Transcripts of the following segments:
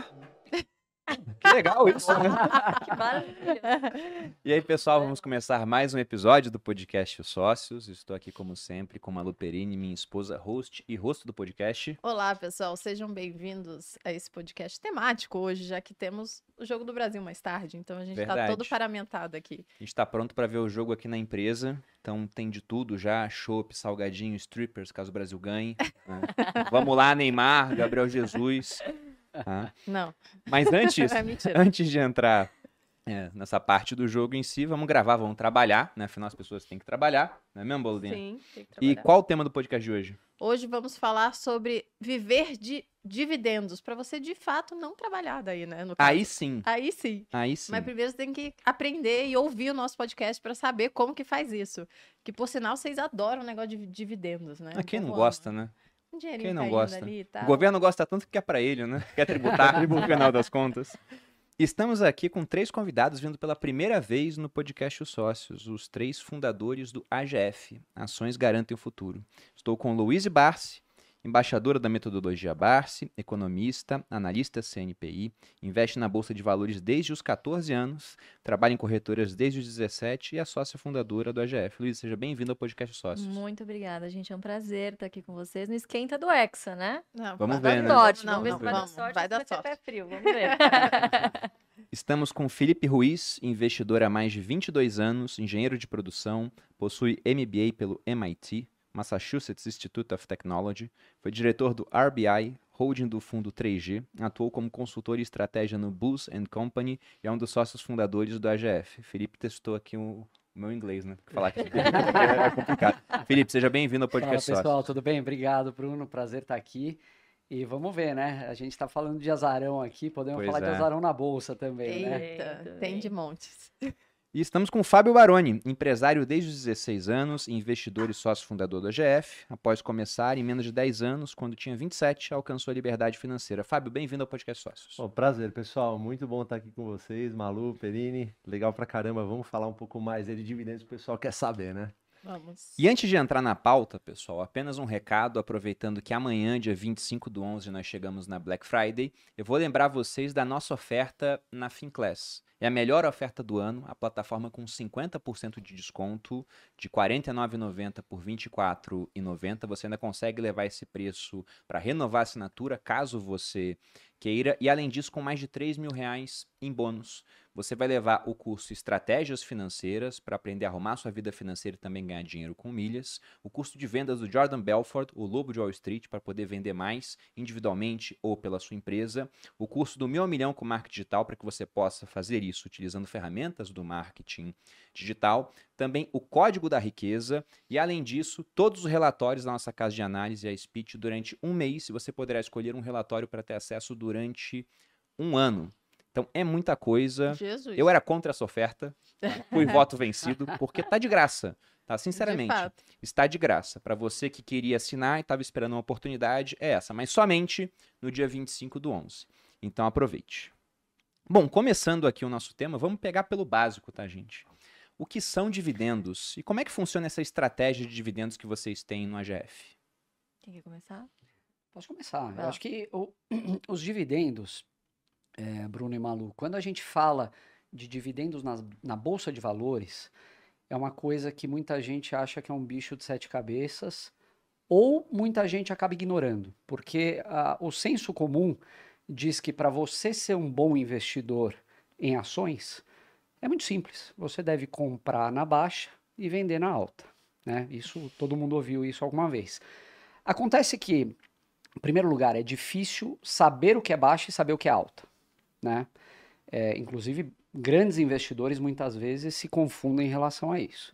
Que legal isso, né? Que maravilha. E aí, pessoal, vamos começar mais um episódio do podcast Os Sócios. Estou aqui, como sempre, com Malu Perini, minha esposa, host e rosto do podcast. Olá, pessoal, sejam bem-vindos a esse podcast temático hoje, já que temos o Jogo do Brasil mais tarde, então a gente está todo paramentado aqui. A gente está pronto para ver o jogo aqui na empresa. Então tem de tudo já: chopp, salgadinho, strippers, caso o Brasil ganhe. né? Vamos lá, Neymar, Gabriel Jesus. Tá? Não, Mas antes, é antes de entrar é, nessa parte do jogo em si, vamos gravar, vamos trabalhar, né? Afinal, as pessoas têm que trabalhar, não é mesmo, Boludinha? Sim, tem que E trabalhar. qual o tema do podcast de hoje? Hoje vamos falar sobre viver de dividendos, para você de fato não trabalhar daí, né? Aí sim, Aí sim. aí sim. Mas primeiro você tem que aprender e ouvir o nosso podcast para saber como que faz isso. Que por sinal vocês adoram o negócio de dividendos, né? Ah, Quem não gosta, ama. né? Um dinheirinho Quem não gosta? ali e O governo gosta tanto que é pra ele, né? Quer tributar no final das contas. Estamos aqui com três convidados vindo pela primeira vez no podcast Os Sócios, os três fundadores do AGF, Ações Garantem o Futuro. Estou com Luiz Barsi, embaixadora da metodologia Barsi, economista, analista CNPI, investe na Bolsa de Valores desde os 14 anos, trabalha em corretoras desde os 17 e é sócia fundadora do AGF. Luiz, seja bem-vindo ao podcast Os Sócios. Muito obrigada, gente. É um prazer estar aqui com vocês no Esquenta do Hexa, né? Não, Vamos vai ver, dar né? Sorte, Não, vamos ver não, se vai dar sorte. vai dar vai ter sorte. frio, vamos ver. Estamos com Felipe Ruiz, investidor há mais de 22 anos, engenheiro de produção, possui MBA pelo MIT, Massachusetts Institute of Technology, foi diretor do RBI, holding do fundo 3G, atuou como consultor em estratégia no Bulls and Company e é um dos sócios fundadores do AGF. Felipe testou aqui o o meu inglês, né? Falar aqui é complicado. Felipe, seja bem-vindo ao Fala podcast pessoal, Sócios. tudo bem? Obrigado, Bruno. Prazer estar aqui. E vamos ver, né? A gente está falando de azarão aqui, podemos Pois falar de é. azarão na bolsa também, né? Eita, Muito tem de montes. E estamos com Fábio Baroni, empresário desde os 16 anos, investidor e sócio fundador do AGF. Após começar, em menos de 10 anos, quando tinha 27, alcançou a liberdade financeira. Fábio, bem-vindo ao podcast Sócios. Bom, prazer, pessoal. Muito bom estar aqui com vocês, Malu, Perini. Legal pra caramba. Vamos falar um pouco mais de dividendos, o pessoal quer saber, né? Vamos. E antes de entrar na pauta, pessoal, apenas um recado, aproveitando que amanhã, dia 25 do 11, nós chegamos na Black Friday, eu vou lembrar vocês da nossa oferta na Finclass. É a melhor oferta do ano, a plataforma com 50% de desconto, de R$ 49,90 por R$ 24,90. Você ainda consegue levar esse preço para renovar a assinatura, caso você queira. E além disso, com mais de 3 mil reais em bônus. Você vai levar o curso Estratégias Financeiras para aprender a arrumar sua vida financeira e também ganhar dinheiro com milhas. O curso de vendas do Jordan Belfort, o Lobo de Wall Street, para poder vender mais individualmente ou pela sua empresa. O curso do Meu Milhão com Marketing Digital, para que você possa fazer isso utilizando ferramentas do marketing digital. Também o Código da Riqueza. E além disso, todos os relatórios da nossa casa de análise, a Speech, durante um mês. Você poderá escolher um relatório para ter acesso durante um ano. Então é muita coisa. Jesus. Eu era contra essa oferta, fui voto vencido, porque tá de graça. Tá, sinceramente, De está de graça. Para você que queria assinar e estava esperando uma oportunidade, é essa, mas somente no dia 25 do 11. Então aproveite. Bom, começando aqui o nosso tema, vamos pegar pelo básico, tá, gente? O que são dividendos e como é que funciona essa estratégia de dividendos que vocês têm no AGF? Quem quer começar? Posso começar. Eu acho que o- os dividendos, é, Bruno e Malu, quando a gente fala de dividendos nas- na Bolsa de Valores, é uma coisa que muita gente acha que é um bicho de sete cabeças, ou muita gente acaba ignorando, porque ah, o senso comum diz que para você ser um bom investidor em ações, é muito simples. Você deve comprar na baixa e vender na alta. Né? Isso todo mundo ouviu isso alguma vez. Acontece que em primeiro lugar, é difícil saber o que é baixa e saber o que é alta, né? É, inclusive, grandes investidores muitas vezes se confundem em relação a isso.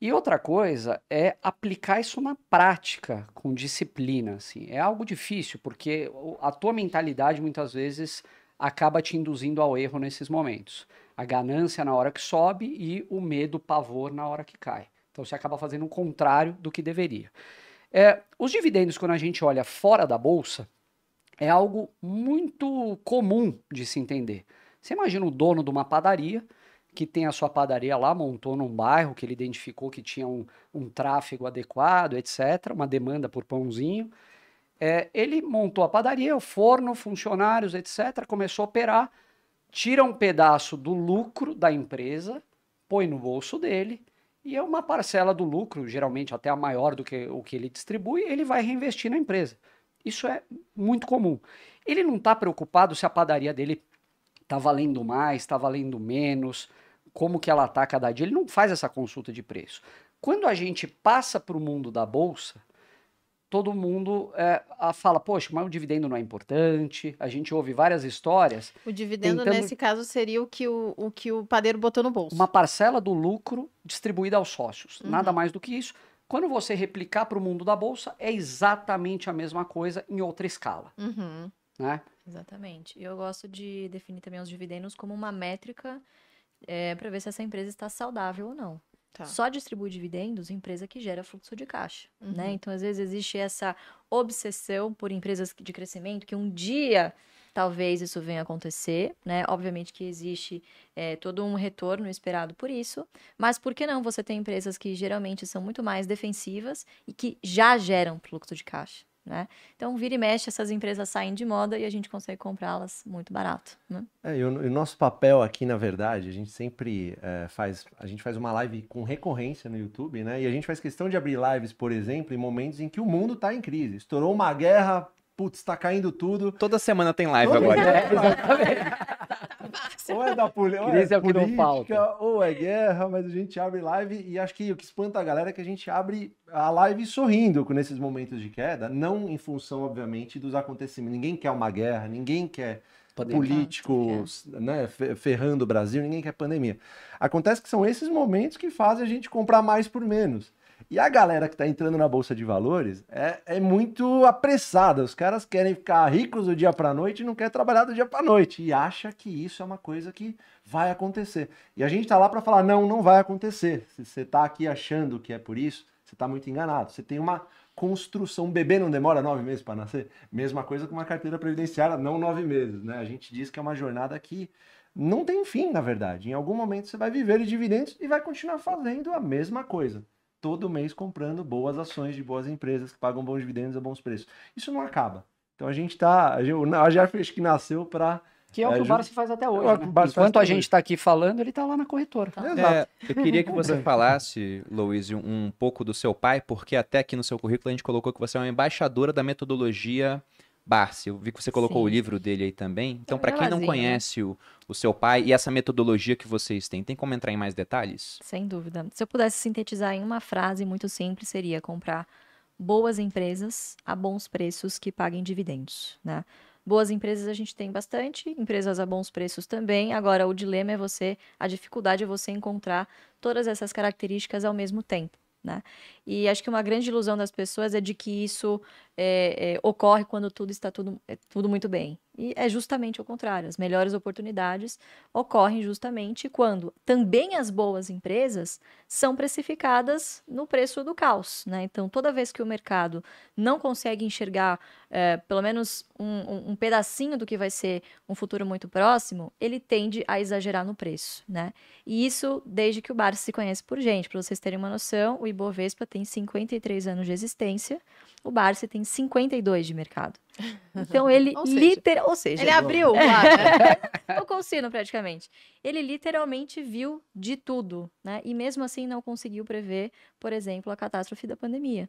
E outra coisa é aplicar isso na prática, com disciplina, assim. É algo difícil, porque a tua mentalidade muitas vezes acaba te induzindo ao erro nesses momentos. A ganância na hora que sobe e o medo, o pavor na hora que cai. Então você acaba fazendo o contrário do que deveria. É, os dividendos, quando a gente olha fora da bolsa, é algo muito comum de se entender. Você imagina o dono de uma padaria que tem a sua padaria lá, montou num bairro que ele identificou que tinha um, um tráfego adequado, etc., uma demanda por pãozinho. É, ele montou a padaria, o forno, funcionários, etc. Começou a operar, tira um pedaço do lucro da empresa, põe no bolso dele e é uma parcela do lucro, geralmente até a maior do que o que ele distribui, ele vai reinvestir na empresa. Isso é muito comum. Ele não está preocupado se a padaria dele está valendo mais, está valendo menos, como que ela está cada dia. Ele não faz essa consulta de preço. Quando a gente passa para o mundo da bolsa, todo mundo é, fala, poxa, mas o dividendo não é importante. A gente ouve várias histórias. O dividendo, Tentando- nesse caso, seria o que o, o que o padeiro botou no bolso. Uma parcela do lucro distribuída aos sócios. Uhum. Nada mais do que isso. Quando você replicar para o mundo da bolsa, é exatamente a mesma coisa em outra escala. Uhum. Né? Exatamente. E eu gosto de definir também os dividendos como uma métrica para ver se essa empresa está saudável ou não. Tá. Só distribui dividendos empresa que gera fluxo de caixa, né? Uhum. Então, às vezes, existe essa obsessão por empresas de crescimento que um dia talvez isso venha acontecer, né? Obviamente que existe é, todo um retorno esperado por isso, mas por que não você tem empresas que geralmente são muito mais defensivas e que já geram fluxo de caixa, né? Então, vira e mexe, essas empresas saem de moda e a gente consegue comprá-las muito barato, né? É, e o, e o nosso papel aqui, na verdade, a gente sempre é, faz, a gente faz uma live com recorrência no YouTube, né? E a gente faz questão de abrir lives, por exemplo, em momentos em que o mundo está em crise. Estourou uma guerra, putz, está caindo tudo. Toda semana tem live Toda agora. É, exatamente. Ou é da poli ou é é o que não política, falta. ou é guerra, mas a gente abre live e acho que o que espanta a galera é que a gente abre a live sorrindo com nesses momentos de queda, não em função, obviamente, dos acontecimentos. Ninguém quer uma guerra, ninguém quer Pandemia. políticos né, fe- ferrando o Brasil, ninguém quer pandemia. Acontece que são esses momentos que fazem a gente comprar mais por menos. E a galera que está entrando na Bolsa de Valores é, é muito apressada. Os caras querem ficar ricos do dia para noite e não querem trabalhar do dia para noite. E acha que isso é uma coisa que vai acontecer. E a gente está lá para falar, não, não vai acontecer. Se você está aqui achando que é por isso, você está muito enganado. Você tem uma construção. Um bebê não demora nove meses para nascer? Mesma coisa com uma carteira previdenciária, não nove meses. Né? A gente diz que é uma jornada que não tem fim, na verdade. Em algum momento você vai viver de dividendos e vai continuar fazendo a mesma coisa. Todo mês comprando boas ações de boas empresas que pagam bons dividendos a bons preços. Isso não acaba. Então a gente tá. A Jarf acho que nasceu para. Que é o É, que o ju- Barsi faz até hoje. É o que né? o Enquanto a gente hoje. está aqui falando, ele está lá na corretora. É, eu queria que você falasse, Louise, um um pouco do seu pai, porque até aqui no seu currículo a gente colocou que você é uma embaixadora da metodologia Barsi. Eu vi que você colocou Sim. o livro dele aí também. Então, para quem não né? conhece o, o seu pai e essa metodologia que vocês têm, tem como entrar em mais detalhes? Sem dúvida. Se eu pudesse sintetizar em uma frase muito simples, seria comprar boas empresas a bons preços que paguem dividendos, né? Boas empresas a gente tem bastante, empresas a bons preços também. Agora, o dilema é você, a dificuldade é você encontrar todas essas características ao mesmo tempo, né? E acho que uma grande ilusão das pessoas é de que isso é, é, ocorre quando tudo está tudo, é, tudo muito bem. E é justamente o contrário. As melhores oportunidades ocorrem justamente quando também as boas empresas são precificadas no preço do caos. Né? Então, toda vez que o mercado não consegue enxergar eh, pelo menos um, um- um pedacinho do que vai ser um futuro muito próximo, ele tende a exagerar no preço. Né? E isso desde que o bar se conhece por gente. Para vocês terem uma noção, o Ibovespa tem 53 anos de existência, o Barsi tem 52 de mercado. Então ele literal, ou seja, Ele abriu, claro. né? o Consino, praticamente. Ele literalmente viu de tudo, né? E mesmo assim não conseguiu prever, por exemplo, a catástrofe da pandemia.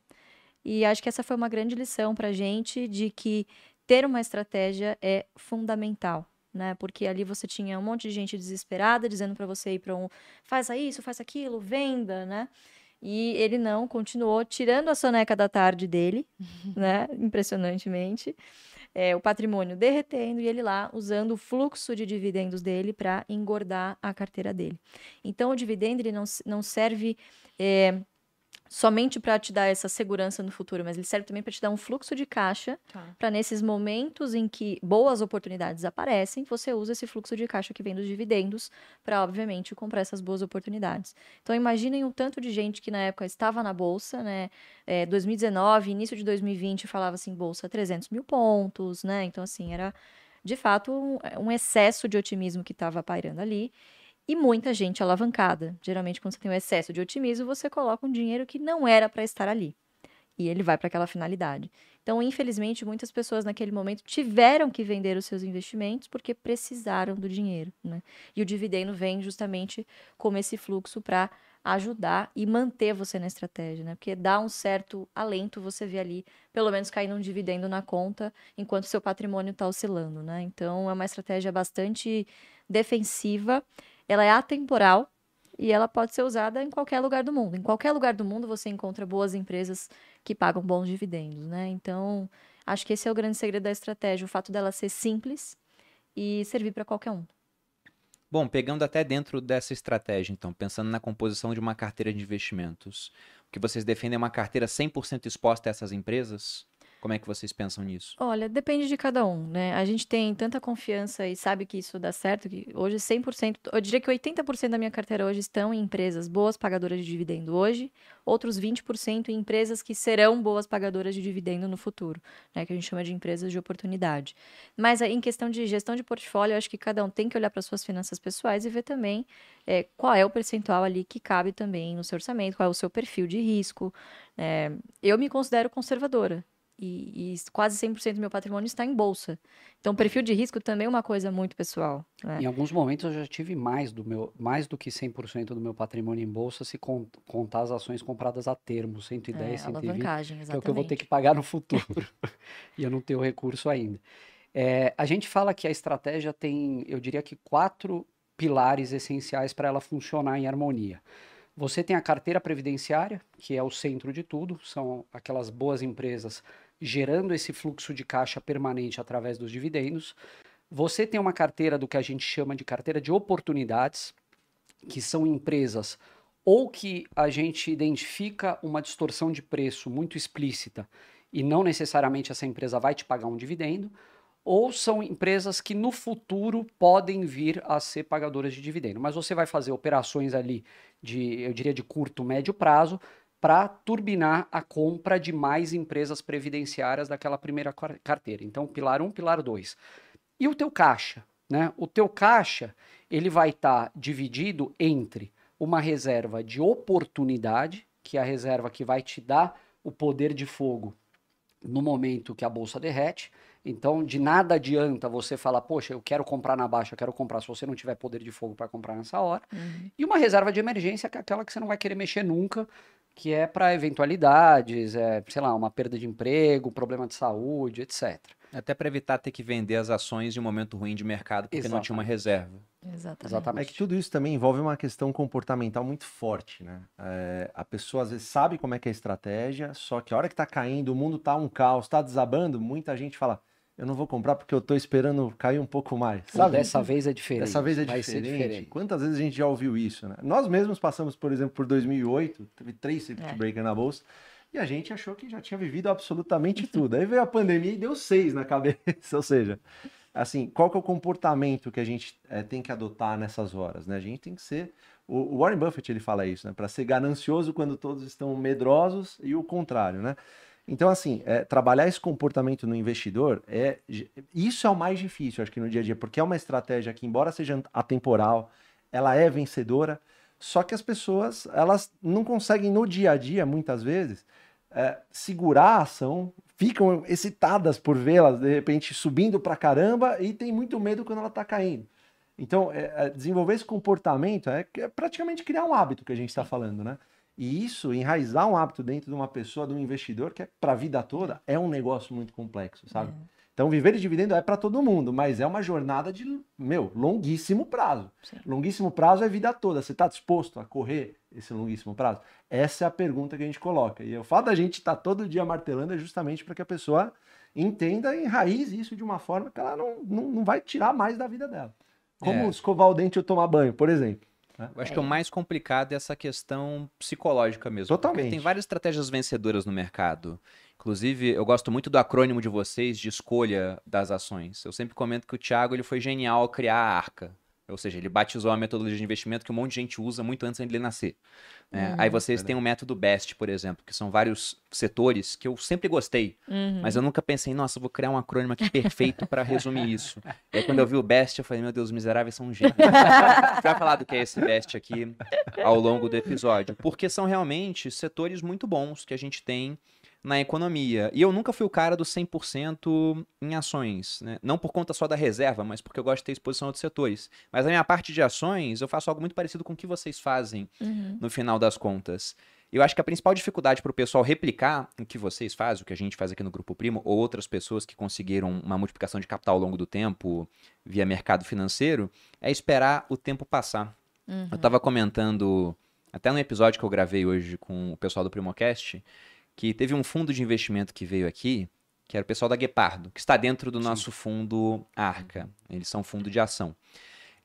E acho que essa foi uma grande lição para a gente de que ter uma estratégia é fundamental. Né? Porque ali você tinha um monte de gente desesperada dizendo para você ir para um faça isso, faça aquilo, venda, né? E ele não continuou tirando a soneca da tarde dele, né? Impressionantemente é, o patrimônio derretendo e ele lá usando o fluxo de dividendos dele para engordar a carteira dele. Então, o dividendo ele não, não serve é, somente para te dar essa segurança no futuro, mas ele serve também para te dar um fluxo de caixa Tá. para nesses momentos em que boas oportunidades aparecem, você usa esse fluxo de caixa que vem dos dividendos para, obviamente, comprar essas boas oportunidades. Então, imaginem o tanto de gente que na época estava na bolsa, né? É, 2019, início de 2020, falava assim, bolsa 300 mil pontos, né? Então, assim, era de fato um, um excesso de otimismo que estava pairando ali. E muita gente alavancada. Geralmente, quando você tem um excesso de otimismo, você coloca um dinheiro que não era para estar ali. E ele vai para aquela finalidade. Então, infelizmente, muitas pessoas naquele momento tiveram que vender os seus investimentos porque precisaram do dinheiro. Né? E o dividendo vem justamente como esse fluxo para ajudar e manter você na estratégia, né? Porque dá um certo alento você ver ali, pelo menos caindo um dividendo na conta, enquanto seu patrimônio está oscilando, né? Então é uma estratégia bastante defensiva, ela é atemporal e ela pode ser usada em qualquer lugar do mundo. Em qualquer lugar do mundo você encontra boas empresas que pagam bons dividendos, né? Então, acho que esse é o grande segredo da estratégia, o fato dela ser simples e servir para qualquer um. Bom, pegando até dentro dessa estratégia, então, pensando na composição de uma carteira de investimentos, o que vocês defendem é uma carteira 100% exposta a essas empresas? Como é que vocês pensam nisso? Olha, depende de cada um, né? A gente tem tanta confiança e sabe que isso dá certo, que hoje 100%, eu diria que 80% da minha carteira hoje estão em empresas boas pagadoras de dividendo hoje, outros 20% em empresas que serão boas pagadoras de dividendo no futuro, né? Que a gente chama de empresas de oportunidade. Mas em questão de gestão de portfólio, eu acho que cada um tem que olhar para suas finanças pessoais e ver também é, qual é o percentual ali que cabe também no seu orçamento, qual é o seu perfil de risco. É, eu me considero conservadora e, e quase 100% do meu patrimônio está em bolsa. Então, perfil de risco também é uma coisa muito pessoal. Né? Em alguns momentos eu já tive mais do meu, mais do que 100% do meu patrimônio em bolsa se contar as ações compradas a termo, 110, é, 120, alavancagem, exatamente. que é o que eu vou ter que pagar no futuro. e eu não tenho recurso ainda. É, a gente fala que a estratégia tem, eu diria que quatro pilares essenciais para ela funcionar em harmonia. Você tem a carteira previdenciária, que é o centro de tudo, são aquelas boas empresas gerando esse fluxo de caixa permanente através dos dividendos. Você tem uma carteira do que a gente chama de carteira de oportunidades, que são empresas ou que a gente identifica uma distorção de preço muito explícita e não necessariamente essa empresa vai te pagar um dividendo, ou são empresas que no futuro podem vir a ser pagadoras de dividendo. Mas você vai fazer operações ali de, eu diria, de curto, médio prazo, para turbinar a compra de mais empresas previdenciárias daquela primeira carteira. Então, pilar 1, um, pilar 2. E o teu caixa? Né? O teu caixa ele vai estar tá dividido entre uma reserva de oportunidade, que é a reserva que vai te dar o poder de fogo no momento que a bolsa derrete. Então, de nada adianta você falar, poxa, eu quero comprar na baixa, eu quero comprar se você não tiver poder de fogo para comprar nessa hora. Uhum. E uma reserva de emergência, que é aquela que você não vai querer mexer nunca, que é para eventualidades, é, sei lá, uma perda de emprego, problema de saúde, etc. Até para evitar ter que vender as ações em um momento ruim de mercado porque Exatamente. não tinha uma reserva. Exatamente. Exatamente. É que tudo isso também envolve uma questão comportamental muito forte, né? É, a pessoa às vezes sabe como é que é a estratégia, só que a hora que está caindo, o mundo está um caos, está desabando, muita gente fala, eu não vou comprar porque eu estou esperando cair um pouco mais. Sabe? Dessa vez é diferente. Dessa vez é diferente. diferente. Quantas vezes a gente já ouviu isso, né? Nós mesmos passamos, por exemplo, por 2008, teve três circuit é. breaker na bolsa, e a gente achou que já tinha vivido absolutamente tudo. Aí veio a pandemia e deu seis na cabeça. Ou seja, assim, qual que é o comportamento que a gente é, tem que adotar nessas horas, né? A gente tem que ser... O Warren Buffett, ele fala isso, né? Para ser ganancioso quando todos estão medrosos e o contrário, né? Então, assim, é, trabalhar esse comportamento no investidor é isso é o mais difícil, acho que no dia a dia, porque é uma estratégia que, embora seja atemporal, ela é vencedora. Só que as pessoas elas não conseguem no dia a dia, muitas vezes, é, segurar a ação, ficam excitadas por vê-las de repente subindo para caramba e tem muito medo quando ela está caindo. Então, é, é, desenvolver esse comportamento é, é praticamente criar um hábito que a gente está falando, né? E isso, enraizar um hábito dentro de uma pessoa, de um investidor, que é para a vida toda, é um negócio muito complexo, sabe? É. Então, viver de dividendo é para todo mundo, mas é uma jornada de, meu, longuíssimo prazo. Sim. Longuíssimo prazo é vida toda. Você está disposto a correr esse longuíssimo prazo? Essa é a pergunta que a gente coloca. E o fato da gente estar tá todo dia martelando é justamente para que a pessoa entenda e enraize isso de uma forma que ela não, não, não vai tirar mais da vida dela. Como é. escovar o dente ou tomar banho, por exemplo. Né? Eu acho é. que o mais complicado é essa questão psicológica mesmo. Totalmente. Tem várias estratégias vencedoras no mercado. Inclusive, eu gosto muito do acrônimo de vocês de escolha das ações. Eu sempre comento que o Thiago ele foi genial ao criar a arca. Ou seja, ele batizou a metodologia de investimento que um monte de gente usa muito antes de ele nascer. Né? Uhum, Aí vocês têm o método BEST, por exemplo, que são vários setores que eu sempre gostei, uhum. mas eu nunca pensei, nossa, vou criar um acrônimo aqui perfeito para resumir isso. E aí quando eu vi o BEST, eu falei, meu Deus, os miseráveis são um gênio. vai falar do que é esse BEST aqui ao longo do episódio, porque são realmente setores muito bons que a gente tem na economia. E eu nunca fui o cara do 100% em ações, né? Não por conta só da reserva, mas porque eu gosto de ter exposição a outros setores. Mas a minha parte de ações, eu faço algo muito parecido com o que vocês fazem Uhum. no final das contas. Eu acho que a principal dificuldade para o pessoal replicar o que vocês fazem, o que a gente faz aqui no Grupo Primo, ou outras pessoas que conseguiram uma multiplicação de capital ao longo do tempo via mercado financeiro, é esperar o tempo passar. Uhum. Eu estava comentando, até no episódio que eu gravei hoje com o pessoal do Primocast, que teve um fundo de investimento que veio aqui, que era o pessoal da Guepardo, que está dentro do nosso fundo Arca. Eles são fundo de ação.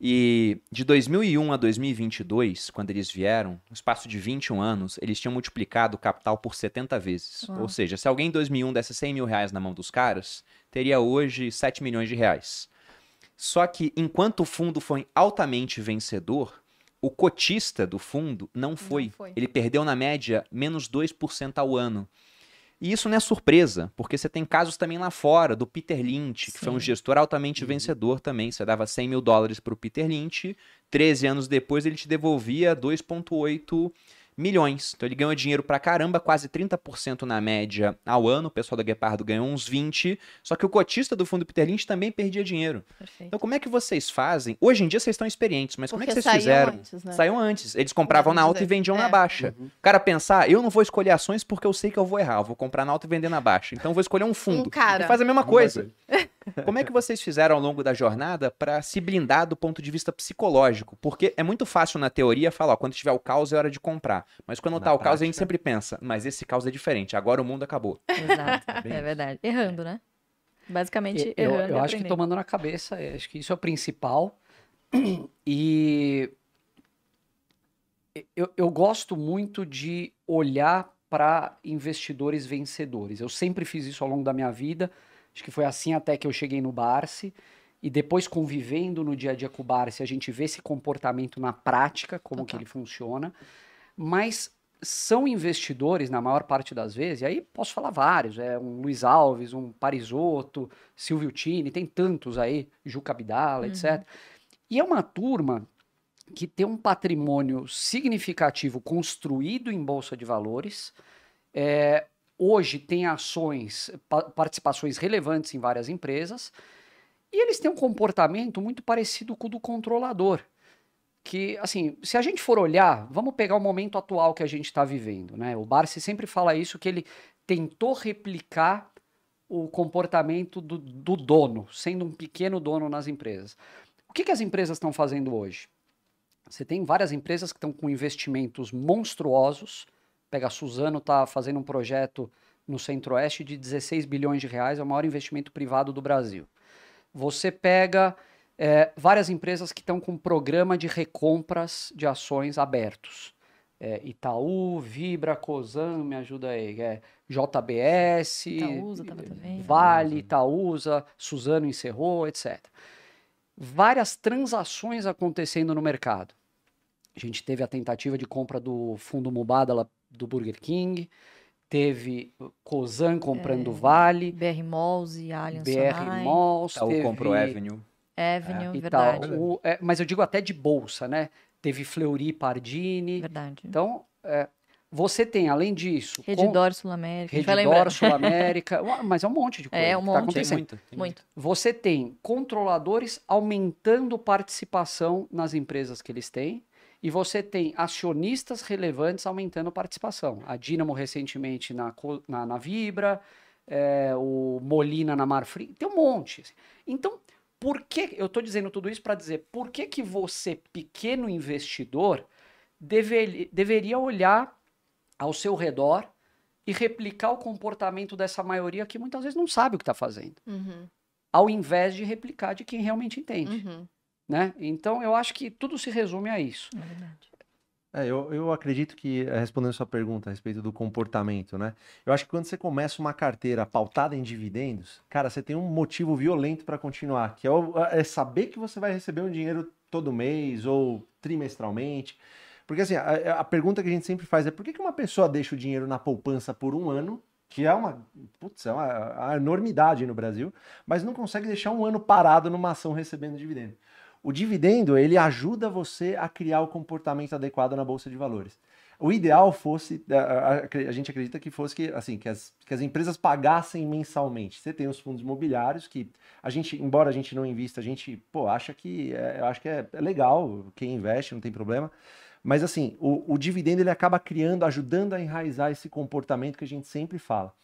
E de 2001 a 2022, quando eles vieram, no espaço de 21 anos, eles tinham multiplicado o capital por 70 vezes. Uau. Ou seja, se alguém em 2001 desse 100 mil reais na mão dos caras, teria hoje 7 milhões de reais. Só que enquanto o fundo foi altamente vencedor, o cotista do fundo não foi. foi. Ele perdeu, na média, menos 2% ao ano. E isso não é surpresa, porque você tem casos também lá fora, do Peter Lynch, que foi um Sim. gestor altamente vencedor também. Você dava 100 mil dólares para o Peter Lynch, 13 anos depois ele te devolvia 2,8 milhões. Então ele ganhou dinheiro pra caramba, quase 30% na média ao ano. O pessoal da Guepardo ganhou uns 20%, só que o cotista do fundo Peter Lynch também perdia dinheiro. Perfeito. Então como é que vocês fazem? Hoje em dia vocês estão experientes, mas como é que Porque vocês fizeram? antes, né? Saíam antes. Eles compravam na alta e vendiam na É. baixa. O cara pensar, eu não vou escolher ações porque eu sei que eu vou errar. Eu vou comprar na alta e vender na baixa. Então eu vou escolher um fundo. Um cara. E faz a mesma coisa. Como é que vocês fizeram ao longo da jornada para se blindar do ponto de vista psicológico? Porque é muito fácil na teoria falar, ó, quando tiver o caos é hora de comprar. Mas quando Na tá o caos, a gente sempre pensa, mas esse caos é diferente, agora o mundo acabou. Exato. É verdade. Errando, né? Basicamente, Eu, errando. eu e acho que tomando na cabeça, é, acho que isso é o principal. E eu, eu gosto muito de olhar para investidores vencedores. Eu sempre fiz isso ao longo da minha vida. Acho que foi assim até que eu cheguei no Barsi. E depois convivendo no dia a dia com o Barsi, a gente vê esse comportamento na prática, como que ele funciona. Mas são investidores, na maior parte das vezes, e aí posso falar vários, é um Luiz Alves, um Parisotto, Silvio Tini, tem tantos aí, Juca Abdala, Uhum. etc. E é uma turma que tem um patrimônio significativo construído em bolsa de valores. é, hoje tem ações, pa- participações relevantes em várias empresas. E eles têm um comportamento muito parecido com o do controlador. Que, assim, se a gente for olhar, vamos pegar o momento atual que a gente está vivendo, né? O Barsi sempre fala isso, que ele tentou replicar o comportamento do, do dono, sendo um pequeno dono nas empresas. O que, que as empresas estão fazendo hoje? Você tem várias empresas que estão com investimentos monstruosos. Pega a Suzano, está fazendo um projeto no Centro-Oeste de 16 bilhões de reais, é o maior investimento privado do Brasil. Você pega é, várias empresas que estão com programa de recompras de ações abertos. É, Itaú, Vibra, Cosan, me ajuda aí, é, JBS, Itaúsa. Vale, Itaúsa, Suzano encerrou, etc. Várias transações acontecendo no mercado. A gente teve a tentativa de compra do fundo Mubadala do Burger King, teve Cosan comprando É, Vale, BR Malls e Allianz BR Malls, Itaú teve comprou Avenue. Avenue, e verdade. tal. O- é, mas eu digo até de bolsa, né? Teve Fleury Pardini. Verdade. Então, é, você tem, além disso, com- Redditor Sul América. a gente vai Redditor, lembrando. Sul América, Ué, mas é um monte de coisa É, um que tá monte. Tem acontecendo. muita. tem Muito. Você tem controladores aumentando participação nas empresas que eles têm, e você tem acionistas relevantes aumentando participação. A Dynamo recentemente na, na, na Vibra, é, o Molina na Marfrig, tem um monte. assim. Então, por que, eu estou dizendo tudo isso para dizer, por que, que você, pequeno investidor, deve- deveria olhar ao seu redor e replicar o comportamento dessa maioria que muitas vezes não sabe o que está fazendo Uhum, ao invés de replicar de quem realmente entende, uhum. Né? Então eu acho que tudo se resume a isso. É verdade. É, eu, eu acredito que, eh, respondendo sua pergunta a respeito do comportamento, né? Eu acho que quando você começa uma carteira pautada em dividendos, cara, você tem um motivo violento para continuar, que é, o- é saber que você vai receber um dinheiro todo mês ou trimestralmente. Porque assim, a, a pergunta que a gente sempre faz é por que, que uma pessoa deixa o dinheiro na poupança por um ano, que é uma, putz, é uma, uma enormidade no Brasil, mas não consegue deixar um ano parado numa ação recebendo dividendo? O dividendo, ele ajuda você a criar o comportamento adequado na bolsa de valores. O ideal fosse, a, gente acredita que fosse que, assim, que as, que as empresas pagassem mensalmente. Você tem os fundos imobiliários que a gente, embora a gente não invista, a gente, pô, acha que, é, acho que é, é legal, quem investe não tem problema. Mas assim, o, o dividendo ele acaba criando, ajudando a enraizar esse comportamento que a gente sempre fala.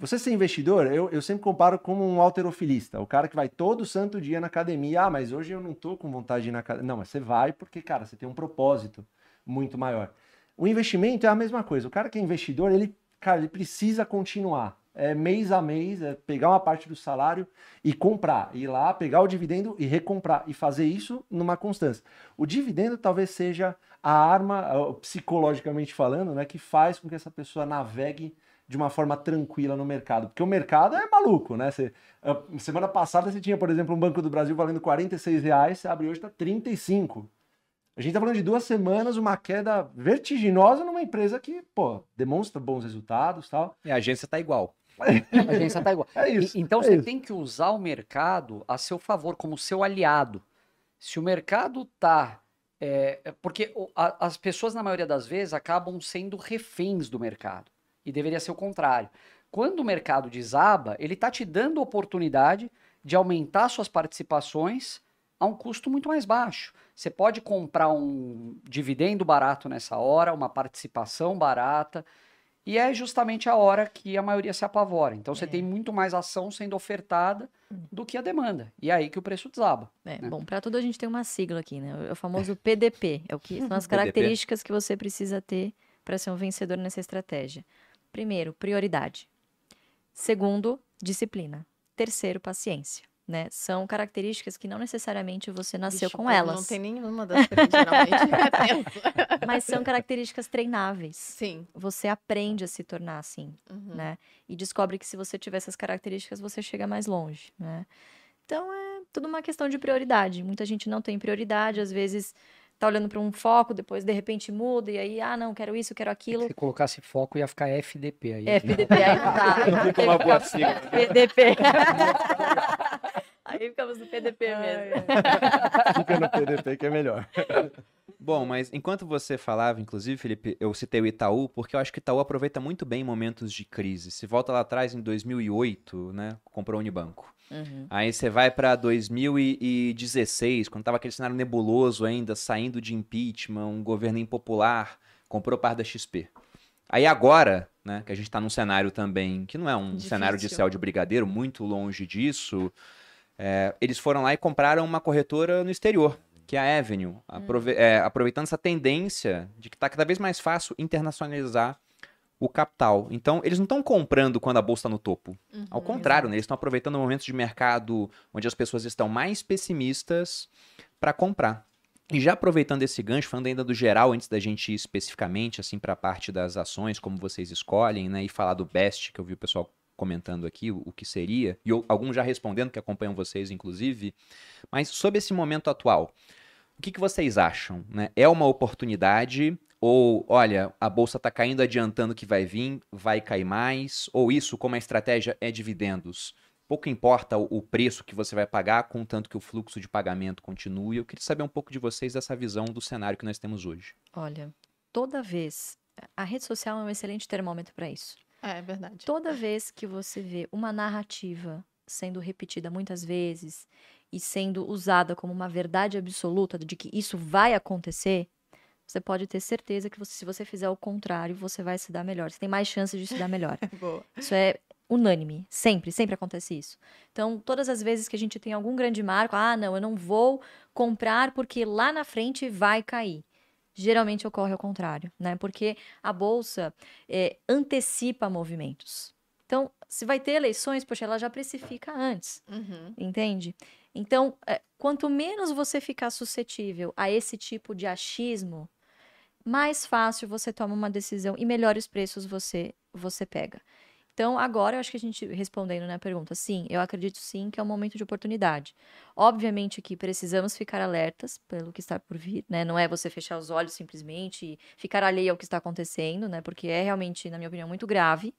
Você ser investidor, eu, eu sempre comparo como um alterofilista, o cara que vai todo santo dia na academia. Ah, mas hoje eu não tô com vontade de ir na academia. Não, mas você vai porque, cara, você tem um propósito muito maior. O investimento é a mesma coisa. O cara que é investidor, ele, cara, ele precisa continuar. É mês a mês, é pegar uma parte do salário e comprar, ir lá, pegar o dividendo e recomprar e fazer isso numa constância. O dividendo talvez seja a arma, psicologicamente falando, né, que faz com que essa pessoa navegue de uma forma tranquila no mercado. Porque o mercado é maluco, né? Você, ah, semana passada você tinha, por exemplo, um Banco do Brasil valendo 46 reais, você abre hoje está 35. A gente tá falando de duas semanas, uma queda vertiginosa numa empresa que, pô, demonstra bons resultados e tal. E a agência tá igual. A agência tá igual. É E- isso. então é você isso. tem que usar o mercado a seu favor, como seu aliado. Se o mercado tá. é, é porque o- a- as pessoas, na maioria das vezes, acabam sendo reféns do mercado. E deveria ser o contrário. Quando o mercado desaba, ele tá te dando oportunidade de aumentar suas participações a um custo muito mais baixo. Você pode comprar um dividendo barato nessa hora, uma participação barata. E é justamente a hora que a maioria se apavora. Então você É. tem muito mais ação sendo ofertada do que a demanda. E é aí que o preço desaba. É, né? bom, para tudo a gente tem uma sigla aqui, né? É o famoso PDP. É o que são as características que você precisa ter para ser um vencedor nessa estratégia. Primeiro, prioridade. Segundo, disciplina. Terceiro, paciência. Né? São características que não necessariamente você nasceu Vixe, com elas, Não tem nenhuma das três, geralmente. É tenso. mas são características treináveis. Sim. Você aprende a se tornar assim. Uhum. né? E descobre que se você tiver essas características, você chega mais longe, né? Então é tudo uma questão de prioridade. Muita gente não tem prioridade, às vezes tá olhando para um foco, depois de repente muda e aí, ah, não, quero isso, quero aquilo. Se colocasse foco, ia ficar FDP aí. É, PDP aí não dá. Fica uma boa sigla. PDP. aí ficamos no PDP mesmo. Fica no PDP que é melhor. Bom, mas enquanto você falava, inclusive, Felipe, eu citei o Itaú, porque eu acho que o Itaú aproveita muito bem momentos de crise. Se volta lá atrás, em 2008, né, comprou o Unibanco. Uhum. Aí você vai pra 2016, quando tava aquele cenário nebuloso ainda, saindo de impeachment, um governo impopular, comprou parte da XP. Aí agora, né, que a gente tá num cenário também que não é um Difícil. cenário de céu de brigadeiro, muito longe disso, é, eles foram lá e compraram uma corretora no exterior, que é a Avenue, aprove- é, aproveitando essa tendência de que tá cada vez mais fácil internacionalizar o capital. Então, eles não estão comprando quando a bolsa está no topo. Uhum. Ao contrário, né, eles estão aproveitando momentos de mercado onde as pessoas estão mais pessimistas para comprar. E já aproveitando esse gancho, falando ainda do geral, antes da gente ir especificamente assim para a parte das ações, como vocês escolhem, né, e falar do best, que eu vi o pessoal comentando aqui, o, o que seria, e alguns já respondendo, que acompanham vocês, inclusive. Mas sobre esse momento atual, o que, que vocês acham? Né? É uma oportunidade? Ou, olha, a bolsa está caindo, adiantando que vai vir, vai cair mais? Ou isso, como a estratégia é dividendos? Pouco importa o, o preço que você vai pagar, contanto que o fluxo de pagamento continue. Eu queria saber um pouco de vocês dessa visão do cenário que nós temos hoje. Olha, toda vez. A rede social é um excelente termômetro para isso. É, é verdade. Toda vez que você vê uma narrativa sendo repetida muitas vezes e sendo usada como uma verdade absoluta de que isso vai acontecer, você pode ter certeza que você- se você fizer o contrário, você vai se dar melhor. Você tem mais chances de se dar melhor. Boa. Isso é unânime. Sempre, sempre acontece isso. Então, todas as vezes que a gente tem algum grande marco, ah, não, eu não vou comprar porque lá na frente vai cair. Geralmente ocorre ao contrário, né? Porque a bolsa é, antecipa movimentos. Então, se vai ter eleições, poxa, ela já precifica antes, Uhum. entende? Então, é, quanto menos você ficar suscetível a esse tipo de achismo, mais fácil você toma uma decisão e melhores preços você você pega. Então, agora eu acho que a gente respondendo na pergunta, sim, eu acredito sim que é um momento de oportunidade. Obviamente que precisamos ficar alertas pelo que está por vir, né? Não é você fechar os olhos simplesmente e ficar alheio ao que está acontecendo, né? Porque é realmente, na minha opinião, muito grave.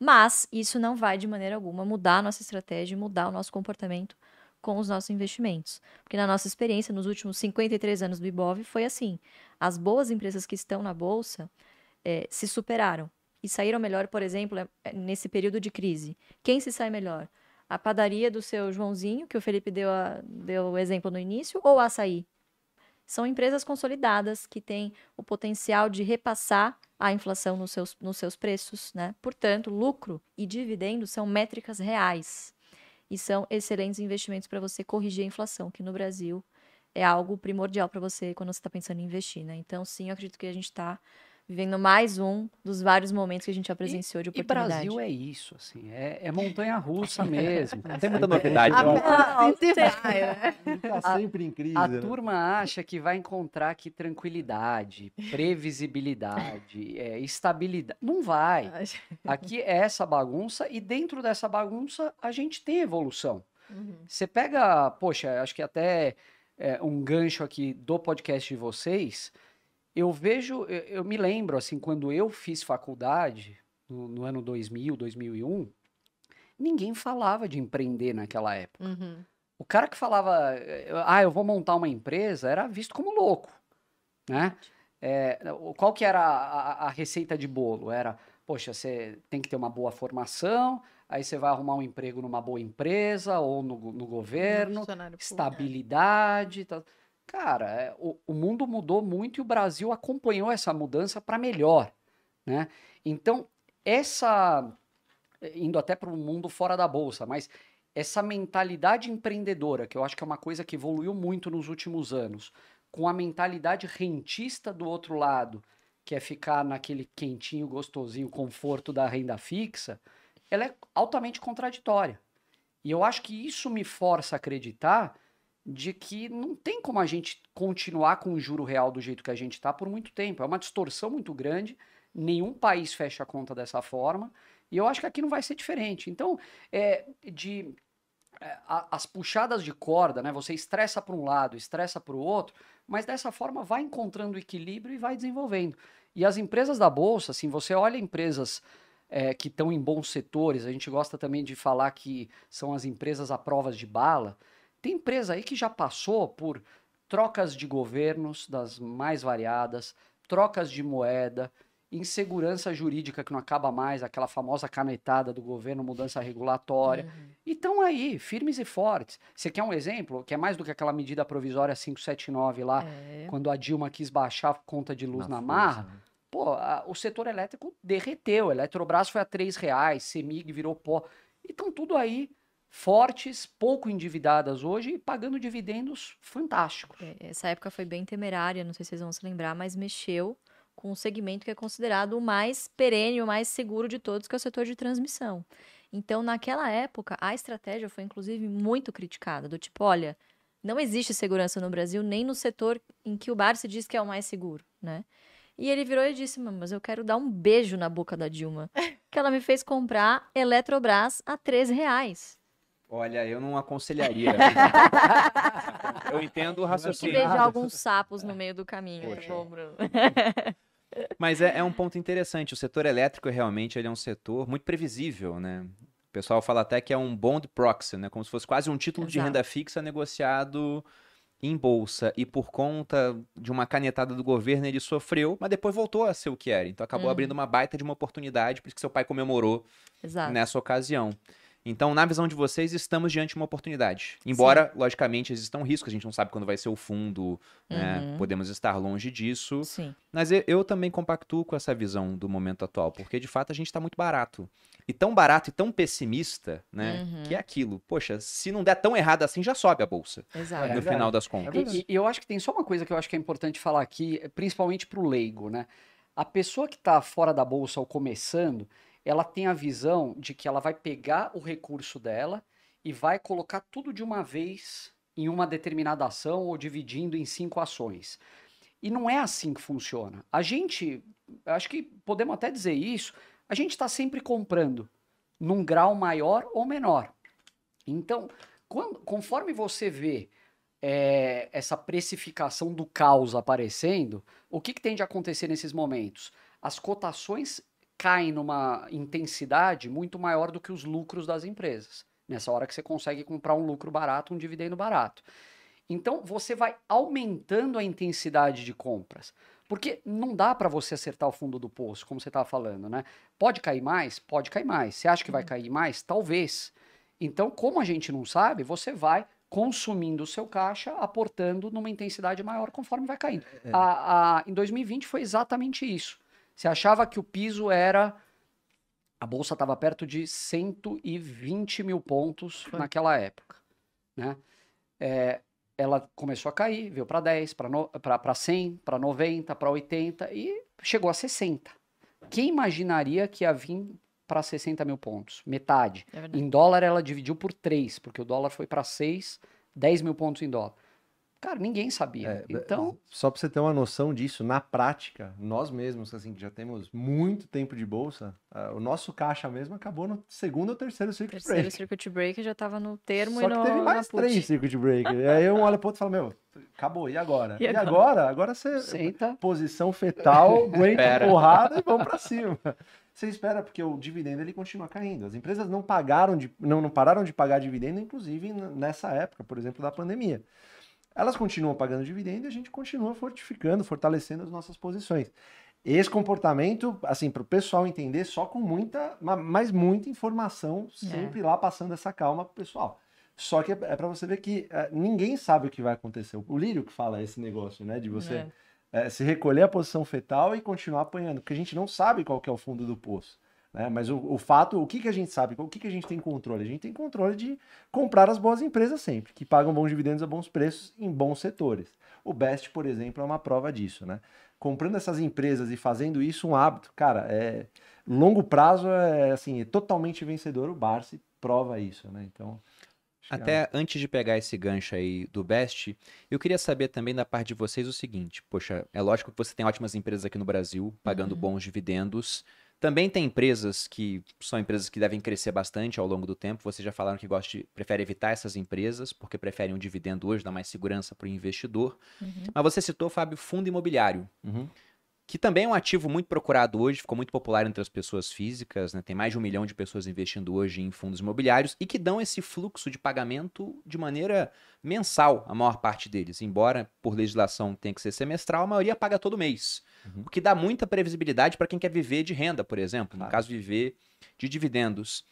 Mas isso não vai de maneira alguma mudar a nossa estratégia mudar o nosso comportamento com os nossos investimentos. Porque na nossa experiência, nos últimos 53 anos do Ibov, foi assim. As boas empresas que estão na bolsa é, se superaram e saíram melhor, por exemplo, é, é, nesse período de crise. Quem se sai melhor? A padaria do seu Joãozinho, que o Felipe deu, deu o exemplo no início, ou a açaí? São empresas consolidadas que têm o potencial de repassar a inflação nos seus, nos seus preços, né? Portanto, lucro e dividendo são métricas reais e são excelentes investimentos para você corrigir a inflação, que no Brasil é algo primordial para você quando você está pensando em investir, né? Então, sim, eu acredito que a gente está vivendo mais um dos vários momentos que a gente já presenciou de oportunidade. E Brasil é isso, assim, é, é montanha-russa mesmo. Não tem muita novidade. A não. Vai, né? Tá sempre em crise. A né? turma acha que vai encontrar aqui tranquilidade, previsibilidade, é, estabilidade. Não vai. Aqui é essa bagunça e dentro dessa bagunça a gente tem evolução. Uhum. Você pega, poxa, acho que até é, um gancho aqui do podcast de vocês. Eu vejo, eu, me lembro, assim, quando eu fiz faculdade, no, no ano 2000, 2001, ninguém falava de empreender naquela época. Uhum. O cara que falava, eh, ah, eu vou montar uma empresa, era visto como louco, né? É, qual que era a, a- receita de bolo? Era, poxa, você tem que ter uma boa formação, aí você vai arrumar um emprego numa boa empresa ou no, no governo, público. estabilidade. Tá. Cara, é, o, o mundo mudou muito e o Brasil acompanhou essa mudança para melhor, né? Então, essa indo até para o mundo fora da bolsa, mas essa mentalidade empreendedora, que eu acho que é uma coisa que evoluiu muito nos últimos anos, com a mentalidade rentista do outro lado, que é ficar naquele quentinho, gostosinho, conforto da renda fixa, ela é altamente contraditória. E eu acho que isso me força a acreditar de que não tem como a gente continuar com o juro real do jeito que a gente está por muito tempo. É uma distorção muito grande. Nenhum país fecha a conta dessa forma. E eu acho que aqui não vai ser diferente. Então, é, de é, as puxadas de corda, né? Você estressa para um lado, estressa para o outro, mas dessa forma vai encontrando equilíbrio e vai desenvolvendo. E as empresas da bolsa, assim, você olha empresas é, que estão em bons setores, a gente gosta também de falar que são as empresas à provas de bala. Tem empresa aí que já passou por trocas de governos das mais variadas, trocas de moeda, insegurança jurídica que não acaba mais, aquela famosa canetada do governo, mudança regulatória. Uhum. E estão aí, firmes e fortes. Você quer um exemplo? Que é mais do que aquela medida provisória 579 lá, É. quando a Dilma quis baixar a conta de luz na, força, marra. né? Pô, a- o setor elétrico derreteu. Eletrobras foi a R$ reais, Semig virou pó. E estão tudo aí fortes, pouco endividadas hoje e pagando dividendos fantásticos. É, Essa época foi bem temerária, não sei se vocês vão se lembrar, mas mexeu com um segmento que é considerado o mais perene, o mais seguro de todos, que é o setor de transmissão. Então, naquela época, a estratégia foi inclusive muito criticada, do tipo, olha, não existe segurança no Brasil nem no setor em que o bar se diz que é o mais seguro, né? E ele virou e disse, "Mano, mas eu quero dar um beijo na boca da Dilma, que ela me fez comprar Eletrobras a 13 reais. Olha, eu não aconselharia. eu entendo o raciocínio. beijar alguns sapos no meio do caminho, tá Poxa. bom, Bruno? Mas é, é um ponto interessante. O setor elétrico realmente ele é um setor muito previsível, né? O pessoal fala até que é um bond proxy, né? Como se fosse quase um título de Exato. renda fixa negociado em bolsa. E por conta de uma canetada do governo, ele sofreu, mas depois voltou a ser o que era. Então acabou Uhum. abrindo uma baita de uma oportunidade, por isso que seu pai comemorou Exato. nessa ocasião. Então, na visão de vocês, estamos diante de uma oportunidade. Embora, logicamente, existam riscos, a gente não sabe quando vai ser o fundo, né? Uhum. Podemos estar longe disso. Sim. Mas eu, eu também compactuo com essa visão do momento atual, porque de fato a gente está muito barato. E tão barato e tão pessimista, né? Uhum. Que é aquilo. Poxa, se não der tão errado assim, já sobe a bolsa, Exato. É no verdade. final das É contas. E, e eu acho que tem só uma coisa que eu acho que é importante falar aqui, principalmente para o leigo, né? A pessoa que está fora da bolsa ou começando, ela tem a visão de que ela vai pegar o recurso dela e vai colocar tudo de uma vez em uma determinada ação ou dividindo em cinco ações. E não é assim que funciona. A gente, acho que podemos até dizer isso, a gente está sempre comprando num grau maior ou menor. Então, quando- conforme você vê é, essa precificação do caos aparecendo, o que, que tem de acontecer nesses momentos? As cotações caem numa intensidade muito maior do que os lucros das empresas. Nessa hora que você consegue comprar um lucro barato, um dividendo barato. Então você vai aumentando a intensidade de compras. Porque não dá para você acertar o fundo do poço, como você estava falando, né? Pode cair mais? Pode cair mais. Você acha que vai cair mais? Talvez. Então, como a gente não sabe, você vai consumindo o seu caixa, aportando numa intensidade maior conforme vai caindo. É. A, a, em 2020 foi exatamente isso. Você achava que o piso era. A bolsa estava perto de 120 mil pontos Foi. naquela época. Né? É, ela começou a cair, veio para 10, para 100, para 90, para 80 e chegou a 60. Quem imaginaria que ia vir para 60 mil pontos? Metade. É. Em dólar, ela dividiu por 3, porque o dólar foi para 6, 10 mil pontos em dólar. Cara, ninguém sabia. É, então, Só para você ter uma noção disso, na prática, nós mesmos, assim, que já temos muito tempo de bolsa, ah, o nosso caixa mesmo acabou no segundo ou terceiro circuit Terceiro break. circuit break já tava no termo Só e que no, teve na mais put. três circuit break. e aí um olha pro outro e fala, meu, acabou, e agora? E E, agora? agora? Agora você... senta. Posição fetal, aguenta Espera. a porrada e vamos para cima. Você espera, porque o dividendo ele continua caindo. As empresas não pagaram de, não, não pararam de pagar dividendo, inclusive nessa época, por exemplo, da pandemia. Elas continuam pagando dividendo e a gente continua fortificando, fortalecendo as nossas posições. Esse comportamento, assim, para o pessoal entender, só com muita, ma- mas muita informação, sempre lá passando essa calma pro pessoal. Só que é, para você ver que eh, ninguém sabe o que vai acontecer. O Lírio que fala esse negócio, né? De você É. é, se recolher a posição fetal e continuar apanhando, porque a gente não sabe qual é o fundo do poço. Né? Mas o, o fato, o que, que a gente sabe, o que, que a gente tem controle? A gente tem controle de comprar as boas empresas sempre, que pagam bons dividendos a bons preços em bons setores. O Best, por exemplo, é uma prova disso. Né? Comprando essas empresas e fazendo isso um hábito, cara, é longo prazo é assim, é totalmente vencedor. O Barsi prova isso. Né? Então, é- Até antes de pegar esse gancho aí do Best, eu queria saber também da parte de vocês o seguinte: poxa, é lógico que você tem ótimas empresas aqui no Brasil, pagando Uhum. bons dividendos. Também tem empresas que são empresas que devem crescer bastante ao longo do tempo. Vocês já falaram que gosta de, prefere evitar essas empresas, porque preferem um dividendo hoje, dá mais segurança para o investidor. Uhum. Mas você citou, Fábio, fundo imobiliário Uhum. Que também é um ativo muito procurado hoje, ficou muito popular entre as pessoas físicas, né? tem mais de um milhão de pessoas investindo hoje em fundos imobiliários e que dão esse fluxo de pagamento de maneira mensal, a maior parte deles. Embora por legislação tenha que ser semestral, a maioria paga todo mês, Uhum. o que dá muita previsibilidade para quem quer viver de renda, por exemplo, no Claro. caso viver de dividendos.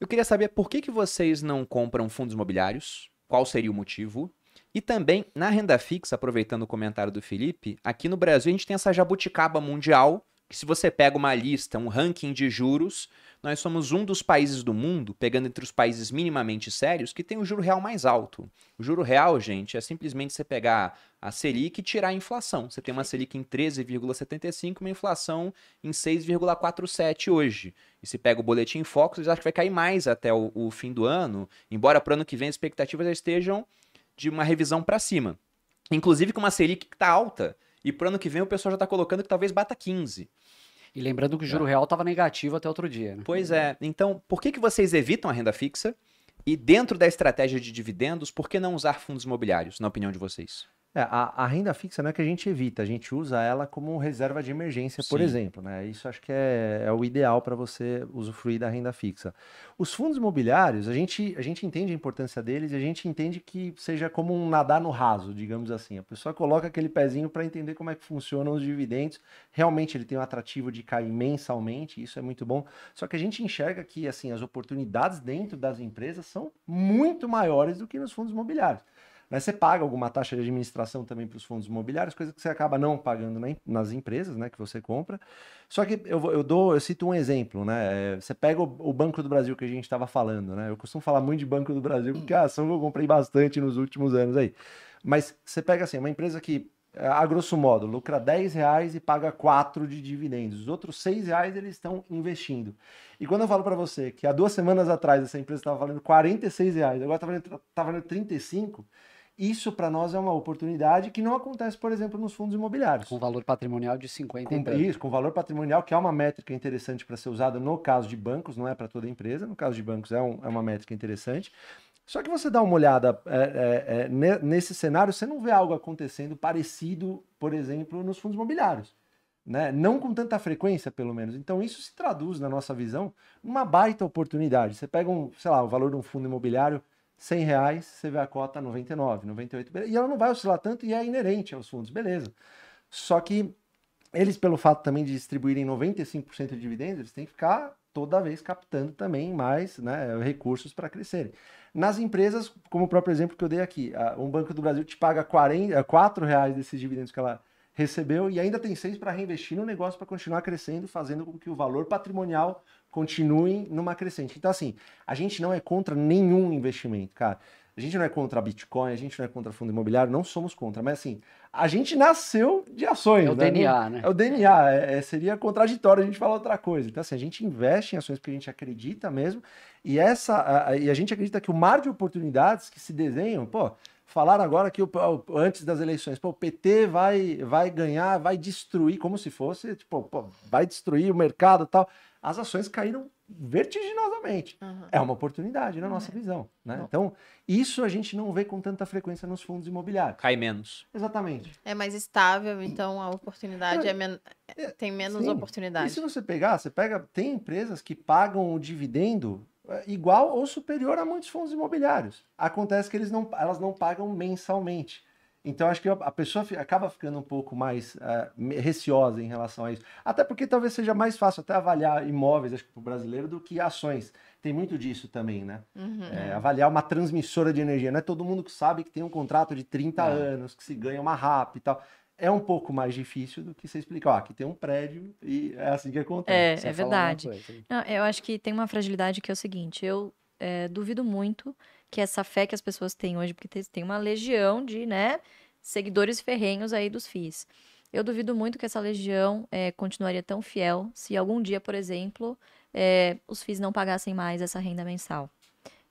Eu queria saber por que, que vocês não compram fundos imobiliários, qual seria o motivo? E também, na renda fixa, aproveitando o comentário do Felipe, aqui no Brasil a gente tem essa jabuticaba mundial, que se você pega uma lista, um ranking de juros, nós somos um dos países do mundo, pegando entre os países minimamente sérios, que tem o juro real mais alto. O juro real, gente, é simplesmente você pegar a Selic e tirar a inflação. Você tem uma Selic em 13,75, uma inflação em 6,47 hoje. E se pega o boletim Focus, eles acham que vai cair mais até o, o fim do ano, embora para o ano que vem as expectativas já estejam de uma revisão para cima. Inclusive com uma Selic que está alta. E pro ano que vem o pessoal já está colocando que talvez bata 15. E lembrando que o juro real estava negativo até outro dia. Né? Pois é. Então, por que, que vocês evitam a renda fixa? E dentro da estratégia de dividendos, por que não usar fundos imobiliários, na opinião de vocês? É, a, a renda fixa não é que a gente evita, a gente usa ela como reserva de emergência, por Sim. exemplo. Né? Isso acho que é, é o ideal para você usufruir da renda fixa. Os fundos imobiliários, a gente, a gente entende a importância deles e a gente entende que seja como um nadar no raso, digamos assim. A pessoa coloca aquele pezinho para entender como é que funcionam os dividendos. Realmente ele tem um atrativo de cair mensalmente, isso é muito bom. Só que a gente enxerga que assim as oportunidades dentro das empresas são muito maiores do que nos fundos imobiliários. Você paga alguma taxa de administração também para os fundos imobiliários, coisa que você acaba não pagando nas empresas né, que você compra. Só que eu, eu dou, eu cito um exemplo, né? é, Você pega o, o Banco do Brasil que a gente estava falando, né? Eu costumo falar muito de Banco do Brasil, porque a ação que eu comprei bastante nos últimos anos aí. Mas você pega assim, uma empresa que, a grosso modo, lucra 10 reais e paga 4 de dividendos. Os outros 6 reais eles estão investindo. E quando eu falo para você que há duas semanas atrás essa empresa estava valendo 46 reais, agora está valendo, tá valendo 35, isso para nós é uma oportunidade que não acontece, por exemplo, nos fundos imobiliários. Com valor patrimonial de 50 e Com, isso, com valor patrimonial, que é uma métrica interessante para ser usada no caso de bancos, não é para toda empresa. No caso de bancos é, um- é uma métrica interessante. Só que você dá uma olhada é, é, é, ne- nesse cenário, você não vê algo acontecendo parecido, por exemplo, nos fundos imobiliários. Né? Não com tanta frequência, pelo menos. Então, isso se traduz, na nossa visão, numa baita oportunidade. Você pega um, sei lá, o valor de um fundo imobiliário 100 reais, você vê a cota 99, 98, beleza. e ela não vai oscilar tanto e é inerente aos fundos, beleza. Só que eles, pelo fato também de distribuírem 95% de dividendos, eles têm que ficar toda vez captando também mais né, recursos para crescerem. Nas empresas, como o próprio exemplo que eu dei aqui, um Banco do Brasil te paga 40, 4 reais desses dividendos que ela recebeu e ainda tem seis para reinvestir no negócio para continuar crescendo, fazendo com que o valor patrimonial continue numa crescente. Então, assim, a gente não é contra nenhum investimento, cara. A gente não é contra Bitcoin, a gente não é contra fundo imobiliário, não somos contra. Mas assim, a gente nasceu de ações. É o né? DNA, né? É o DNA. É, é, seria contraditório a gente falar outra coisa. Então, assim, a gente investe em ações porque a gente acredita mesmo. E, essa, a, a, e a gente acredita que o mar de oportunidades que se desenham, pô, falaram agora que o, antes das eleições, pô, o PT vai, vai ganhar, vai destruir, como se fosse, tipo, pô, vai destruir o mercado e tal. As ações caíram vertiginosamente. Uhum. É uma oportunidade na nossa é. visão. Né? Então, isso a gente não vê com tanta frequência nos fundos imobiliários. Cai menos. Exatamente. É mais estável, então a oportunidade é, é men... É, tem menos sim. oportunidade. E se você pegar, você pega, tem empresas que pagam o dividendo é, igual ou superior a muitos fundos imobiliários. Acontece que eles não, elas não pagam mensalmente. Então acho que a pessoa acaba ficando um pouco mais uh, receosa em relação a isso. Até porque talvez seja mais fácil até avaliar imóveis, acho que para o brasileiro, do que ações. Tem muito disso também, né? Uhum. É, avaliar uma transmissora de energia. Não é todo mundo que sabe que tem um contrato de 30 é. anos, que se ganha uma RAP e tal. É um pouco mais difícil do que você explicar, ó, aqui tem um prédio e é assim que acontece. É, é verdade. Não, eu acho que tem uma fragilidade que é o seguinte, eu é, duvido muito que essa fé que as pessoas têm hoje, porque tem uma legião de, né, seguidores ferrenhos aí dos FIIs. Eu duvido muito que essa legião é, continuaria tão fiel se algum dia, por exemplo, é, os FIIs não pagassem mais essa renda mensal.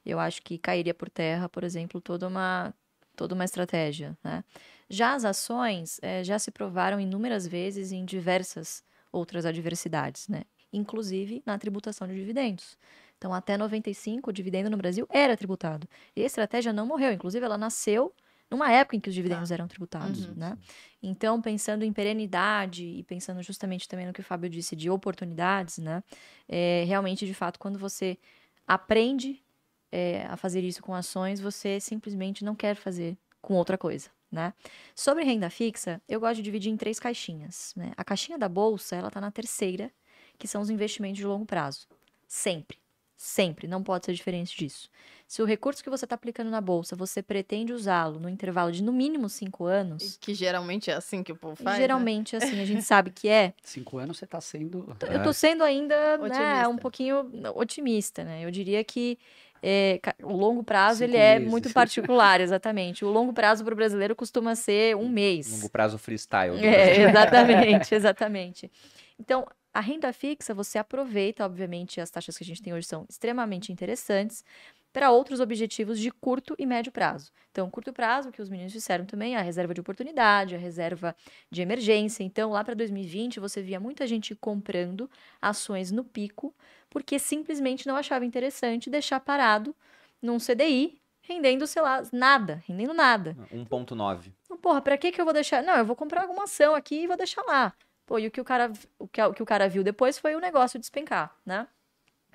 Eu acho que cairia por terra, por exemplo, toda uma, toda uma estratégia. Né? Já as ações é, já se provaram inúmeras vezes em diversas outras adversidades, né? inclusive na tributação de dividendos. Então, até 95, o dividendo no Brasil era tributado. E a estratégia não morreu, inclusive ela nasceu numa época em que os dividendos tá. eram tributados, uhum. né? Então, pensando em perenidade e pensando justamente também no que o Fábio disse de oportunidades, né? É, realmente, de fato, quando você aprende é, a fazer isso com ações, você simplesmente não quer fazer com outra coisa, né? Sobre renda fixa, eu gosto de dividir em três caixinhas, né? A caixinha da bolsa, ela tá na terceira, que são os investimentos de longo prazo. Sempre. Sempre, não pode ser diferente disso. Se o recurso que você está aplicando na bolsa, você pretende usá-lo no intervalo de no mínimo cinco anos. Que geralmente é assim que o povo faz. Né? Geralmente né? é assim, a gente sabe que é. Cinco anos você está sendo. Eu estou sendo ainda né, um pouquinho otimista, né? Eu diria que é, o longo prazo Cinco ele é meses. muito particular, exatamente. O longo prazo para o brasileiro costuma ser um mês. Longo prazo freestyle. É, exatamente, exatamente. Então, a renda fixa, você aproveita, obviamente, as taxas que a gente tem hoje são extremamente interessantes para outros objetivos de curto e médio prazo. Então, curto prazo, que os meninos disseram também, a reserva de oportunidade, a reserva de emergência. Então, lá para 2020, você via muita gente comprando ações no pico, porque simplesmente não achava interessante deixar parado num CDI, rendendo, sei lá, nada, rendendo nada. 1.9. Porra, para que que eu vou deixar? Não, eu vou comprar alguma ação aqui e vou deixar lá. Pô, e o que o cara, o que, o que o cara viu depois foi o negócio despencar, né?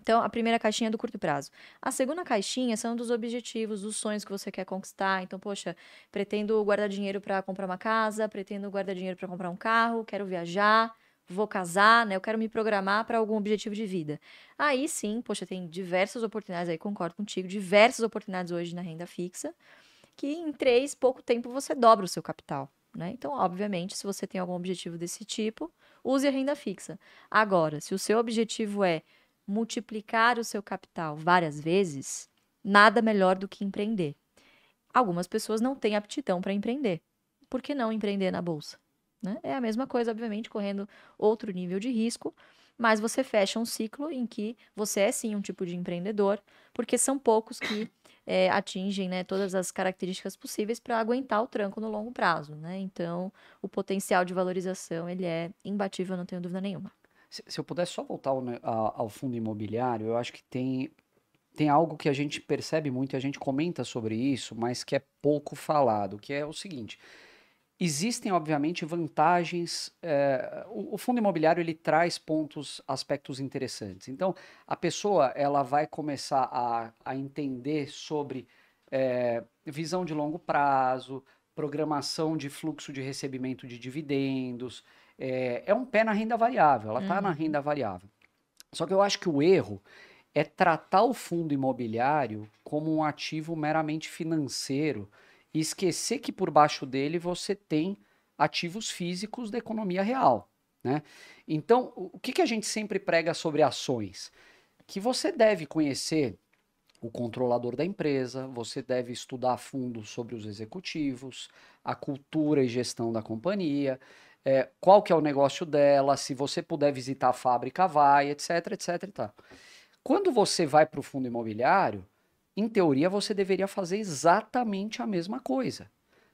Então, a primeira caixinha é do curto prazo. A segunda caixinha são dos objetivos, dos sonhos que você quer conquistar. Então, poxa, pretendo guardar dinheiro para comprar uma casa, pretendo guardar dinheiro para comprar um carro, quero viajar, vou casar, né? Eu quero me programar para algum objetivo de vida. Aí sim, poxa, tem diversas oportunidades aí, concordo contigo, diversas oportunidades hoje na renda fixa, que em três, pouco tempo você dobra o seu capital. Né? Então, obviamente, se você tem algum objetivo desse tipo, use a renda fixa. Agora, se o seu objetivo é multiplicar o seu capital várias vezes, nada melhor do que empreender. Algumas pessoas não têm aptidão para empreender. Por que não empreender na bolsa? Né? É a mesma coisa, obviamente, correndo outro nível de risco, mas você fecha um ciclo em que você é sim um tipo de empreendedor, porque são poucos que é, atingem né, todas as características possíveis para aguentar o tranco no longo prazo. Né? Então, o potencial de valorização ele é imbatível, não tenho dúvida nenhuma. Se, se eu pudesse só voltar ao, ao, fundo imobiliário, eu acho que tem, tem algo que a gente percebe muito e a gente comenta sobre isso, mas que é pouco falado, que é o seguinte. Existem, obviamente, vantagens. É, o, o, fundo imobiliário ele traz pontos, aspectos interessantes. Então, a pessoa ela vai começar a, a entender sobre é, visão de longo prazo, programação de fluxo de recebimento de dividendos. É, é um pé na renda variável, ela está na Uhum. renda variável. Só que eu acho que o erro é tratar o fundo imobiliário como um ativo meramente financeiro e esquecer que por baixo dele você tem ativos físicos da economia real. Né? Então, o que, que a gente sempre prega sobre ações? Que você deve conhecer o controlador da empresa, você deve estudar a fundo sobre os executivos, a cultura e gestão da companhia, é, qual que é o negócio dela, se você puder visitar a fábrica, vai, etc, etc. Quando você vai para o fundo imobiliário, em teoria você deveria fazer exatamente a mesma coisa.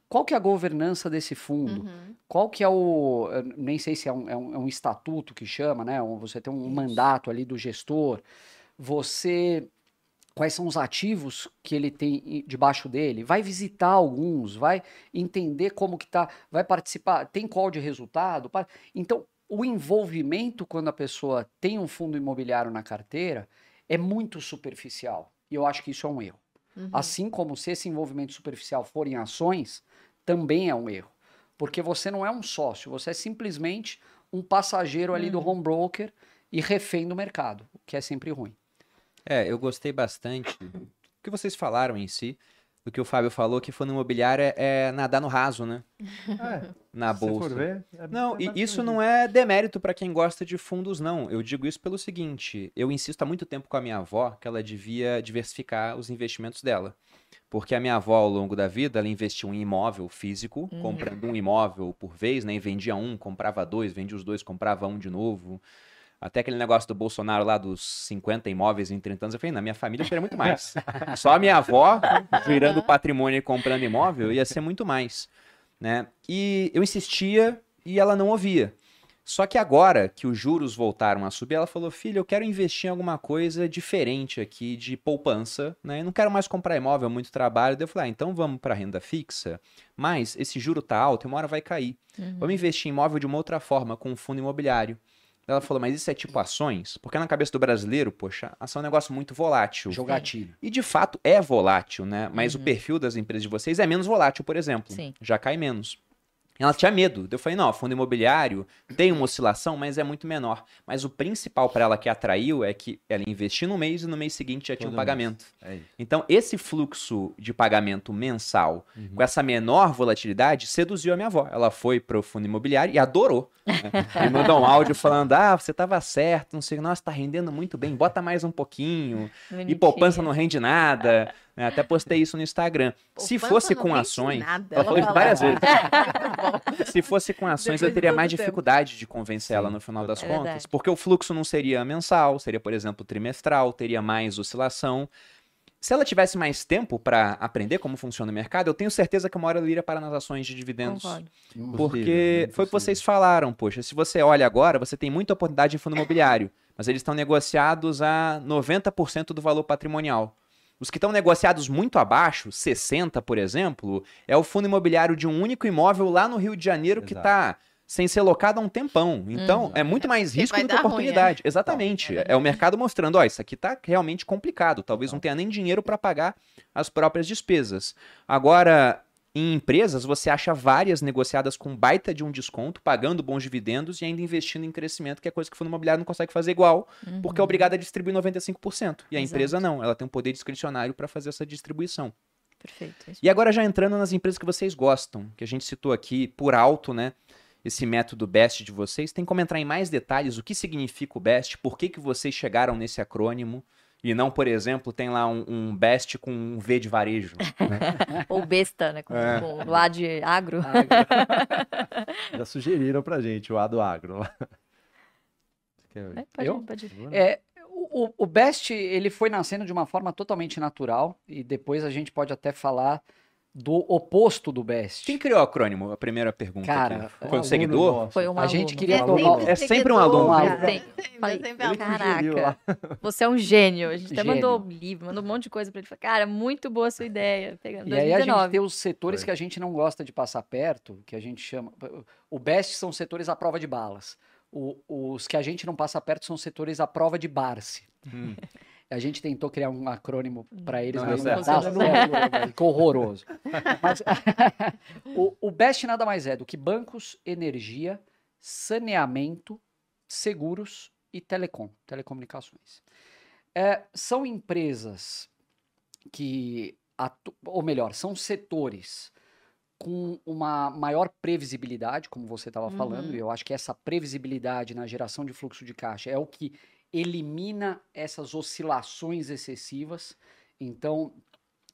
Qual que é a governança desse fundo? Uhum. Qual que é o. eu Nem sei se é um, é um, é um estatuto que chama, né? Você tem um Isso. mandato ali do gestor. Você. Quais são os ativos que ele tem em- debaixo dele? Vai visitar alguns, vai entender como que tá, vai participar, tem call de resultado. Então, o envolvimento quando a pessoa tem um fundo imobiliário na carteira é muito superficial. E eu acho que isso é um erro. Uhum. Assim como se esse envolvimento superficial for em ações, também é um erro. Porque você não é um sócio, você é simplesmente um passageiro ali do home broker e refém do mercado, o que é sempre ruim. É, eu gostei bastante do que vocês falaram em si, do que o Fábio falou, que fundo imobiliário é, é nadar no raso, né? É, Na bolsa. for ver, é- Não, é e isso não é demérito para quem gosta de fundos, não. Eu digo isso pelo seguinte: eu insisto há muito tempo com a minha avó que ela devia diversificar os investimentos dela. Porque a minha avó, ao longo da vida, ela investiu em imóvel físico, Uhum. comprando um imóvel por vez, né? E vendia um, comprava dois, vendia os dois, comprava um de novo. Até aquele negócio do Bolsonaro lá dos 50 imóveis em 30 anos, eu falei, na minha família eu teria muito mais. Só a minha avó virando patrimônio e comprando imóvel ia ser muito mais, né? E eu insistia e ela não ouvia. Só que agora que os juros voltaram a subir, ela falou: "Filho, eu quero investir em alguma coisa diferente aqui de poupança, né? Eu não quero mais comprar imóvel, muito trabalho". Daí eu falei: ah, "Então vamos para renda fixa, mas esse juro tá alto, e uma hora vai cair. Vamos investir em imóvel de uma outra forma, com um fundo imobiliário". Ela falou: "Mas isso é tipo ações?" Porque na cabeça do brasileiro, poxa, ação é um negócio muito volátil. Jogatina. E de fato é volátil, né? Mas Uhum. o perfil das empresas de vocês é menos volátil, por exemplo. Sim. Já cai menos. Ela tinha medo. Eu falei, não, fundo imobiliário tem uma oscilação, mas é muito menor. Mas o principal para ela que atraiu é que ela investiu no mês e no mês seguinte já tinha um pagamento. É. Então, esse fluxo de pagamento mensal, Uhum. com essa menor volatilidade, seduziu a minha avó. Ela foi pro fundo imobiliário e adorou. Né? Me mandou um áudio falando: ah, você tava certo, não sei, nossa, tá rendendo muito bem, bota mais um pouquinho. E poupança não rende nada. Né? Até postei isso no Instagram. Se Poupança fosse não com rende ações. nada, Ela falou várias vezes. Se fosse com ações, eu Depois de teria mais tempo. dificuldade de convencer ela no final das É contas. verdade. Porque o fluxo não seria mensal, seria, por exemplo, trimestral, teria mais oscilação. Se ela tivesse mais tempo para aprender como funciona o mercado, eu tenho certeza que uma hora ela iria parar nas ações de dividendos. Concordo. Porque Impossível, foi o que vocês falaram, poxa, se você olha agora, você tem muita oportunidade em fundo imobiliário, mas eles estão negociados a 90% do valor patrimonial. Os que estão negociados muito abaixo, 60, por exemplo, é o fundo imobiliário de um único imóvel lá no Rio de Janeiro que Exato. está sem ser locado há um tempão. Então, Uhum. é muito mais risco do que dar ruim, oportunidade. Exatamente. É É, o mercado mostrando, ó, isso aqui tá realmente complicado. Talvez não tenha nem dinheiro para pagar as próprias despesas. Agora, em empresas, você acha várias negociadas com baita de um desconto, pagando bons dividendos e ainda investindo em crescimento, que é coisa que o fundo imobiliário não consegue fazer igual, porque é obrigado a distribuir 95%. E a Uhum. Exato. empresa não, ela tem um poder discricionário para fazer essa distribuição. Perfeito. é E agora já entrando nas empresas que vocês gostam, que a gente citou aqui por alto, né? Esse método BEST de vocês. Tem como entrar em mais detalhes o que significa o BEST, por que, que vocês chegaram nesse acrônimo, e não, por exemplo, tem lá um, um BEST com um V de varejo. né? Ou besta, né? Com, É. com o A de agro. Já sugeriram pra gente o A do agro lá. Você quer ver? É, pode, Eu? ir, pode ir. É, o, o- o Best, ele foi nascendo de uma forma totalmente natural, e depois a gente pode até falar do oposto do Best. Quem criou o acrônimo? A primeira pergunta. Cara, aqui. um Foi um aluno seguidor? Foi um A gente aluno. queria É É sempre um aluno. Um aluno. Sempre, Falei, aluno. Caraca, você é um gênio. A gente até Gênio. mandou um livro, mandou um monte de coisa pra ele. Falei, cara, muito boa a sua ideia. Pegando E aí a gente 2019. tem os setores Foi. que a gente não gosta de passar perto, que a gente chama. O best são setores à prova de balas. O- os que a gente não passa perto são setores à prova de Barce. Hum. A gente tentou criar um acrônimo para eles, Não mas não Não deu certo. Ficou horroroso. Mas, o, o BEST nada mais é do que bancos, energia, saneamento, seguros e telecom, telecomunicações. É, são empresas que, atu- ou melhor, são setores com uma maior previsibilidade, como você estava falando, Uhum. e eu acho que essa previsibilidade na geração de fluxo de caixa é o que elimina essas oscilações excessivas. Então,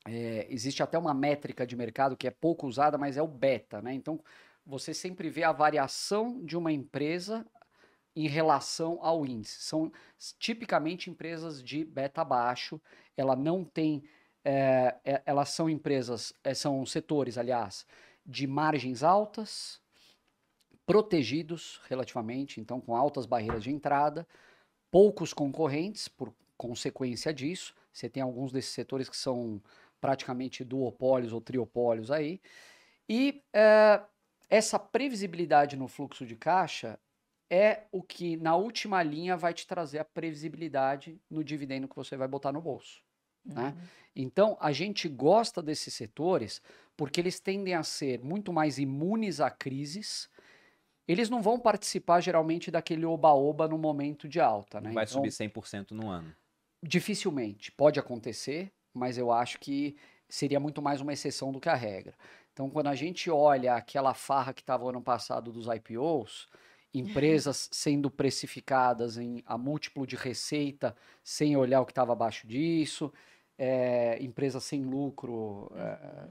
é, existe até uma métrica de mercado que é pouco usada, mas é o beta, né? Então, você sempre vê a variação de uma empresa em relação ao índice. São tipicamente empresas de beta baixo, ela não tem. é, é- elas são empresas, é, são setores, aliás, de margens altas, protegidos relativamente, então com altas barreiras de entrada, poucos concorrentes por consequência disso. Você tem alguns desses setores que são praticamente duopólios ou triopólios aí. E eh, essa previsibilidade no fluxo de caixa é o que, na última linha, vai te trazer a previsibilidade no dividendo que você vai botar no bolso. né? Então, a gente gosta desses setores porque eles tendem a ser muito mais imunes a crises. Eles não vão participar geralmente daquele oba-oba no momento de alta, né? Vai Então, subir 100% no ano. Dificilmente. Pode acontecer, mas eu acho que seria muito mais uma exceção do que a regra. Então, quando a gente olha aquela farra que estava ano passado dos IPOs, empresas sendo precificadas em a múltiplo de receita sem olhar o que estava abaixo disso, é, empresas sem lucro, é,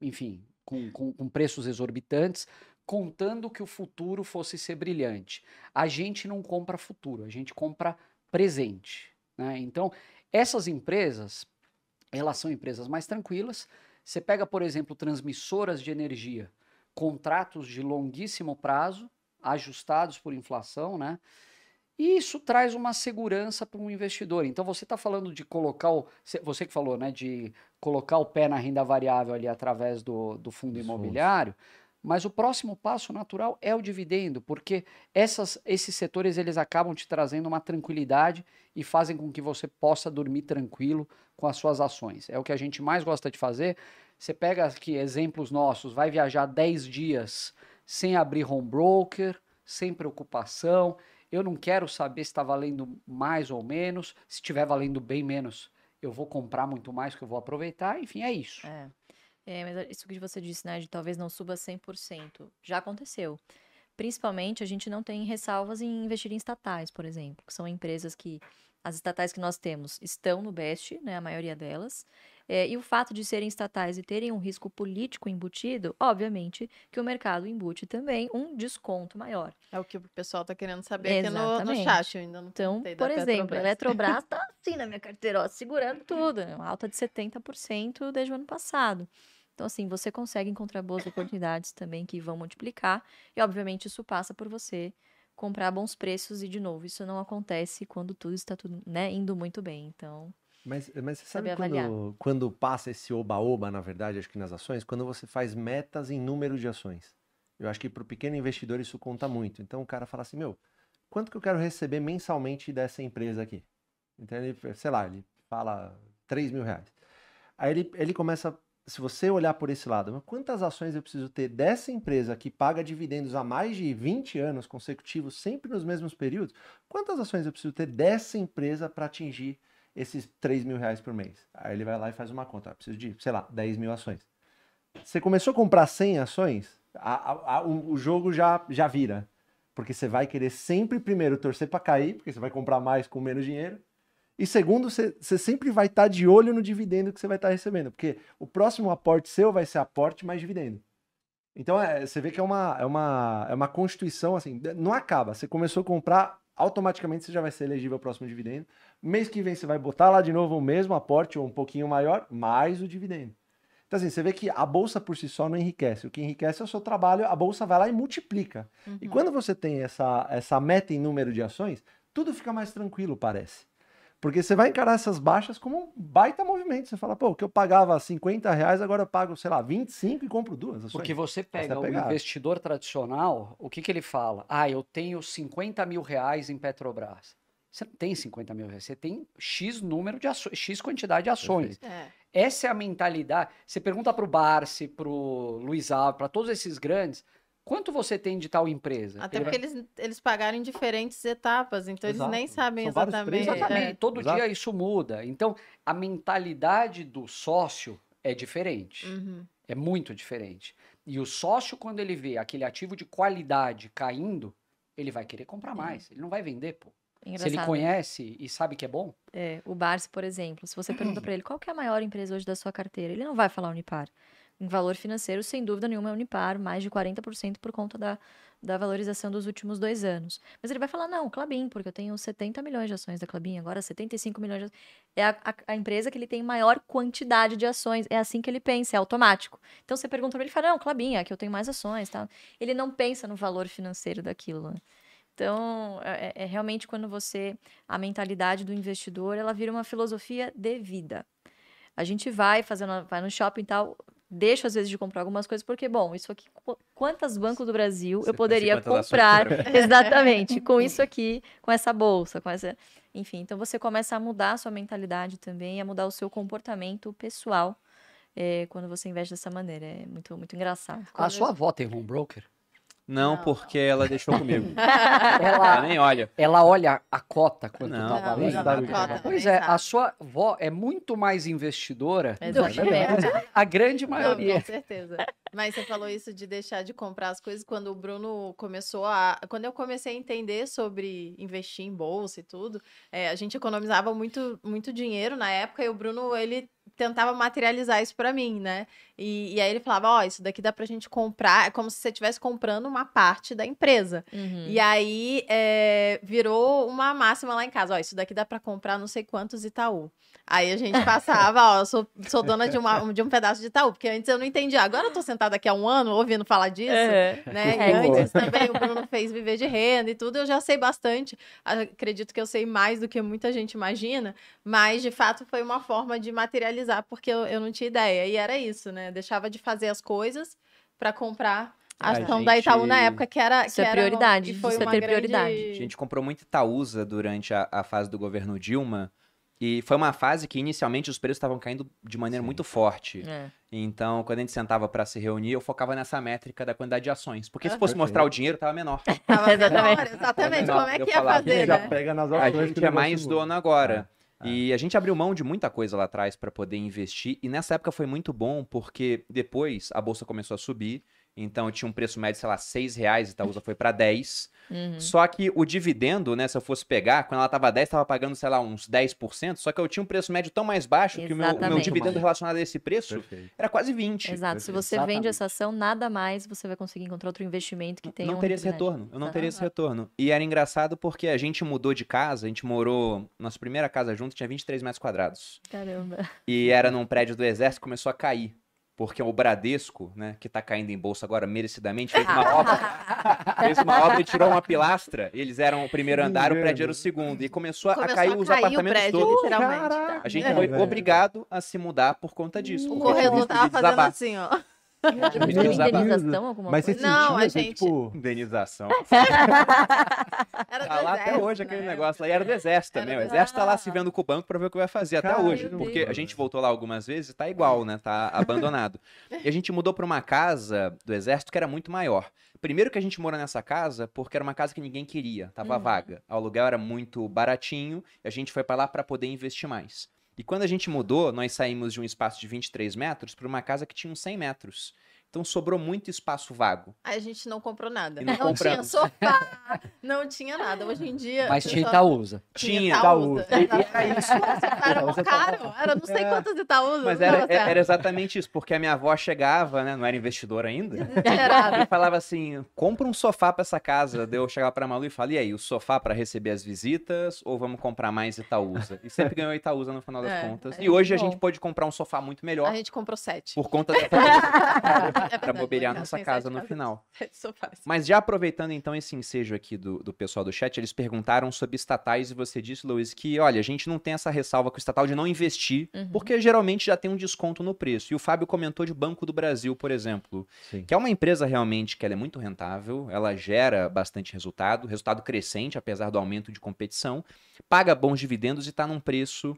enfim, com, com- com preços exorbitantes, contando que o futuro fosse ser brilhante. A gente não compra futuro, a gente compra presente. né? Então, essas empresas, elas são empresas mais tranquilas. Você pega, por exemplo, transmissoras de energia, contratos de longuíssimo prazo, ajustados por inflação, né? E isso traz uma segurança para um investidor. Então você está falando de colocar o. cê- Você que falou, né? De colocar o pé na renda variável ali através do, do fundo fundos. imobiliário. Mas o próximo passo natural é o dividendo, porque essas, esses setores eles acabam te trazendo uma tranquilidade e fazem com que você possa dormir tranquilo com as suas ações. É o que a gente mais gosta de fazer. Você pega aqui exemplos nossos, vai viajar 10 dias sem abrir home broker, sem preocupação. Eu não quero saber se está valendo mais ou menos. Se estiver valendo bem menos, eu vou comprar muito mais que eu vou aproveitar. Enfim, é isso. É. É, mas isso que você disse, né, de talvez não suba 100%, já aconteceu. Principalmente, a gente não tem ressalvas em investir em estatais, por exemplo, que são empresas que, as estatais que nós temos estão no BEST, né, a maioria delas, é, e o fato de serem estatais e terem um risco político embutido, obviamente que o mercado embute também um desconto maior. É o que o pessoal tá querendo saber aqui no, no Exatamente. chat. Ainda não Então, por exemplo, a. Eletrobras está assim na minha carteira, ó, segurando tudo, né? alta de 70% desde o ano passado. Então, assim, você consegue encontrar boas oportunidades também que vão multiplicar. E, obviamente, isso passa por você comprar bons preços. E, de novo, isso não acontece quando tudo está tudo, né, indo muito bem. Então, Mas, mas você sabe quando, quando passa esse oba-oba, na verdade, acho que nas ações, quando você faz metas em número de ações. Eu acho que para o pequeno investidor isso conta muito. Então o cara fala assim, meu, quanto que eu quero receber mensalmente dessa empresa aqui? Então ele, sei lá, ele fala 3 mil reais. Aí ele, ele começa, se você olhar por esse lado, quantas ações eu preciso ter dessa empresa que paga dividendos há mais de 20 anos consecutivos, sempre nos mesmos períodos? Quantas ações eu preciso ter dessa empresa para atingir esses 3 mil reais por mês. Aí ele vai lá e faz uma conta. Preciso de, sei lá, 10 mil ações. Você começou a comprar 100 ações, a- a- a- o, o jogo já, já vira. Porque você vai querer sempre, primeiro, torcer para cair, porque você vai comprar mais com menos dinheiro. E segundo, você, sempre vai estar de olho no dividendo que você vai estar recebendo. Porque o próximo aporte seu vai ser aporte mais dividendo. Então é, você vê que é uma, é, uma, é uma constituição assim, não acaba. Você começou a comprar, automaticamente você já vai ser elegível ao próximo dividendo. Mês que vem você vai botar lá de novo o mesmo aporte ou um pouquinho maior, mais o dividendo. Então, assim, você vê que a bolsa por si só não enriquece. O que enriquece é o seu trabalho, a bolsa vai lá e multiplica. E Uhum. quando você tem essa, essa meta em número de ações, tudo fica mais tranquilo, parece. Porque você vai encarar essas baixas como um baita movimento. Você fala, pô, o que eu pagava 50 reais, agora eu pago, sei lá, 25 e compro duas ações. Porque você pega é a o investidor tradicional, o que, que ele fala? Ah, eu tenho 50 mil reais em Petrobras. Você não tem 50 mil reais, você tem X número de ações, X quantidade de ações. É. Essa é a mentalidade. Você pergunta para o Barsi, para o Luiz Alves, para todos esses grandes, quanto você tem de tal empresa? Até Ele vai- porque eles, eles pagaram em diferentes etapas, então Exato. eles nem sabem São exatamente. preços. Exatamente, é. todo Exato. dia isso muda. Então, a mentalidade do sócio é diferente. Uhum. É muito diferente. E o sócio, quando ele vê aquele ativo de qualidade caindo, ele vai querer comprar mais. Ele não vai vender, pô. Se ele Engraçado. conhece e sabe que é bom, É, o Barsi, por exemplo, se você pergunta para ele qual que é a maior empresa hoje da sua carteira, ele não vai falar Unipar. Em valor financeiro, sem dúvida nenhuma, é Unipar, mais de 40% por conta da, da valorização dos últimos dois anos. Mas ele vai falar, não, Clabin, porque eu tenho 70 milhões de ações da Clabin, agora 75 milhões de ações. É a, a- a empresa que ele tem maior quantidade de ações. É assim que ele pensa, é automático. Então você pergunta para ele, ele fala, não, Clabin, é que eu tenho mais ações. Tá? Ele não pensa no valor financeiro daquilo. né? Então, é, é realmente quando você a mentalidade do investidor, ela vira uma filosofia de vida. A gente vai fazendo, vai no shopping e tal, deixa às vezes de comprar algumas coisas, porque, bom, isso aqui, qu- quantas bancos do Brasil Você eu poderia pensa quantas comprar exatamente com isso aqui, com essa bolsa, com essa. Enfim, então você começa a mudar a sua mentalidade também, a mudar o seu comportamento pessoal eh, quando você investe dessa maneira. É muito, muito engraçado. a Quando sua avó tem home broker? Não, Não. porque ela deixou comigo. Ela Ela, nem olha. ela olha a cota quanto Não, tá não, valendo? sabe. cota, Pois é, sabe. a sua avó é muito mais investidora do que Exatamente. a grande Não, maioria. com certeza. Mas você falou isso de deixar de comprar as coisas quando o Bruno começou a. Quando eu comecei a entender sobre investir em bolsa e tudo, é, a gente economizava muito, muito dinheiro na época e o Bruno, ele tentava materializar isso pra mim, né? E, e aí ele falava: Ó, isso daqui dá pra gente comprar. É como se você estivesse comprando uma parte da empresa. Uhum. E aí é, virou uma máxima lá em casa. Ó, isso daqui dá pra comprar não sei quantos Itaú. Aí a gente passava, ó, eu sou, sou dona de, uma, de um pedaço de Itaú, porque antes eu não entendia. Agora eu tô sentada aqui há um ano ouvindo falar disso, É. né? É, E antes também o Bruno fez viver de renda e tudo, eu já sei bastante. Acredito que eu sei mais do que muita gente imagina, mas de fato foi uma forma de materializar, porque eu, eu não tinha ideia. E era isso, né? Deixava de fazer as coisas pra comprar a A ação da gente- Itaú na época, que era. Isso que é era- prioridade, e foi isso é uma ter grande- prioridade. A gente comprou muito Itaúsa durante a, a fase do governo Dilma. E foi uma fase que inicialmente os preços estavam caindo de maneira muito forte. É. Então, quando a gente sentava para se reunir, eu focava nessa métrica da quantidade de ações. Porque se Ah, fosse perfeito. mostrar o dinheiro, tava menor. Tava Exatamente. menor, exatamente. Como é eu que ia falava, fazer, já né? pega nas A ações que gente é mais dono agora. É. E a gente abriu mão de muita coisa lá atrás para poder investir. E nessa época foi muito bom, porque depois a bolsa começou a subir. Então tinha um preço médio, sei lá, 6 reais, Itaúsa foi para 10. Uhum. Só que o dividendo, né, se eu fosse pegar, quando ela tava 10, tava pagando, sei lá, uns 10%. Só que eu tinha um preço médio tão mais baixo que o meu, o meu Exatamente. dividendo relacionado a esse preço Perfeito. era quase 20. Exato. Se perfeito. você vende Exatamente. essa ação, nada mais você vai conseguir encontrar outro investimento que tenha não uma teria esse retorno. Eu não Exato. teria esse retorno. E era engraçado porque a gente mudou de casa, a gente morou. Nossa primeira casa junto tinha 23 metros quadrados. Caramba. E era num prédio do exército começou a cair. Porque o Bradesco, né, que tá caindo em bolsa agora merecidamente, fez uma obra. fez uma obra e tirou uma pilastra. Eles eram o primeiro andar, o prédio era o segundo. E começou, a Começou cair a os cair o apartamentos prédio, todos. literalmente. A gente É, foi velho. obrigado a se mudar por conta disso. O corredor tava fazendo assim, ó. Tipo, indenização, alguma Mas você coisa? Não, sentia a que, gente- tipo, Indenização. Era Tá lá até hoje aquele né? negócio lá. E era do exército também. O exército tá lá Ah. se vendo com o banco pra ver o que vai fazer até Caramba. hoje. Porque a Deus. gente voltou lá algumas vezes e tá igual, né? Tá abandonado. E a gente mudou pra uma casa do exército que era muito maior. Primeiro que a gente morou nessa casa porque era uma casa que ninguém queria, tava Uhum. vaga. O aluguel era muito baratinho e a gente foi pra lá pra poder investir mais. E quando a gente mudou, nós saímos de um espaço de 23 metros pra uma casa que tinha uns 100 metros. Então sobrou muito espaço vago. Aí a gente não comprou nada. E não Não, tinha sofá, não tinha nada. Hoje em dia. Mas o tinha Itaúsa. Tinha. Itaúsa. Itaúsa. Era mó Você caro. tava- Era não sei É. quantos Itaúsas. Mas era, certo. era exatamente isso, porque a minha avó chegava, né? Não era investidora ainda. Era- E falava assim: compra um sofá pra essa casa. Daí eu chegava pra Malu e falava: e aí, o sofá pra receber as visitas ou vamos comprar mais Itaúsa? E sempre ganhou Itaúsa no final das É, contas. é E hoje a bom. gente pode comprar um sofá muito melhor A gente comprou sete. por conta dessa. É para em nossa casa no casas, final. sofás. Mas já aproveitando então esse ensejo aqui do, do pessoal do chat, eles perguntaram sobre estatais e você disse, Luiz, que olha, a gente não tem essa ressalva com o estatal de não investir, Uhum. porque geralmente já tem um desconto no preço. E o Fábio comentou de Banco do Brasil, por exemplo, Sim. que é uma empresa realmente que ela é muito rentável, ela gera bastante resultado, resultado crescente, apesar do aumento de competição, paga bons dividendos e está num preço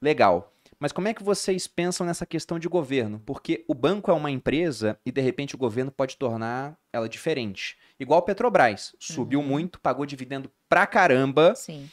legal. Mas como é que vocês pensam nessa questão de governo? Porque o banco é uma empresa e de repente o governo pode tornar ela diferente. Igual Petrobras, subiu Uhum. muito, pagou dividendo pra caramba, Sim.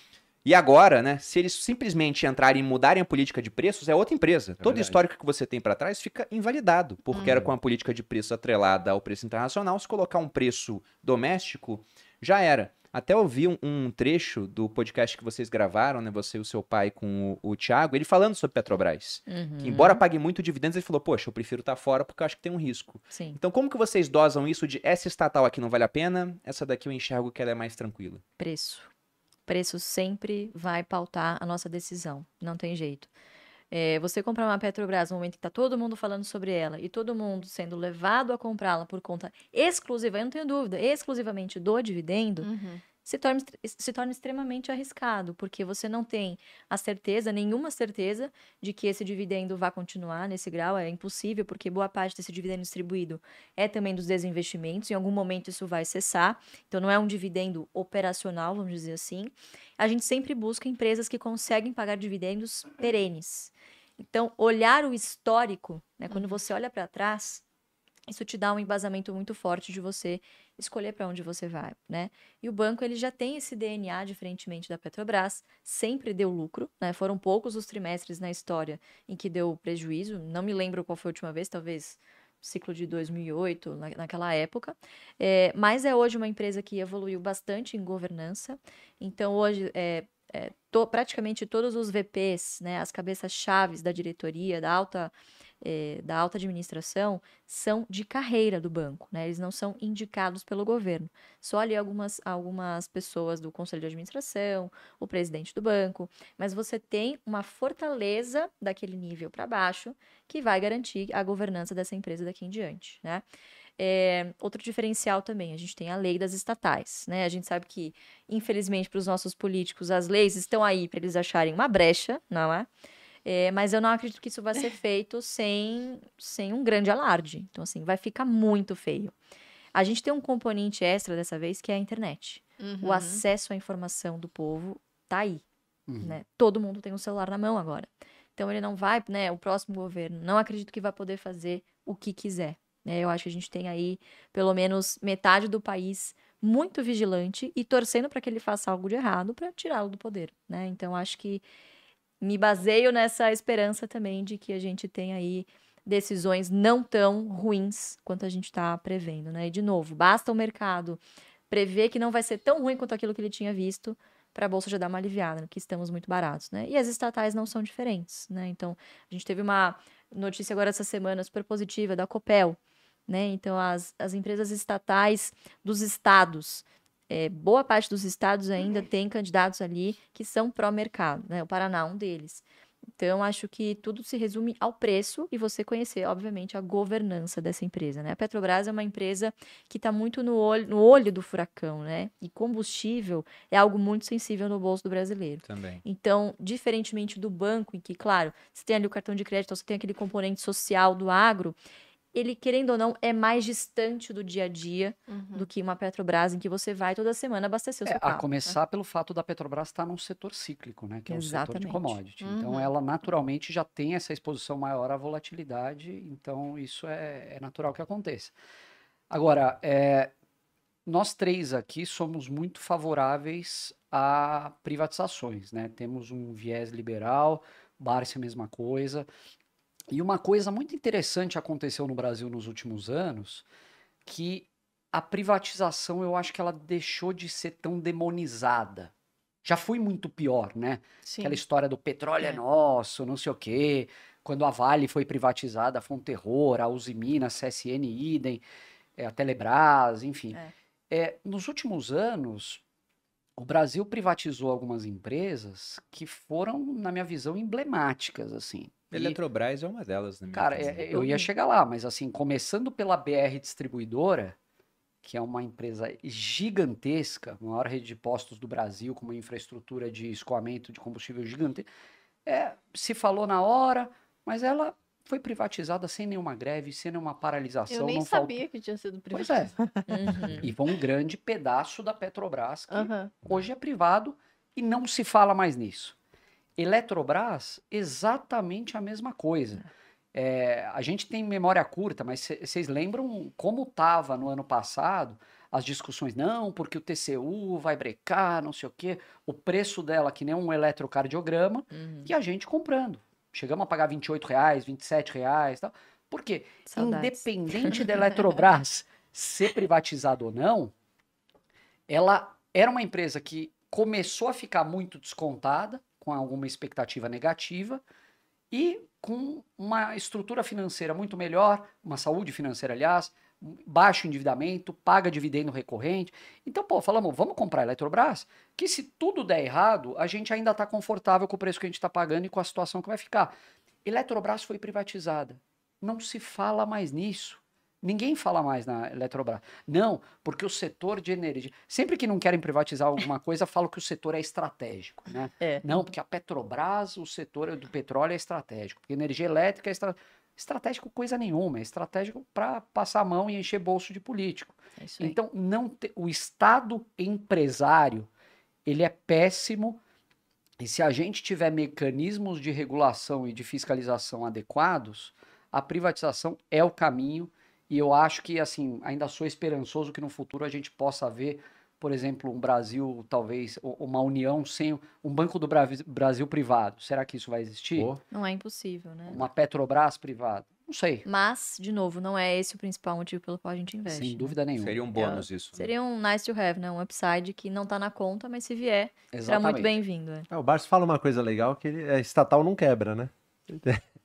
e agora, né, se eles simplesmente entrarem e mudarem a política de preços, é outra empresa. Todo verdade. histórico que você tem pra trás fica invalidado, porque era com a política de preço atrelada ao preço internacional, se colocar um preço doméstico, já era. Até ouvi um, um trecho do podcast que vocês gravaram, né, você e o seu pai com o, o Thiago, ele falando sobre Petrobras. Uhum. Que embora pague muito dividendos, ele falou, poxa, eu prefiro estar fora porque eu acho que tem um risco. Sim. Então como que vocês dosam isso de essa estatal aqui não vale a pena, essa daqui eu enxergo que ela é mais tranquila? Preço. Preço sempre vai pautar a nossa decisão. Não tem jeito. É, você comprar uma Petrobras no momento que está todo mundo falando sobre ela e todo mundo sendo levado a comprá-la por conta exclusiva, eu não tenho dúvida, exclusivamente do dividendo, Uhum. Se torna, se torna extremamente arriscado, porque você não tem a certeza, nenhuma certeza, de que esse dividendo vai continuar nesse grau. É impossível, porque boa parte desse dividendo distribuído é também dos desinvestimentos. Em algum momento isso vai cessar. Então não é um dividendo operacional, vamos dizer assim. A gente sempre busca empresas que conseguem pagar dividendos perenes. Então, olhar o histórico, né, quando você olha para trás, isso te dá um embasamento muito forte de você escolher para onde você vai, né? E o banco ele já tem esse DNA diferentemente da Petrobras, sempre deu lucro, né? Foram poucos os trimestres na história em que deu prejuízo. Não me lembro qual foi a última vez, talvez ciclo de 2008, na, naquela época. É, mas é hoje uma empresa que evoluiu bastante em governança. Então hoje é, é, to- praticamente todos os VPs, né, as cabeças-chaves da diretoria, da alta eh, da alta administração são de carreira do banco, né? Eles não são indicados pelo governo. Só ali algumas, algumas pessoas do conselho de administração, o presidente do banco, mas você tem uma fortaleza daquele nível para baixo que vai garantir a governança dessa empresa daqui em diante, né? É, outro diferencial também, a gente tem a lei das estatais, né? A gente sabe que, infelizmente, para os nossos políticos, as leis estão aí para eles acharem uma brecha, não é? É, mas eu não acredito que isso vai ser feito sem, sem um grande alarde. Então, assim, vai ficar muito feio. A gente tem um componente extra dessa vez que é a internet. O Uhum. acesso à informação do povo tá aí, Uhum. né? Todo mundo tem um celular na mão agora. Então ele não vai, né? O próximo governo, não acredito que vai poder fazer o que quiser. Né? Eu acho que a gente tem aí pelo menos metade do país muito vigilante e torcendo para que ele faça algo de errado para tirá-lo do poder, né? Então acho que me baseio nessa esperança também de que a gente tem aí decisões não tão ruins quanto a gente está prevendo, né? E de novo, basta o mercado prever que não vai ser tão ruim quanto aquilo que ele tinha visto para a bolsa já dar uma aliviada, que estamos muito baratos, né? E as estatais não são diferentes, né? Então, a gente teve uma notícia agora essa semana super positiva da Copel, né? Então, as, as empresas estatais dos estados, é, boa parte dos estados ainda tem candidatos ali que são pró-mercado, né? O Paraná é um deles. Então, acho que tudo se resume ao preço e você conhecer, obviamente, a governança dessa empresa, né? A Petrobras é uma empresa que está muito no olho, no olho do furacão, né? E combustível é algo muito sensível no bolso do brasileiro. Também. Então, diferentemente do banco, em que, claro, você tem ali o cartão de crédito, você tem aquele componente social do agro, ele, querendo ou não, é mais distante do dia a dia Uhum. do que uma Petrobras, em que você vai toda semana abastecer o É, seu a carro. né? começar pelo fato da Petrobras estar num setor cíclico, né? Que é o setor de commodity. Então, Uhum. ela naturalmente já tem essa exposição maior à volatilidade, então isso é, é natural que aconteça. Agora, é, nós três aqui somos muito favoráveis a privatizações, né? Temos um viés liberal, Barça a mesma coisa. E uma coisa muito interessante aconteceu no Brasil nos últimos anos, que a privatização eu acho que ela deixou de ser tão demonizada. Já foi muito pior, né? Sim. Aquela história do petróleo é, É. nosso, não sei o quê. Quando a Vale foi privatizada, foi um terror, a Uzi Minas, CSN idem, é, a Telebrás, enfim. É. É, nos últimos anos, o Brasil privatizou algumas empresas que foram, na minha visão, emblemáticas, assim. Eletrobras é uma delas, né? Cara, é, eu ia chegar lá, mas assim, começando pela BR Distribuidora, que é uma empresa gigantesca, maior rede de postos do Brasil, com uma infraestrutura de escoamento de combustível gigante, é, se falou na hora, mas ela foi privatizada sem nenhuma greve, sem nenhuma paralisação. Eu nem não sabia faltou... que tinha sido Pois é. Uhum. E foi um grande pedaço da Petrobras que Aham. hoje é privado e não se fala mais nisso. Eletrobras, exatamente a mesma coisa. É, a gente tem memória curta, mas vocês lembram como estava no ano passado as discussões? Não, porque o TCU vai brecar, não sei o quê. O preço dela, que nem um eletrocardiograma, Uhum. e a gente comprando. Chegamos a pagar 28 reais, 27 reais, tal. Por quê? Saudades. Independente da Eletrobras ser privatizada ou não, ela era uma empresa que começou a ficar muito descontada, com alguma expectativa negativa, e com uma estrutura financeira muito melhor, uma saúde financeira, aliás, baixo endividamento, paga dividendo recorrente. Então, pô, falamos, vamos comprar a Eletrobras, que se tudo der errado, a gente ainda está confortável com o preço que a gente está pagando e com a situação que vai ficar. Eletrobras foi privatizada. Não se fala mais nisso. Ninguém fala mais na Eletrobras. Não, porque o setor de energia. Sempre que não querem privatizar alguma coisa, falam que o setor é estratégico. Né? É. Não, porque a Petrobras, o setor do petróleo é estratégico. Porque energia elétrica é estra... estratégico coisa nenhuma. É estratégico para passar a mão e encher bolso de político. É. Então, não te- o Estado empresário, ele é péssimo. E se a gente tiver mecanismos de regulação e de fiscalização adequados, a privatização é o caminho. E eu acho que, assim, ainda sou esperançoso que no futuro a gente possa ver, por exemplo, um Brasil, talvez, uma união sem um Banco do Brasil privado. Será que isso vai existir? Pô, Não é impossível, né? Uma Petrobras privada? Não sei, Mas, de novo, não é esse o principal motivo pelo qual a gente investe. sem né? dúvida nenhuma. Seria um bônus isso. né? Seria um nice to have, né? Um upside que não tá na conta, mas se vier, será Exatamente. muito bem-vindo. é. É, o Barça fala uma coisa legal que ele, é, estatal não quebra, né?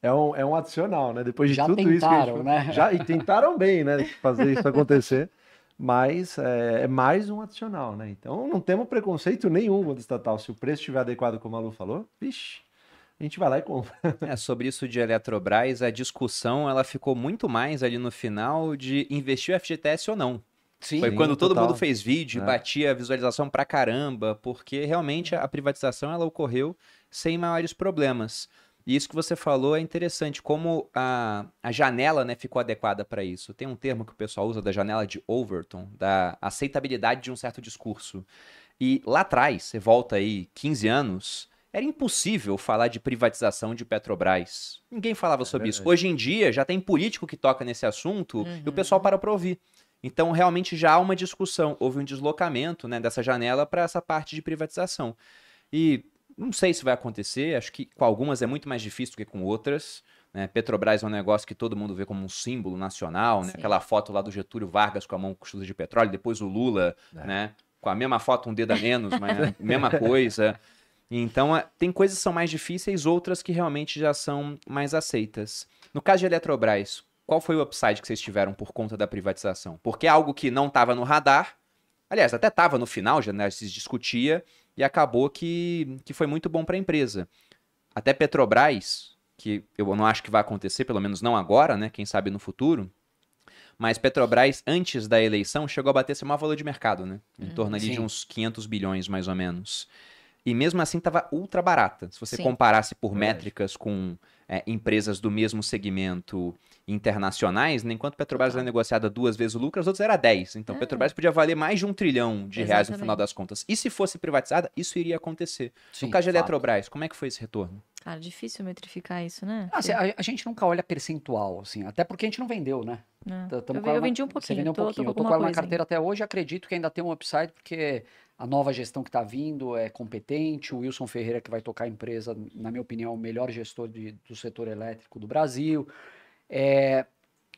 É um, é um adicional, né? Depois de Já tudo isso que a gente tentaram, falou- né? Já, e tentaram bem, né? Fazer isso acontecer. Mas é, é mais um adicional, né? Então não temos preconceito nenhum contra estatal. Se o preço estiver adequado, como a Lu falou, vixe, a gente vai lá e compra. É, sobre isso de Eletrobras, a discussão ela ficou muito mais ali no final de investir o FGTS ou não. Sim, Foi Sim, quando todo total. mundo fez vídeo, É. batia a visualização pra caramba, porque realmente a privatização ela ocorreu sem maiores problemas. E isso que você falou é interessante, como a, a janela né, ficou adequada para isso. Tem um termo que o pessoal usa da janela de Overton, da aceitabilidade de um certo discurso. E lá atrás, você volta aí 15 anos, era impossível falar de privatização de Petrobras. Ninguém falava sobre isso. Hoje em dia, já tem político que toca nesse assunto e o Uhum. pessoal para para ouvir. Então, realmente já há uma discussão, houve um deslocamento né, dessa janela para essa parte de privatização. E não sei se vai acontecer, acho que com algumas é muito mais difícil do que com outras. né? Petrobras é um negócio que todo mundo vê como um símbolo nacional, né? Aquela foto lá do Getúlio Vargas com a mão com de petróleo, depois o Lula, É. né? com a mesma foto, um dedo a menos, mas a mesma coisa. Então, tem coisas que são mais difíceis, outras que realmente já são mais aceitas. No caso de Eletrobras, qual foi o upside que vocês tiveram por conta da privatização? Porque é algo que não estava no radar, aliás, até estava no final, já né, se discutia, e acabou que, que foi muito bom para a empresa. Até Petrobras, que eu não acho que vai acontecer, pelo menos não agora, né? Quem sabe no futuro. Mas Petrobras, antes da eleição, chegou a bater seu maior valor de mercado, né? Em torno ali de Sim. uns 500 bilhões, mais ou menos. E mesmo assim estava ultra barata. Se você Sim. comparasse por métricas com é, empresas do mesmo segmento internacionais, né, enquanto Petrobras Total. era negociada duas vezes o lucro, as outras era 10. Então É. Petrobras podia valer mais de um trilhão de reais no Exatamente. final das contas. E se fosse privatizada, isso iria acontecer. Sim, no caso de fato. Eletrobras, como é que foi esse retorno? Cara, difícil metrificar isso, né? Ah, assim, a, a gente nunca olha percentual, assim, até porque a gente não vendeu, né? É. Tá- tamo Eu, eu vendi um Você pouquinho, vendeu um tô, tô pouquinho. com Eu tô com ela na carteira até hoje, acredito que ainda tem um upside, porque a nova gestão que está vindo é competente, o Wilson Ferreira, que vai tocar a empresa, na minha opinião, o melhor gestor de- do setor elétrico do Brasil. É,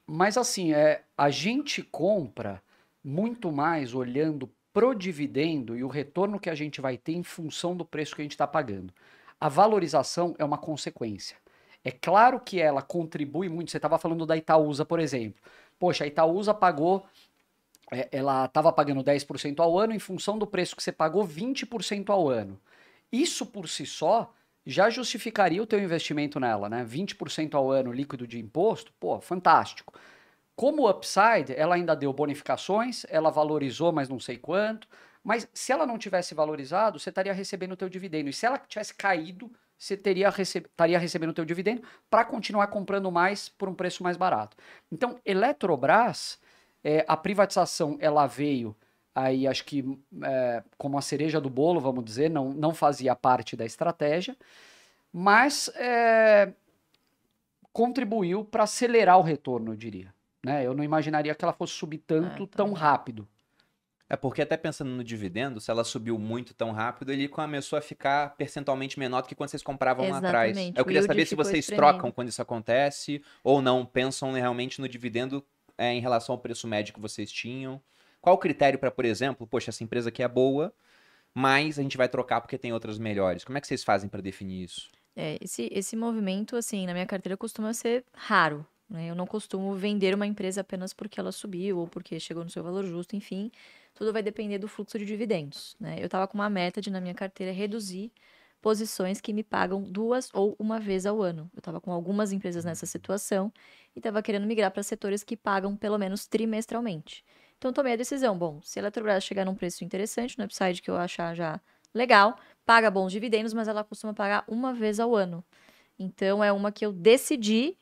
mas assim, é, a gente compra muito mais olhando pro dividendo e o retorno que a gente vai ter em função do preço que a gente está pagando. A valorização é uma consequência. É claro que ela contribui muito. Você estava falando da Itaúsa, por exemplo. Poxa, a Itaúsa pagou, ela estava pagando 10% ao ano, em função do preço que você pagou, 20% ao ano. Isso por si só já justificaria o teu investimento nela, né? 20% ao ano líquido de imposto, pô, fantástico. Como upside, ela ainda deu bonificações, ela valorizou, mas não sei quanto. Mas se ela não tivesse valorizado, você estaria recebendo o teu dividendo. E se ela tivesse caído, você teria rece estaria recebendo o teu dividendo para continuar comprando mais por um preço mais barato. Então, Eletrobras, é, a privatização, ela veio aí, acho que é, como a cereja do bolo, vamos dizer, não, não fazia parte da estratégia, mas é, contribuiu para acelerar o retorno, eu diria. Né? Eu não imaginaria que ela fosse subir tanto, É, tão também. rápido. É porque até pensando no dividendo, se ela subiu muito tão rápido, ele começou a ficar percentualmente menor do que quando vocês compravam lá atrás. Exatamente, Eu queria o saber se vocês espremendo. trocam quando isso acontece ou não pensam realmente no dividendo é, em relação ao preço médio que vocês tinham. Qual o critério para, por exemplo, poxa, essa empresa aqui é boa, mas a gente vai trocar porque tem outras melhores. Como é que vocês fazem para definir isso? É, esse, esse movimento, assim, na minha carteira costuma ser raro. Né? Eu não costumo vender uma empresa apenas porque ela subiu ou porque chegou no seu valor justo, enfim. Tudo vai depender do fluxo de dividendos. Né? Eu estava com uma meta de, na minha carteira, reduzir posições que me pagam duas ou uma vez ao ano. Eu estava com algumas empresas nessa situação e estava querendo migrar para setores que pagam pelo menos trimestralmente. Então, tomei a decisão. Bom, se a Eletrobras chegar num preço interessante, no upside que eu achar já legal, paga bons dividendos, mas ela costuma pagar uma vez ao ano. Então, é uma que eu decidi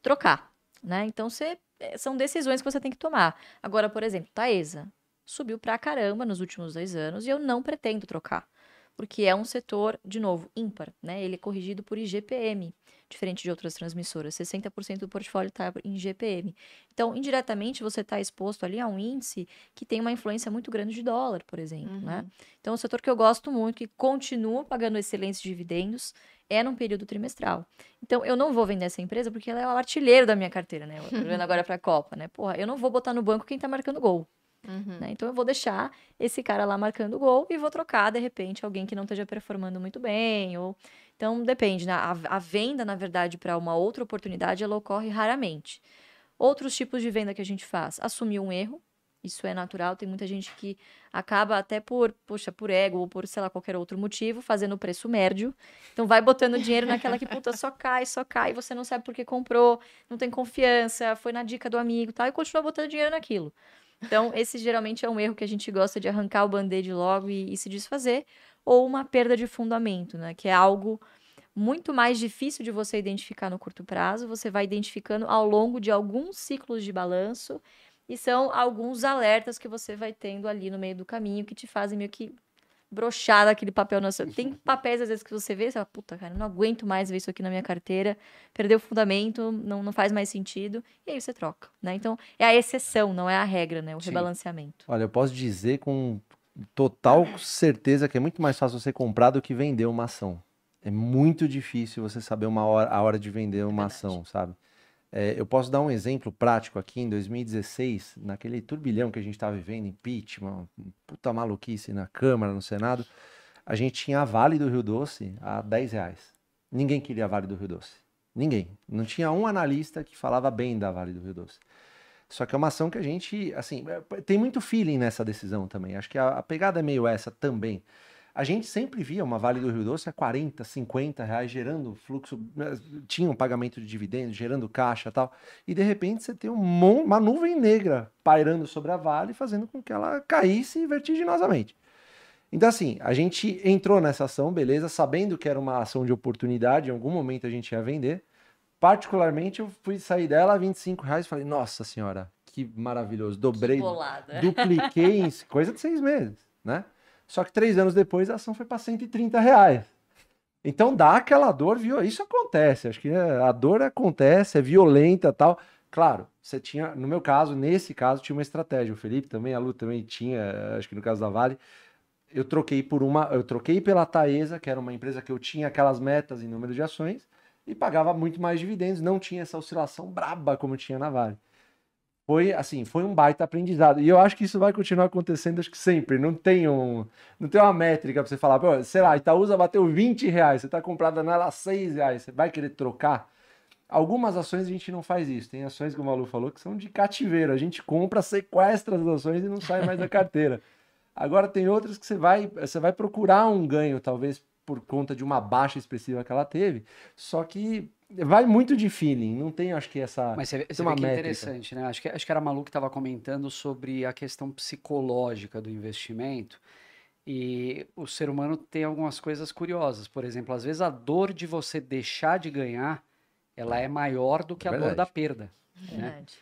trocar, né? Então, você, é, são decisões que você tem que tomar. Agora, por exemplo, Taesa subiu pra caramba nos últimos dois anos e eu não pretendo trocar. Porque é um setor, de novo, ímpar, né? Ele é corrigido por IGPM, diferente de outras transmissoras. 60% do portfólio está em IGPM. Então, indiretamente, você está exposto ali a um índice que tem uma influência muito grande de dólar, por exemplo, né? Então, é um setor que eu gosto muito, que continua pagando excelentes dividendos, é num período trimestral. Então, eu não vou vender essa empresa porque ela é o artilheiro da minha carteira, né? Olhando agora para a Copa, né? Porra, eu não vou botar no banco quem tá marcando gol. Uhum. né? Então eu vou deixar esse cara lá marcando gol e vou trocar, de repente, alguém que não esteja performando muito bem. Ou... Então depende. Né? A, a venda, na verdade, para uma outra oportunidade, ela ocorre raramente. Outros tipos de venda que a gente faz, assumir um erro. Isso é natural, tem muita gente que acaba até por, poxa, por ego ou por, sei lá, qualquer outro motivo, fazendo o preço médio. Então vai botando dinheiro naquela que, puta, só cai, só cai, você não sabe por que comprou, não tem confiança, foi na dica do amigo e tal, e continua botando dinheiro naquilo. Então, esse geralmente é um erro que a gente gosta de arrancar o band-aid logo e, e se desfazer, ou uma perda de fundamento, né? Que é algo muito mais difícil de você identificar no curto prazo, você vai identificando ao longo de alguns ciclos de balanço, e são alguns alertas que você vai tendo ali no meio do caminho que te fazem meio que brochar daquele papel na sua. Tem papéis, às vezes, que você vê e você fala, puta, cara, não aguento mais ver isso aqui na minha carteira, perdeu o fundamento, não, não faz mais sentido, e aí você troca, né? Então, é a exceção, não é a regra, né? O Sim. rebalanceamento. Olha, eu posso dizer com total certeza que é muito mais fácil você comprar do que vender uma ação. É muito difícil você saber uma hora, a hora de vender uma verdade. ação, sabe? É, eu posso dar um exemplo prático aqui em 2016, naquele turbilhão que a gente estava vivendo, impeachment, puta maluquice na Câmara, no Senado, a gente tinha a Vale do Rio Doce a 10 reais. Ninguém queria a Vale do Rio Doce. Ninguém. Não tinha um analista que falava bem da Vale do Rio Doce. Só que é uma ação que a gente, assim, é, tem muito feeling nessa decisão também. Acho que a, a pegada é meio essa também. A gente sempre via uma Vale do Rio Doce a 40, 50 reais, gerando fluxo, tinha um pagamento de dividendos, gerando caixa e tal. E de repente você tem um uma nuvem negra pairando sobre a Vale, fazendo com que ela caísse vertiginosamente. Então, assim, a gente entrou nessa ação, beleza, sabendo que era uma ação de oportunidade, em algum momento a gente ia vender. Particularmente, eu fui sair dela a 25 reais e falei, nossa senhora, que maravilhoso. Dobrei, Bolada. dupliquei coisa de seis meses, né? Só que três anos depois a ação foi para 130 reais. Então dá aquela dor, viu? Isso acontece, acho que né, a dor acontece, é violenta tal. Claro, você tinha, no meu caso, nesse caso, tinha uma estratégia. O Felipe também, a Lu também tinha, acho que no caso da Vale, eu troquei por uma, eu troquei pela Taesa, que era uma empresa que eu tinha aquelas metas em número de ações e pagava muito mais dividendos, não tinha essa oscilação braba como tinha na Vale. Foi assim, foi um baita aprendizado. E eu acho que isso vai continuar acontecendo, acho que sempre. Não tem, um, não tem uma métrica para você falar, pô, sei lá, Itaúsa bateu 20 reais, você está comprada nela a 6 reais, você vai querer trocar? Algumas ações a gente não faz isso. Tem ações, como a Lu falou, que são de cativeiro. A gente compra, sequestra as ações e não sai mais da carteira. Agora tem outras que você vai, você vai procurar um ganho, talvez por conta de uma baixa expressiva que ela teve. Só que vai muito de feeling, não tem, acho que, essa. Mas você, vê- você uma vê que é interessante, né? Acho que, acho que era a Malu que estava comentando sobre a questão psicológica do investimento. E o ser humano tem algumas coisas curiosas. Por exemplo, às vezes a dor de você deixar de ganhar, ela é maior do que a dor da perda. Verdade.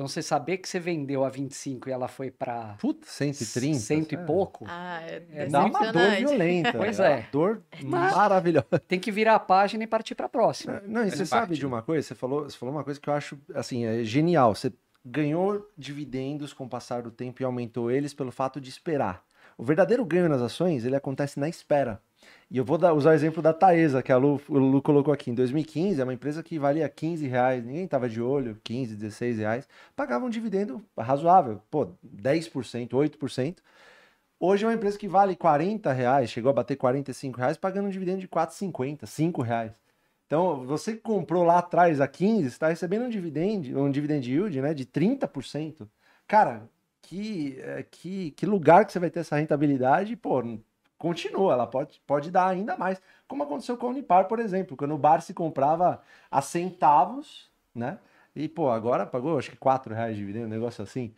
Então, você saber que você vendeu a 25 e ela foi para Puta, 130. cento e sabe? pouco, Ah, é, É, Dá uma dor violenta. Pois uma é. Dor Mas- maravilhosa. tem que virar a página e partir para a próxima. Não, e você sabe parte. de uma coisa? Você falou, você falou uma coisa que eu acho assim, é genial. Você ganhou dividendos com o passar do tempo e aumentou eles pelo fato de esperar. O verdadeiro ganho nas ações, ele acontece na espera. E eu vou dar- usar o exemplo da Taesa, que a Lu, o Lu colocou aqui. Em 2015, é uma empresa que valia 15 reais, ninguém estava de olho, 15, 16 reais. Pagava um dividendo razoável, pô, 10%, 8%. Hoje é uma empresa que vale 40 reais, chegou a bater 45 reais, pagando um dividendo de 4,50, 5 reais. Então, você que comprou lá atrás a 15, está recebendo um dividend, um dividend yield, né, de 30%. Cara, que, é, que, que lugar que você vai ter essa rentabilidade, pô, continua, ela pode, pode dar ainda mais. Como aconteceu com a Unipar, por exemplo, quando o bar se comprava a centavos, né? E, pô, agora pagou acho que 4 reais de dividendo, um negócio assim.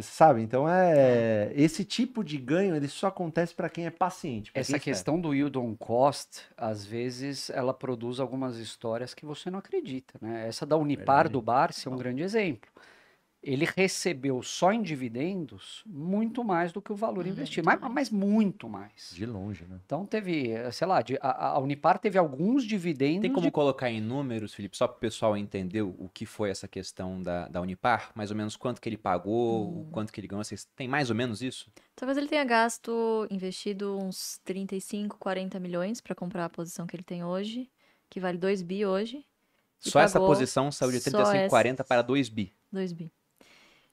Sabe? Então é. Esse tipo de ganho ele só acontece para quem é paciente. Essa espera. questão do yield on cost, às vezes, ela produz algumas histórias que você não acredita, né? Essa da Unipar Verdade. do Barsi é um grande exemplo. Ele recebeu só em dividendos muito mais do que o valor Muito investido, mas, mais. mas muito mais. De longe, né? Então teve, sei lá, de- a, a Unipar teve alguns dividendos Tem como de colocar em números, Felipe, só para o pessoal entender o que foi essa questão da, da Unipar? Mais ou menos quanto que ele pagou, o quanto que ele ganhou? Vocês têm mais ou menos isso? Talvez ele tenha gasto, investido uns 35, 40 milhões para comprar a posição que ele tem hoje, que vale 2 bi hoje. Só essa posição saiu de só 35,40 essa- para 2 bi. 2 bi.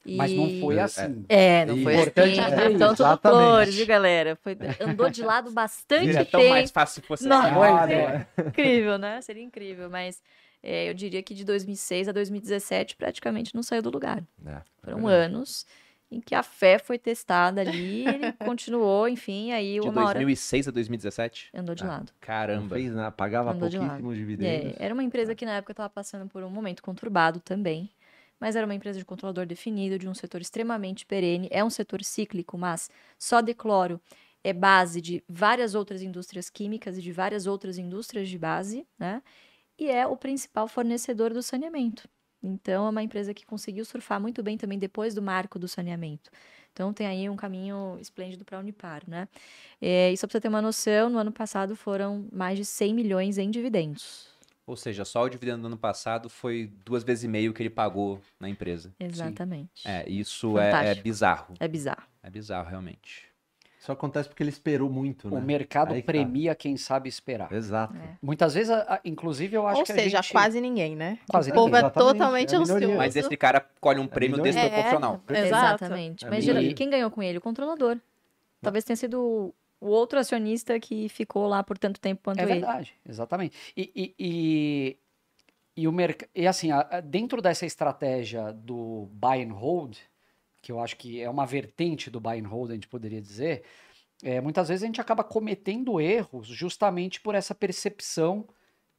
Mas não E- foi É, assim. É, não E- foi Importante assim. Então, isso, tudo exatamente. flores, viu, galera? Foi, andou de lado bastante Seria tempo. tão mais fácil se fosse Não, assim. Ah, seria incrível, né? Seria incrível, mas é, eu diria que de 2006 a 2017 praticamente não saiu do lugar. É, Foram anos em que a fé foi testada ali, ele continuou, enfim, aí De uma hora 2006 a 2017? andou de Ah, lado. Não Caramba. fez nada, pagava Andou de lado. pouquíssimos dividendos. É, era uma empresa que na época estava passando por um momento conturbado também, mas era uma empresa de controlador definido, de um setor extremamente perene. É um setor cíclico, mas só de cloro é base de várias outras indústrias químicas e de várias outras indústrias de base, né? E é o principal fornecedor do saneamento. Então, é uma empresa que conseguiu surfar muito bem também depois do marco do saneamento. Então, tem aí um caminho esplêndido para a Unipar, né? É, e só para você ter uma noção, no ano passado foram mais de 100 milhões em dividendos. Ou seja, só o dividendo do ano passado foi duas vezes e meio que ele pagou na empresa. Exatamente. É, isso é, é bizarro. É bizarro. É bizarro, realmente. Isso acontece porque ele esperou muito, né? O mercado Aí tá. premia quem sabe esperar. Exato. É. Muitas vezes, inclusive, eu acho Ou que seja, a gente... quase ninguém, né? Quase o povo ninguém. é totalmente é ansioso. Mas esse cara colhe um prêmio milhões. desproporcional. É. Exatamente. É Mas geral- quem ganhou com ele? O controlador. Talvez tenha sido o outro acionista que ficou lá por tanto tempo quanto É ele. verdade, exatamente. E, e, e, e o merc... e assim, dentro dessa estratégia do buy and hold, que eu acho que é uma vertente do buy and hold, a gente poderia dizer, é, muitas vezes a gente acaba cometendo erros justamente por essa percepção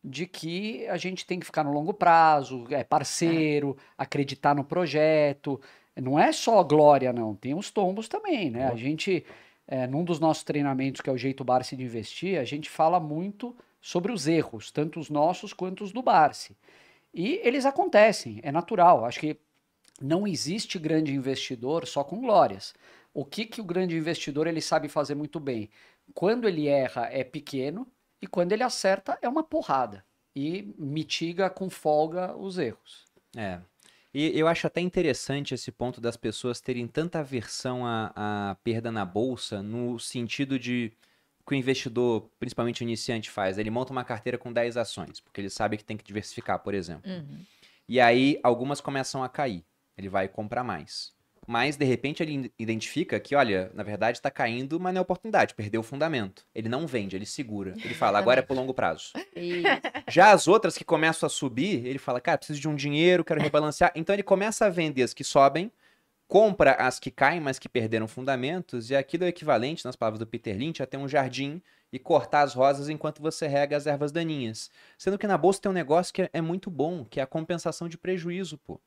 de que a gente tem que ficar no longo prazo, é parceiro, acreditar no projeto. Não é só glória, não. Tem os tombos também, né? A gente, é, num dos nossos treinamentos, que é o Jeito Barsi de Investir, a gente fala muito sobre os erros, tanto os nossos quanto os do Barsi. E eles acontecem, é natural. Acho que não existe grande investidor só com glórias. O que, que o grande investidor ele sabe fazer muito bem? Quando ele erra é pequeno e quando ele acerta é uma porrada e mitiga com folga os erros. É. E eu acho até interessante esse ponto das pessoas terem tanta aversão à, à perda na bolsa, no sentido de que o investidor, principalmente o iniciante, faz. Ele monta uma carteira com 10 ações, porque ele sabe que tem que diversificar, por exemplo. Uhum. E aí algumas começam a cair. Ele vai comprar mais. Mas, de repente, ele identifica que, olha, na verdade está caindo, mas não é oportunidade, perdeu o fundamento. Ele não vende, ele segura. Ele fala, agora é pro longo prazo. E Já as outras que começam a subir, ele fala, cara, preciso de um dinheiro, quero rebalancear. Então ele começa a vender as que sobem compra as que caem, mas que perderam fundamentos, e aquilo é equivalente, nas palavras do Peter Lynch, a ter um jardim e cortar as rosas enquanto você rega as ervas daninhas. Sendo que na bolsa tem um negócio que é muito bom, que é a compensação de prejuízo, pô.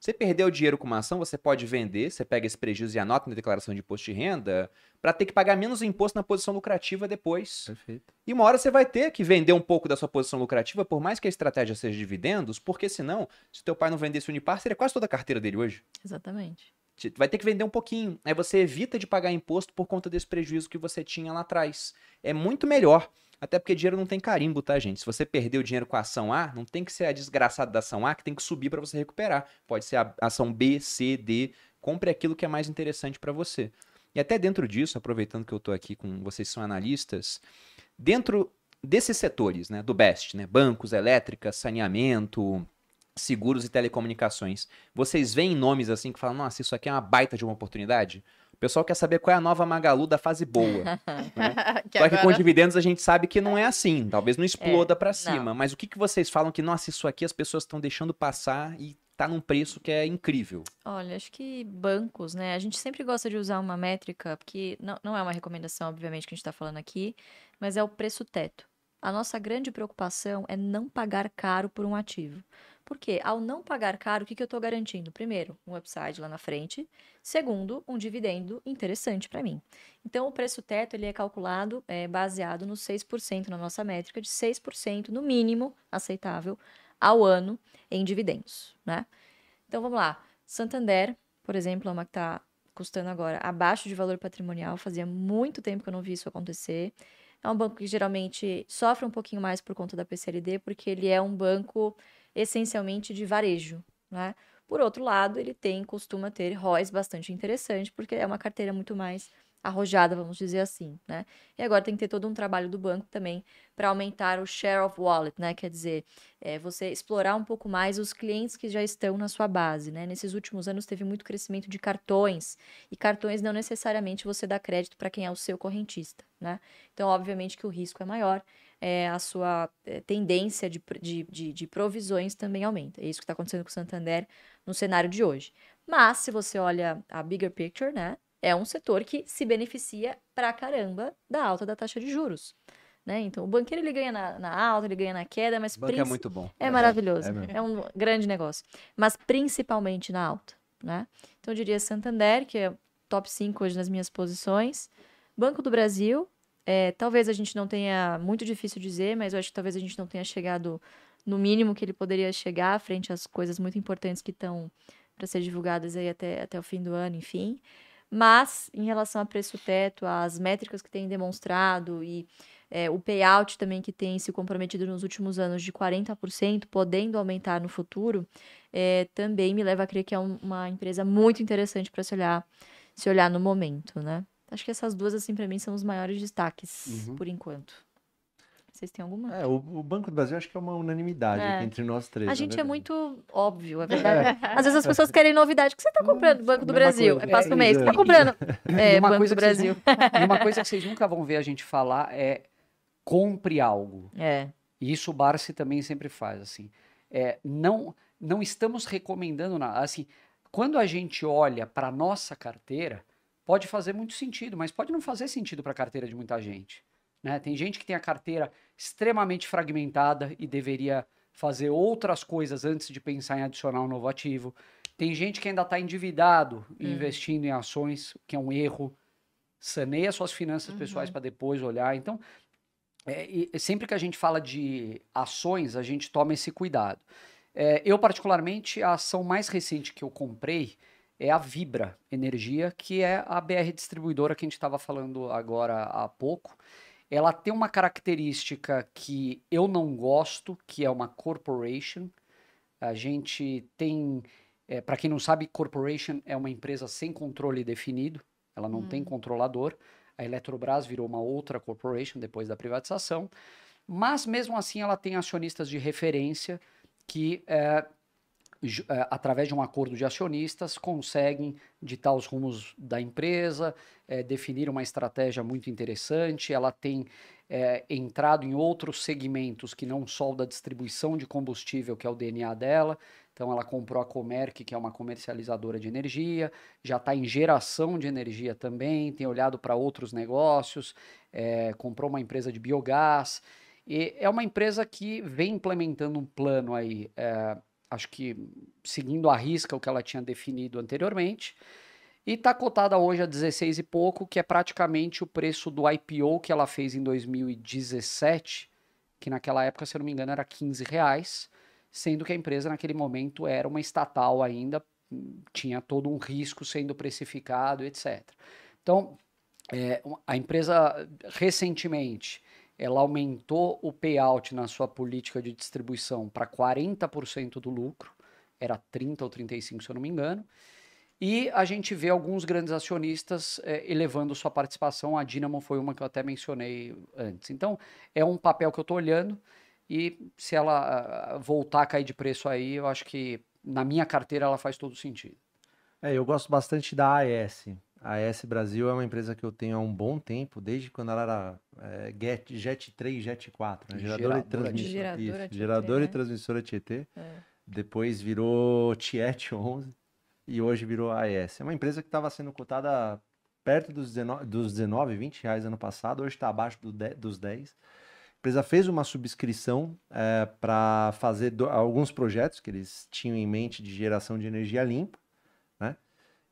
Você perdeu dinheiro com uma ação, você pode vender, você pega esse prejuízo e anota na declaração de imposto de renda, para ter que pagar menos imposto na posição lucrativa depois. Perfeito. E uma hora você vai ter que vender um pouco da sua posição lucrativa, por mais que a estratégia seja dividendos, porque senão, se teu pai não vendesse o Unipar, seria quase toda a carteira dele hoje. Exatamente. Te- Vai ter que vender um pouquinho. Aí você evita de pagar imposto por conta desse prejuízo que você tinha lá atrás. É muito melhor. Até porque dinheiro não tem carimbo, tá, gente? Se você perdeu dinheiro com a ação A, não tem que ser a desgraçada da ação A que tem que subir para você recuperar. Pode ser a ação B, C, D. Compre aquilo que é mais interessante para você. E até dentro disso, aproveitando que eu tô aqui com vocês são analistas, dentro desses setores, né, do BEST, né, bancos, elétricas, saneamento, seguros e telecomunicações, vocês veem nomes assim que falam, nossa, isso aqui é uma baita de uma oportunidade? O pessoal quer saber qual é a nova Magalu da fase boa. que Só que com agora- dividendos a gente sabe que não é assim. Talvez não exploda pra não. cima. Mas o que, que vocês falam que, nossa, isso aqui as pessoas estão deixando passar e tá num preço que é incrível? Olha, acho que bancos, né? A gente sempre gosta de usar uma métrica, porque não, não é uma recomendação, obviamente, que a gente está falando aqui, mas é o preço teto. A nossa grande preocupação é não pagar caro por um ativo. Porque ao não pagar caro, o que, que eu estou garantindo? Primeiro, um upside lá na frente. Segundo, um dividendo interessante para mim. Então, o preço teto ele é calculado é, baseado no 6% na nossa métrica, de 6% no mínimo aceitável ao ano em dividendos, né? Então, vamos lá. Santander, por exemplo, é uma que está custando agora abaixo de valor patrimonial. Fazia muito tempo que eu não vi isso acontecer. É um banco que geralmente sofre um pouquinho mais por conta da PCLD, porque ele é um banco essencialmente de varejo, né? Por outro lado, ele tem, costuma ter ROIs bastante interessante, porque é uma carteira muito mais arrojada, vamos dizer assim, né? E agora tem que ter todo um trabalho do banco também para aumentar o share of wallet, né? Quer dizer, é, você explorar um pouco mais os clientes que já estão na sua base, né? Nesses últimos anos teve muito crescimento de cartões, e cartões não necessariamente você dá crédito para quem é o seu correntista, né? Então, obviamente que o risco é maior, é, a sua é, tendência de, de, de, de provisões também aumenta. É isso que está acontecendo com o Santander no cenário de hoje. Mas, se você olha a bigger picture, né? É um setor que se beneficia pra caramba da alta da taxa de juros. Né? Então, o banqueiro ele ganha na, na alta, ele ganha na queda, mas O é muito bom. é maravilhoso. é. É um grande negócio. Mas principalmente na alta, né? Então eu diria Santander, que é top 5 hoje nas minhas posições. Banco do Brasil, é, talvez a gente não tenha, muito difícil dizer, mas eu acho que talvez a gente não tenha chegado no mínimo que ele poderia chegar frente às coisas muito importantes que estão para ser divulgadas aí até, até o fim do ano, enfim. Mas, em relação a preço teto, as métricas que tem demonstrado e é, o payout também que tem se comprometido nos últimos anos de 40%, podendo aumentar no futuro, é, também me leva a crer que é um- uma empresa muito interessante para se olhar, se olhar no momento, né? Acho que essas duas, assim, para mim, são os maiores destaques, Uhum. por enquanto. Vocês têm alguma? É, o, o Banco do Brasil acho que é uma unanimidade É. entre nós três. A gente é verdade. muito óbvio, é verdade. Às vezes as pessoas querem novidade. O que você tá comprando? Banco do Brasil. coisa. É passo do É, mês. Você tá é. comprando? É, uma Banco coisa do vocês Brasil. E uma coisa que vocês nunca vão ver a gente falar é compre algo. É. E isso o Barsi também sempre faz, assim. É, não, não estamos recomendando nada. Assim, quando a gente olha para nossa carteira, pode fazer muito sentido, mas pode não fazer sentido para a carteira de muita gente. Né? Tem gente que tem a carteira extremamente fragmentada e deveria fazer outras coisas antes de pensar em adicionar um novo ativo. Tem gente que ainda está endividado Uhum. investindo em ações, que é um erro. Saneia suas finanças pessoais Uhum. para depois olhar. Então, é, e sempre que a gente fala de ações, a gente toma esse cuidado. É, eu, particularmente, a ação mais recente que eu comprei é a Vibra Energia, que é a BR distribuidora que a gente estava falando agora há pouco. Ela tem uma característica que eu não gosto, que é uma corporation. A gente tem, para quem não sabe, corporation é uma empresa sem controle definido, ela não tem controlador. A Eletrobras virou uma outra corporation depois da privatização, mas mesmo assim ela tem acionistas de referência que, eh, através de um acordo de acionistas, conseguem ditar os rumos da empresa, eh, definir uma estratégia muito interessante. Ela tem eh, entrado em outros segmentos que não só o da distribuição de combustível, que é o DNA dela. Então ela comprou a Comerc, que é uma comercializadora de energia, já está em geração de energia também, tem olhado para outros negócios, é, comprou uma empresa de biogás. E é uma empresa que vem implementando um plano aí, é, acho que seguindo a risca o que ela tinha definido anteriormente. E está cotada hoje a 16 e pouco, que é praticamente o preço do IPO que ela fez em 2017, que naquela época, se eu não me engano, era 15 reais sendo que a empresa naquele momento era uma estatal ainda, tinha todo um risco sendo precificado, etc. Então, é, a empresa recentemente ela aumentou o payout na sua política de distribuição para 40% do lucro, era 30 ou 35 se eu não me engano, e a gente vê alguns grandes acionistas é, elevando sua participação. A Dynamo foi uma que eu até mencionei antes. Então, é um papel que eu estou olhando. E se ela ah, voltar a cair de preço aí, eu acho que na minha carteira ela faz todo sentido. É, eu gosto bastante da AES. A AES Brasil é uma empresa que eu tenho há um bom tempo, desde quando ela era é, Jet, Jet 3, Jet 4, né? geradora, e transmissora. Geradora, Isso, Tietê, geradora né? e transmissora Tietê. É. Depois virou Tiet 11 e hoje virou AES. É uma empresa que estava sendo cotada perto dos 19, dos 19, 20 reais ano passado, hoje está abaixo do de, dos 10 a empresa fez uma subscrição é, para fazer do, alguns projetos que eles tinham em mente de geração de energia limpa, né?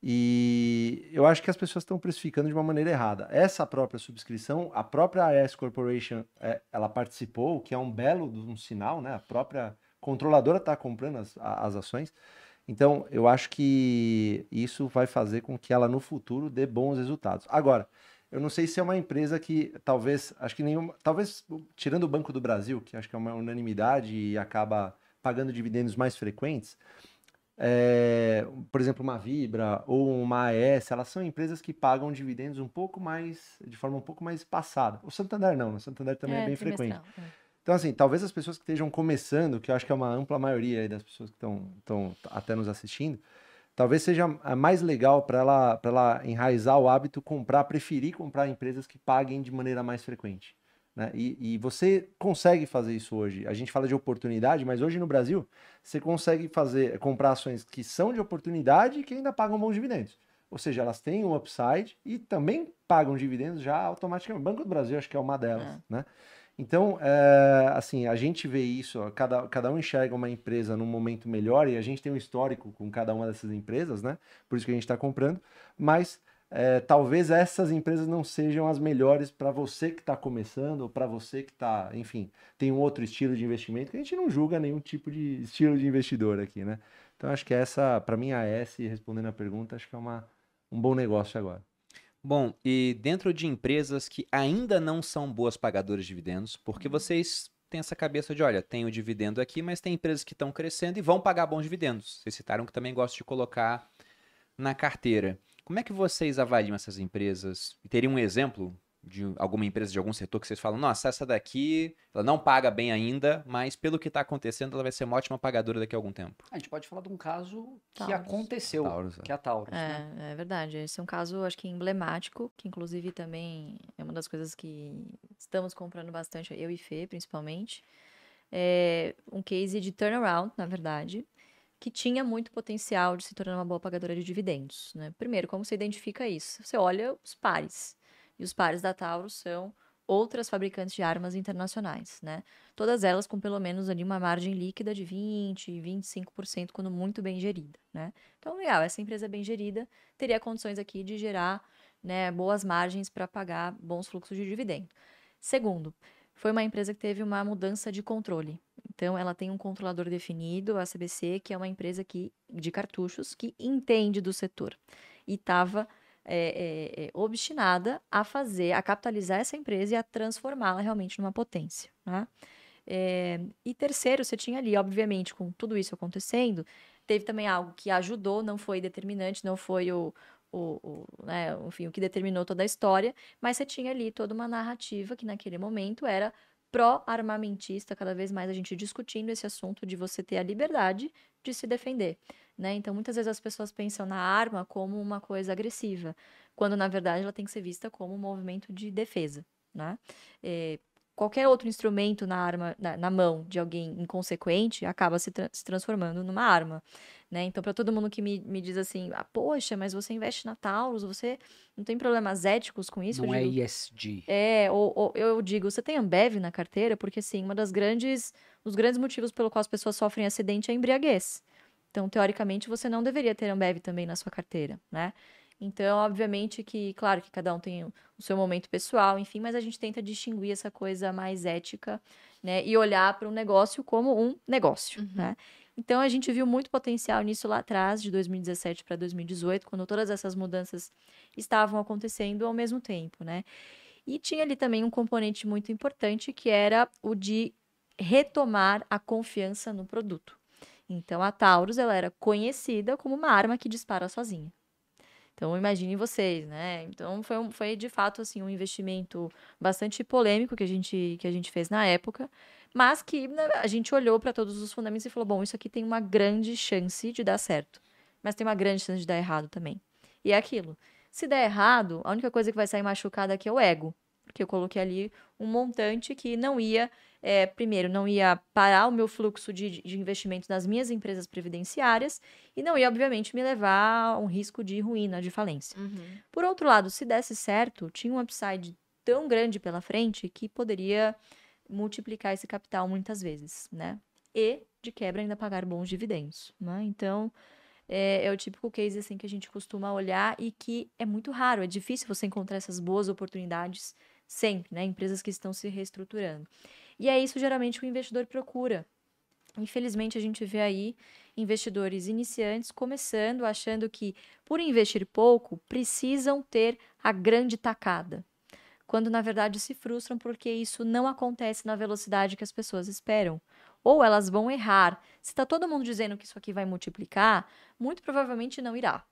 E eu acho que as pessoas estão precificando de uma maneira errada. Essa própria subscrição, a própria AES Corporation, é, ela participou, que é um belo um sinal, né? A própria controladora está comprando as, as ações. Então, eu acho que isso vai fazer com que ela no futuro dê bons resultados. Agora, eu não sei se é uma empresa que talvez, acho que nenhuma, talvez tirando o Banco do Brasil, que acho que é uma unanimidade e acaba pagando dividendos mais frequentes, é, por exemplo, uma Vibra ou uma AES, elas são empresas que pagam dividendos um pouco mais, de forma um pouco mais espaçada. O Santander não, o Santander também é, é bem frequente. É. Então, assim, talvez as pessoas que estejam começando, que eu acho que é uma ampla maioria das pessoas que estão até nos assistindo, talvez seja mais legal para ela, ela enraizar o hábito comprar, preferir comprar empresas que paguem de maneira mais frequente. Né? E, e, você consegue fazer isso hoje. A gente fala de oportunidade, mas hoje no Brasil você consegue fazer comprar ações que são de oportunidade e que ainda pagam bons dividendos. Ou seja, elas têm um upside e também pagam dividendos já automaticamente. O Banco do Brasil acho que é uma delas, é. né? Então, é, assim, a gente vê isso, cada, cada um enxerga uma empresa num momento melhor e a gente tem um histórico com cada uma dessas empresas, né? Por isso que a gente está comprando, mas é, talvez essas empresas não sejam as melhores para você que está começando ou para você que está, enfim, tem um outro estilo de investimento que a gente não julga nenhum tipo de estilo de investidor aqui, né? Então, acho que essa, para mim, a S, respondendo a pergunta, acho que é uma, um bom negócio agora. Bom, e dentro de empresas que ainda não são boas pagadoras de dividendos, porque uhum. vocês têm essa cabeça de, olha, tem o dividendo aqui, mas tem empresas que estão crescendo e vão pagar bons dividendos. Vocês citaram que também gostam de colocar na carteira. Como é que vocês avaliam essas empresas? E teria um exemplo de alguma empresa de algum setor que vocês falam, nossa, essa daqui, ela não paga bem ainda, mas pelo que está acontecendo, ela vai ser uma ótima pagadora daqui a algum tempo. A gente pode falar de um caso que Taurus. aconteceu, Taurus, é. que é a Taurus. É, né? é verdade. Esse é um caso, acho que emblemático, que inclusive também é uma das coisas que estamos comprando bastante, eu e Fê, principalmente. É um case de turnaround, na verdade, que tinha muito potencial de se tornar uma boa pagadora de dividendos. Né? Primeiro, como você identifica isso? Você olha os pares. E os pares da Taurus são outras fabricantes de armas internacionais, né? Todas elas com pelo menos ali uma margem líquida de 20, 25% quando muito bem gerida, né? Então, legal, essa empresa bem gerida teria condições aqui de gerar, né, boas margens para pagar bons fluxos de dividendo. Segundo, foi uma empresa que teve uma mudança de controle. Então, ela tem um controlador definido, a CBC, que é uma empresa que, de cartuchos que entende do setor. E estava é, é, obstinada a fazer, a capitalizar essa empresa e a transformá-la realmente numa potência. Né? É, e terceiro, você tinha ali, obviamente, com tudo isso acontecendo, teve também algo que ajudou, não foi determinante, não foi o, o, o, né, enfim, o que determinou toda a história, mas você tinha ali toda uma narrativa que naquele momento era pró-armamentista, cada vez mais a gente discutindo esse assunto de você ter a liberdade de se defender. Né? Então, muitas vezes as pessoas pensam na arma como uma coisa agressiva, quando na verdade ela tem que ser vista como um movimento de defesa. Né? É, qualquer outro instrumento na arma, na, na mão de alguém inconsequente, acaba se, tra se transformando numa arma. Né? Então, para todo mundo que me, me diz assim, ah, poxa, mas você investe na Taurus, você não tem problemas éticos com isso? Não é ESG. É, ou, ou eu digo, você tem Ambev na carteira? Porque, assim, uma das grandes, os grandes motivos pelo qual as pessoas sofrem acidente é a embriaguez. Então, teoricamente, você não deveria ter Ambev também na sua carteira, né? Então, obviamente que, claro que cada um tem o seu momento pessoal, enfim, mas a gente tenta distinguir essa coisa mais ética, né? E olhar para o negócio como um negócio, Uhum. né? Então, a gente viu muito potencial nisso lá atrás, de 2017 para 2018, quando todas essas mudanças estavam acontecendo ao mesmo tempo, né? E tinha ali também um componente muito importante, que era o de retomar a confiança no produto. Então, a Taurus, ela era conhecida como uma arma que dispara sozinha. Então, imaginem vocês, né? Então, foi, um- foi de fato, assim, um investimento bastante polêmico que a gente, que a gente fez na época, mas que né, a gente olhou para todos os fundamentos e falou, bom, isso aqui tem uma grande chance de dar certo, mas tem uma grande chance de dar errado também. E é aquilo. Se der errado, a única coisa que vai sair machucada aqui é o ego. Porque eu coloquei ali um montante que não ia, é, primeiro, não ia parar o meu fluxo de, de investimento nas minhas empresas previdenciárias e não ia, obviamente, me levar a um risco de ruína, de falência. Uhum. Por outro lado, se desse certo, tinha um upside tão grande pela frente que poderia multiplicar esse capital muitas vezes, né? E, de quebra, ainda pagar bons dividendos, né? Então, é, é o típico case, assim, que a gente costuma olhar e que é muito raro, é difícil você encontrar essas boas oportunidades sempre, né? Empresas que estão se reestruturando. E é isso, geralmente, que o investidor procura. Infelizmente, a gente vê aí investidores iniciantes começando, achando que, por investir pouco, precisam ter a grande tacada. Quando, na verdade, se frustram porque isso não acontece na velocidade que as pessoas esperam. Ou elas vão errar. Se está todo mundo dizendo que isso aqui vai multiplicar, muito provavelmente não irá.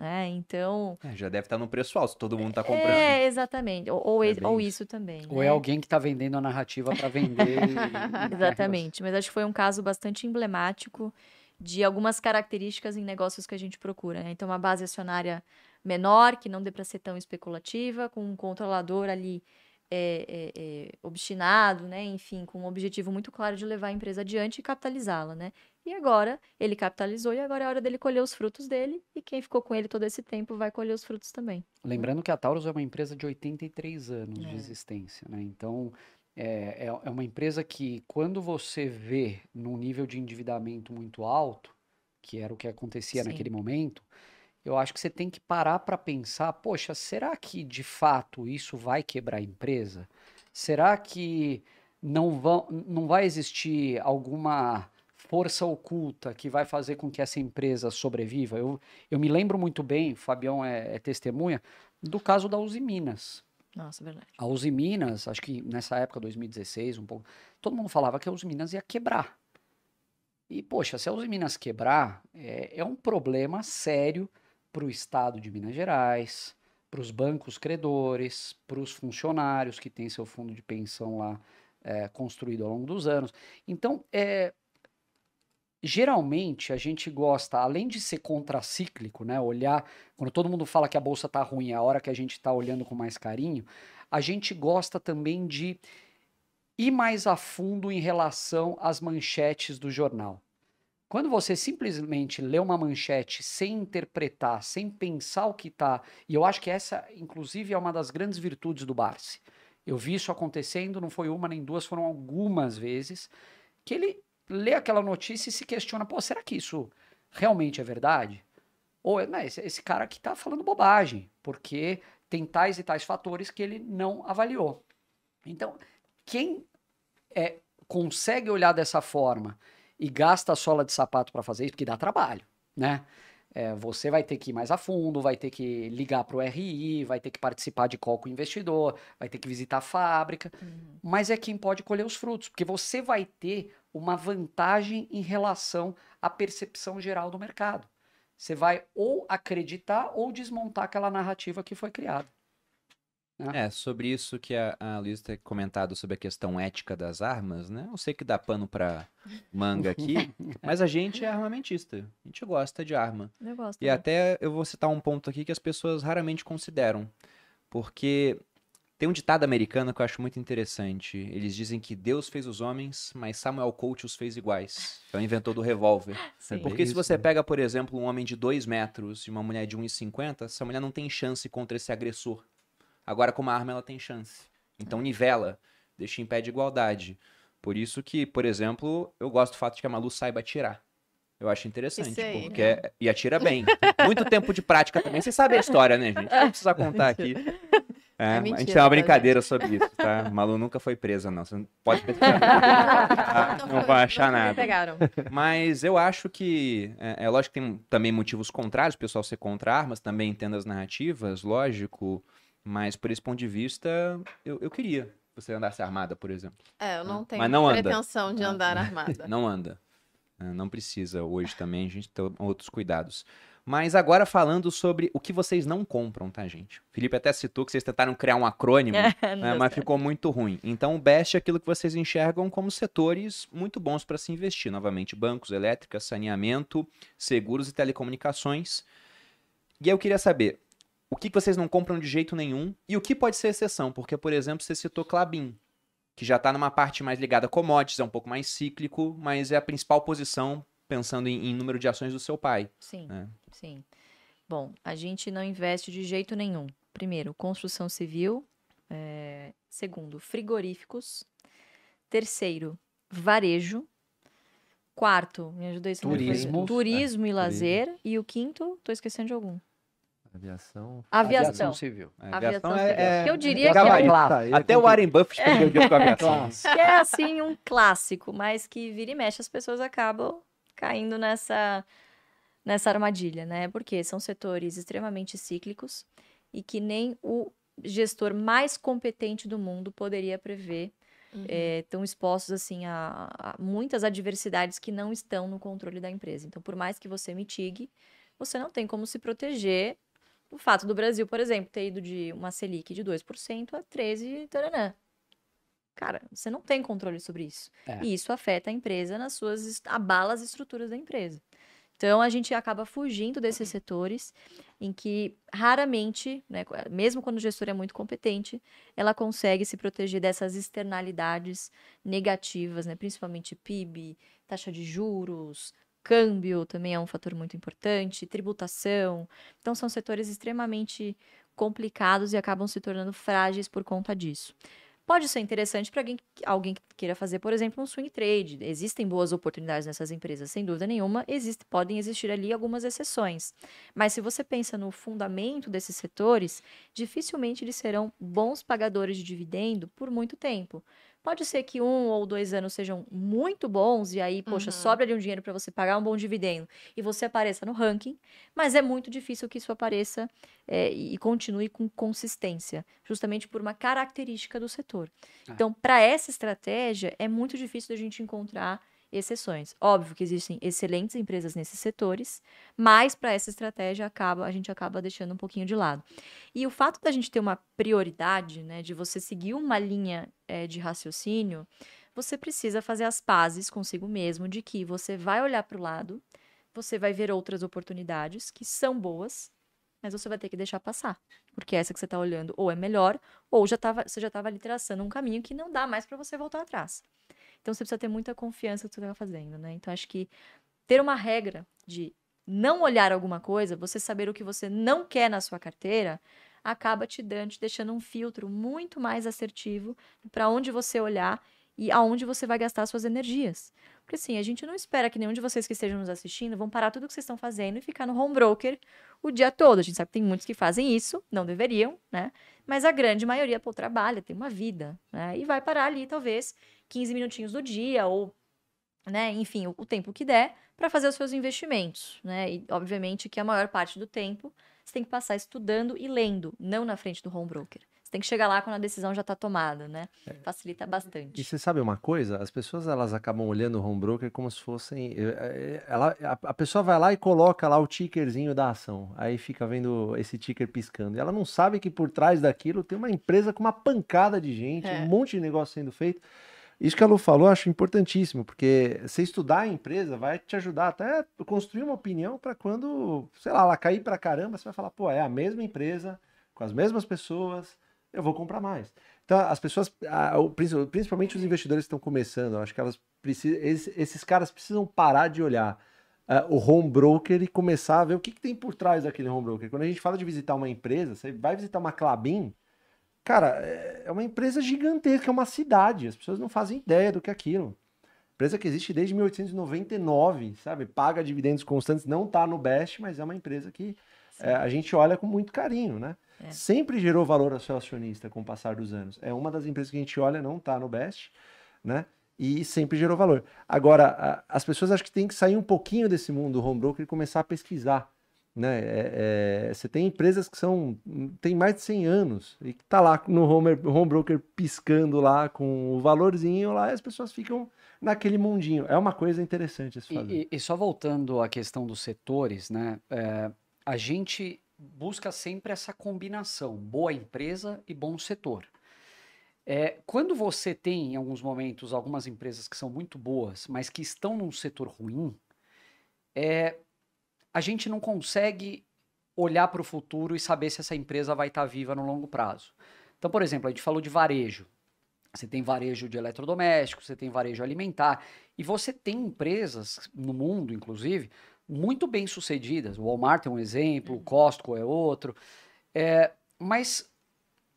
Né? Então. É, já deve estar no preço alto, se todo mundo está comprando. É, exatamente. Ou, ou, É ou isso. isso também. Ou né? é alguém que está vendendo a narrativa para vender. e- Exatamente, mas acho que foi um caso bastante emblemático de algumas características em negócios que a gente procura. né? Então, uma base acionária menor, que não dê para ser tão especulativa, com um controlador ali é, é, é, obstinado, né? Enfim, com um objetivo muito claro de levar a empresa adiante e capitalizá-la, né? E agora ele capitalizou e agora é hora dele colher os frutos dele e quem ficou com ele todo esse tempo vai colher os frutos também. Lembrando que a Taurus é uma empresa de 83 anos de É. existência, né? Então, é, é, é uma empresa que, quando você vê num nível de endividamento muito alto, que era o que acontecia Sim. naquele momento, eu acho que você tem que parar para pensar, poxa, será que de fato isso vai quebrar a empresa? Será que não, vão, não vai existir alguma força oculta que vai fazer com que essa empresa sobreviva? Eu, eu me lembro muito bem, o Fabião é, é testemunha, do caso da Uzi Minas. Nossa, verdade. A Uzi Minas, acho que nessa época, 2016, um pouco, todo mundo falava que a Uzi Minas ia quebrar. E, poxa, se a Uzi Minas quebrar, é, é um problema sério para o Estado de Minas Gerais, para os bancos credores, para os funcionários que têm seu fundo de pensão lá é, construído ao longo dos anos. Então, é, geralmente a gente gosta, além de ser contracíclico, né, olhar, quando todo mundo fala que a bolsa tá ruim, é a hora que a gente está olhando com mais carinho, a gente gosta também de ir mais a fundo em relação às manchetes do jornal. Quando você simplesmente lê uma manchete sem interpretar, sem pensar o que está, e eu acho que essa, inclusive, é uma das grandes virtudes do Barsi. Eu vi isso acontecendo, não foi uma nem duas, foram algumas vezes, que ele lê aquela notícia e se questiona: pô, será que isso realmente é verdade? Ou né, esse, esse cara aqui está falando bobagem, porque tem tais e tais fatores que ele não avaliou. Então, quem é, consegue olhar dessa forma e gasta a sola de sapato para fazer isso, porque dá trabalho, né? É, você vai ter que ir mais a fundo, vai ter que ligar para o RI, vai ter que participar de call com o investidor, vai ter que visitar a fábrica, mas é quem pode colher os frutos, porque você vai ter uma vantagem em relação à percepção geral do mercado. Você vai ou acreditar ou desmontar aquela narrativa que foi criada. É, sobre isso que a, a Luísa tem comentado sobre a questão ética das armas, né? Eu sei que dá pano pra manga aqui, mas a gente é armamentista. A gente gosta de arma. Eu gosto. E também. até eu vou citar um ponto aqui que as pessoas raramente consideram. Porque Tem um ditado americano que eu acho muito interessante. Eles dizem que Deus fez os homens, mas Samuel Colt os fez iguais. É o inventor do revólver. Sim. Porque se você né? pega, por exemplo, um homem de 2 metros e uma mulher de 1,50, essa mulher não tem chance contra esse agressor. Agora, com uma arma, ela tem chance. Então, nivela, deixa em pé de igualdade. Por isso que, por exemplo, eu gosto do fato de que a Malu saiba atirar. Eu acho interessante, aí, porque... é- E atira bem. Muito tempo de prática também. Você sabe a história, né, gente? Não precisa contar aqui. É, É a gente mentira, tem uma tá, brincadeira sobre isso, tá? Malu nunca foi presa, não. Você não pode pesquisar. Tá? Não foi- vai achar nada. pegaram. Mas eu acho que. É, é lógico que tem também motivos contrários, o pessoal ser contra armas, também entendo as narrativas, lógico. Mas por esse ponto de vista, eu, eu queria que você andasse armada, por exemplo. É, eu não tenho Mas não anda. pretensão de Ah. andar armada. Não anda. É, Não precisa hoje também, a gente tem outros cuidados. Mas agora falando sobre o que vocês não compram, tá, gente? O Felipe até citou que vocês tentaram criar um acrônimo, Não né, mas certo. ficou muito ruim. Então, o BEST é aquilo que vocês enxergam como setores muito bons para se investir. Novamente, bancos, elétrica, saneamento, seguros e telecomunicações. E aí eu queria saber, o que que vocês não compram de jeito nenhum e o que pode ser exceção? Porque, por exemplo, você citou Clabin, que já está numa parte mais ligada a commodities, é um pouco mais cíclico, mas é a principal posição pensando em, em número de ações do seu pai. Sim, É. sim. Bom, a gente não investe de jeito nenhum. Primeiro, construção civil. é, segundo, frigoríficos. Terceiro, varejo. Quarto, me ajuda foi- Turismo. Turismo e turismo. lazer. E o quinto, tô esquecendo de algum. Aviação. Aviação. civil. A Aviação aviação civil. é, Que eu diria que é um- ele Até o Warren Buffett perdeu o dia com a aviação. Que é assim um clássico, mas que vira e mexe as pessoas acabam caindo nessa nessa armadilha, né? Porque são setores extremamente cíclicos e que nem o gestor mais competente do mundo poderia prever. Uhum. estão expostos assim a, a muitas adversidades que não estão no controle da empresa. Então, por mais que você mitigue, você não tem como se proteger do fato do Brasil, por exemplo, ter ido de uma Selic de 2% a 13%, taranã. Cara, você não tem controle sobre isso. É. E isso afeta a empresa nas suas, abala as estruturas da empresa. Então, a gente acaba fugindo desses setores em que raramente, né, mesmo quando o gestor é muito competente, ela consegue se proteger dessas externalidades negativas, né, principalmente PIB, taxa de juros, câmbio também é um fator muito importante, tributação. Então, são setores extremamente complicados e acabam se tornando frágeis por conta disso. Pode ser interessante para alguém, que- alguém que queira fazer, por exemplo, um swing trade. Existem boas oportunidades nessas empresas, sem dúvida nenhuma. Existe, podem existir ali algumas exceções. Mas se você pensa no fundamento desses setores, dificilmente eles serão bons pagadores de dividendo por muito tempo. Pode ser que um ou dois anos sejam muito bons e aí, poxa, Uhum. sobra ali um dinheiro para você pagar um bom dividendo e você apareça no ranking, mas é muito difícil que isso apareça é, e continue com consistência, justamente por uma característica do setor. Ah. Então, para essa estratégia, é muito difícil da gente encontrar exceções. Óbvio que existem excelentes empresas nesses setores, mas para essa estratégia acaba, a gente acaba deixando um pouquinho de lado. E o fato da gente ter uma prioridade, né, de você seguir uma linha eh, de raciocínio, você precisa fazer as pazes consigo mesmo de que você vai olhar para o lado, você vai ver outras oportunidades que são boas, mas você vai ter que deixar passar. Porque essa que você está olhando ou é melhor, ou já tava, você já estava ali traçando um caminho que não dá mais para você voltar atrás. Então você precisa ter muita confiança no que você está fazendo, né? Então acho que ter uma regra de não olhar alguma coisa, você saber o que você não quer na sua carteira, acaba te dando, te deixando um filtro muito mais assertivo para onde você olhar e aonde você vai gastar suas energias. Porque assim, a gente não espera que nenhum de vocês que estejam nos assistindo vão parar tudo o que vocês estão fazendo e ficar no home broker o dia todo. A gente sabe que tem muitos que fazem isso, não deveriam, né? Mas a grande maioria, pô, trabalha, tem uma vida, né? E vai parar ali, talvez, 15 minutinhos do dia ou, né, enfim, o, o tempo que der para fazer os seus investimentos, né? E obviamente que a maior parte do tempo você tem que passar estudando e lendo, não na frente do home broker. Você tem que chegar lá quando a decisão já está tomada, né? Facilita E bastante. você sabe uma coisa? As pessoas elas acabam olhando o home broker como se fossem. eh, eh, Ela, a, a pessoa vai lá e coloca lá o tickerzinho da ação. Aí fica vendo esse ticker piscando. E ela não sabe que por trás daquilo tem uma empresa com uma pancada de gente, É. um monte de negócio sendo feito. Isso que a Lu falou, eu acho importantíssimo, porque você estudar a empresa vai te ajudar até construir uma opinião para quando, sei lá, ela cair para caramba, você vai falar, pô, é a mesma empresa, com as mesmas pessoas, eu vou comprar mais. Então, as pessoas, principalmente os investidores que estão começando, acho que elas precisam, esses, caras precisam parar de olhar ah, o home broker e começar a ver o que, que tem por trás daquele home broker. Quando a gente fala de visitar uma empresa, você vai visitar uma Clabin, cara, é é uma empresa gigantesca, é uma cidade, as pessoas não fazem ideia do que é aquilo. Empresa que existe desde 1899, sabe? Paga dividendos constantes, não tá no best, mas é uma empresa que é, a gente olha com muito carinho, né? É. Sempre gerou valor ao seu acionista com o passar dos anos. É uma das empresas que a gente olha, não tá no best, né? E sempre gerou valor. Agora, as pessoas acho que tem que sair um pouquinho desse mundo do home broker e começar a pesquisar. Né? É- é, você tem empresas que são tem mais de 100 anos e que tá lá no home, home broker piscando lá com o valorzinho lá e as pessoas ficam naquele mundinho. É uma coisa interessante se fazer. E, e- e só voltando à questão dos setores, né? é, a gente busca sempre essa combinação, boa empresa e bom setor. É, quando você tem, em alguns momentos, algumas empresas que são muito boas, mas que estão num setor ruim, é, a gente não consegue olhar para o futuro e saber se essa empresa vai estar viva no longo prazo. Então, por exemplo, a gente falou de varejo. Você tem varejo de eletrodomésticos, você tem varejo alimentar, e você tem empresas no mundo, inclusive, muito bem sucedidas. O Walmart é um exemplo, o Costco é outro. É, mas,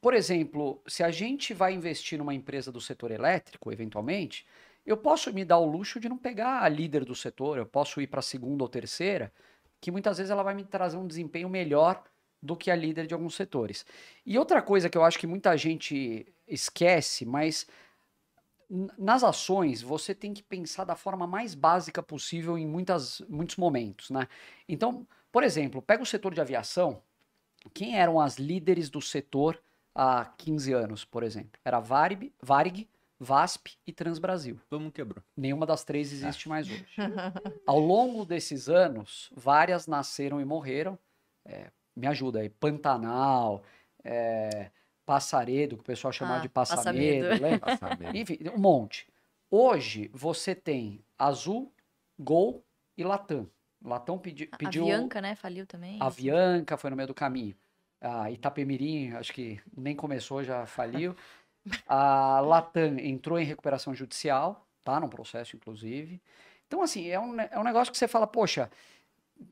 por exemplo, se a gente vai investir numa empresa do setor elétrico, eventualmente, eu posso me dar o luxo de não pegar a líder do setor, eu posso ir para a segunda ou terceira, que muitas vezes ela vai me trazer um desempenho melhor do que a líder de alguns setores. E outra coisa que eu acho que muita gente esquece, mas nas ações você tem que pensar da forma mais básica possível em muitas, muitos momentos, né? Então, por exemplo, pega o setor de aviação, quem eram as líderes do setor há 15 anos, por exemplo? Era Varig, Varig VASP e Transbrasil. Todo mundo quebrou. Nenhuma das três existe mais hoje. Ao longo desses anos, várias nasceram e morreram. É, me ajuda aí, Pantanal, é, Passaredo, que o pessoal chamava Ah, de Passamedo, Passamedo. lembra? Enfim, um monte. Hoje você tem Azul, Gol e Latam. Latam pedi, A- pediu A Bianca, né? Faliu também. a Avianca, foi no meio do caminho. A Itapemirim, acho que nem começou, já faliu. A Latam entrou em recuperação judicial, tá? Num processo, inclusive. Então, assim, é um, é um negócio que você fala, poxa,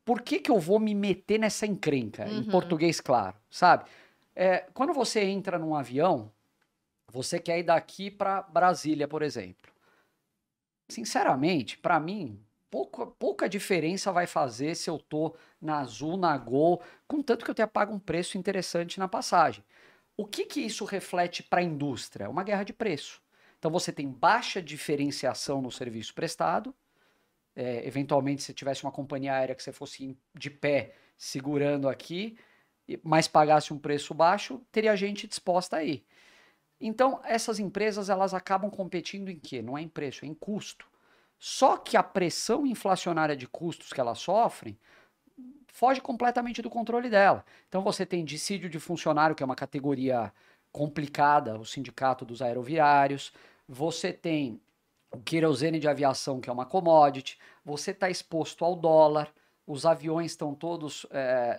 por que, que eu vou me meter nessa encrenca? Em Uhum. português, claro, sabe? É, quando você entra num avião, você quer ir daqui para Brasília, por exemplo. Sinceramente, para mim, pouca, pouca diferença vai fazer se eu tô na Azul, na Gol, contanto que eu tenha pago um preço interessante na passagem. O que que isso reflete para a indústria? Uma guerra de preço. Então você tem baixa diferenciação no serviço prestado. É, eventualmente, se tivesse uma companhia aérea que você fosse de pé segurando aqui, mas pagasse um preço baixo, teria gente disposta a ir. Então, essas empresas elas acabam competindo em quê? Não é em preço, é em custo. Só que a pressão inflacionária de custos que elas sofrem foge completamente do controle dela. Então você tem dissídio de funcionário, que é uma categoria complicada, o sindicato dos aeroviários. Você tem o querosene de aviação, que é uma commodity. Você está exposto ao dólar. Os aviões estão todos,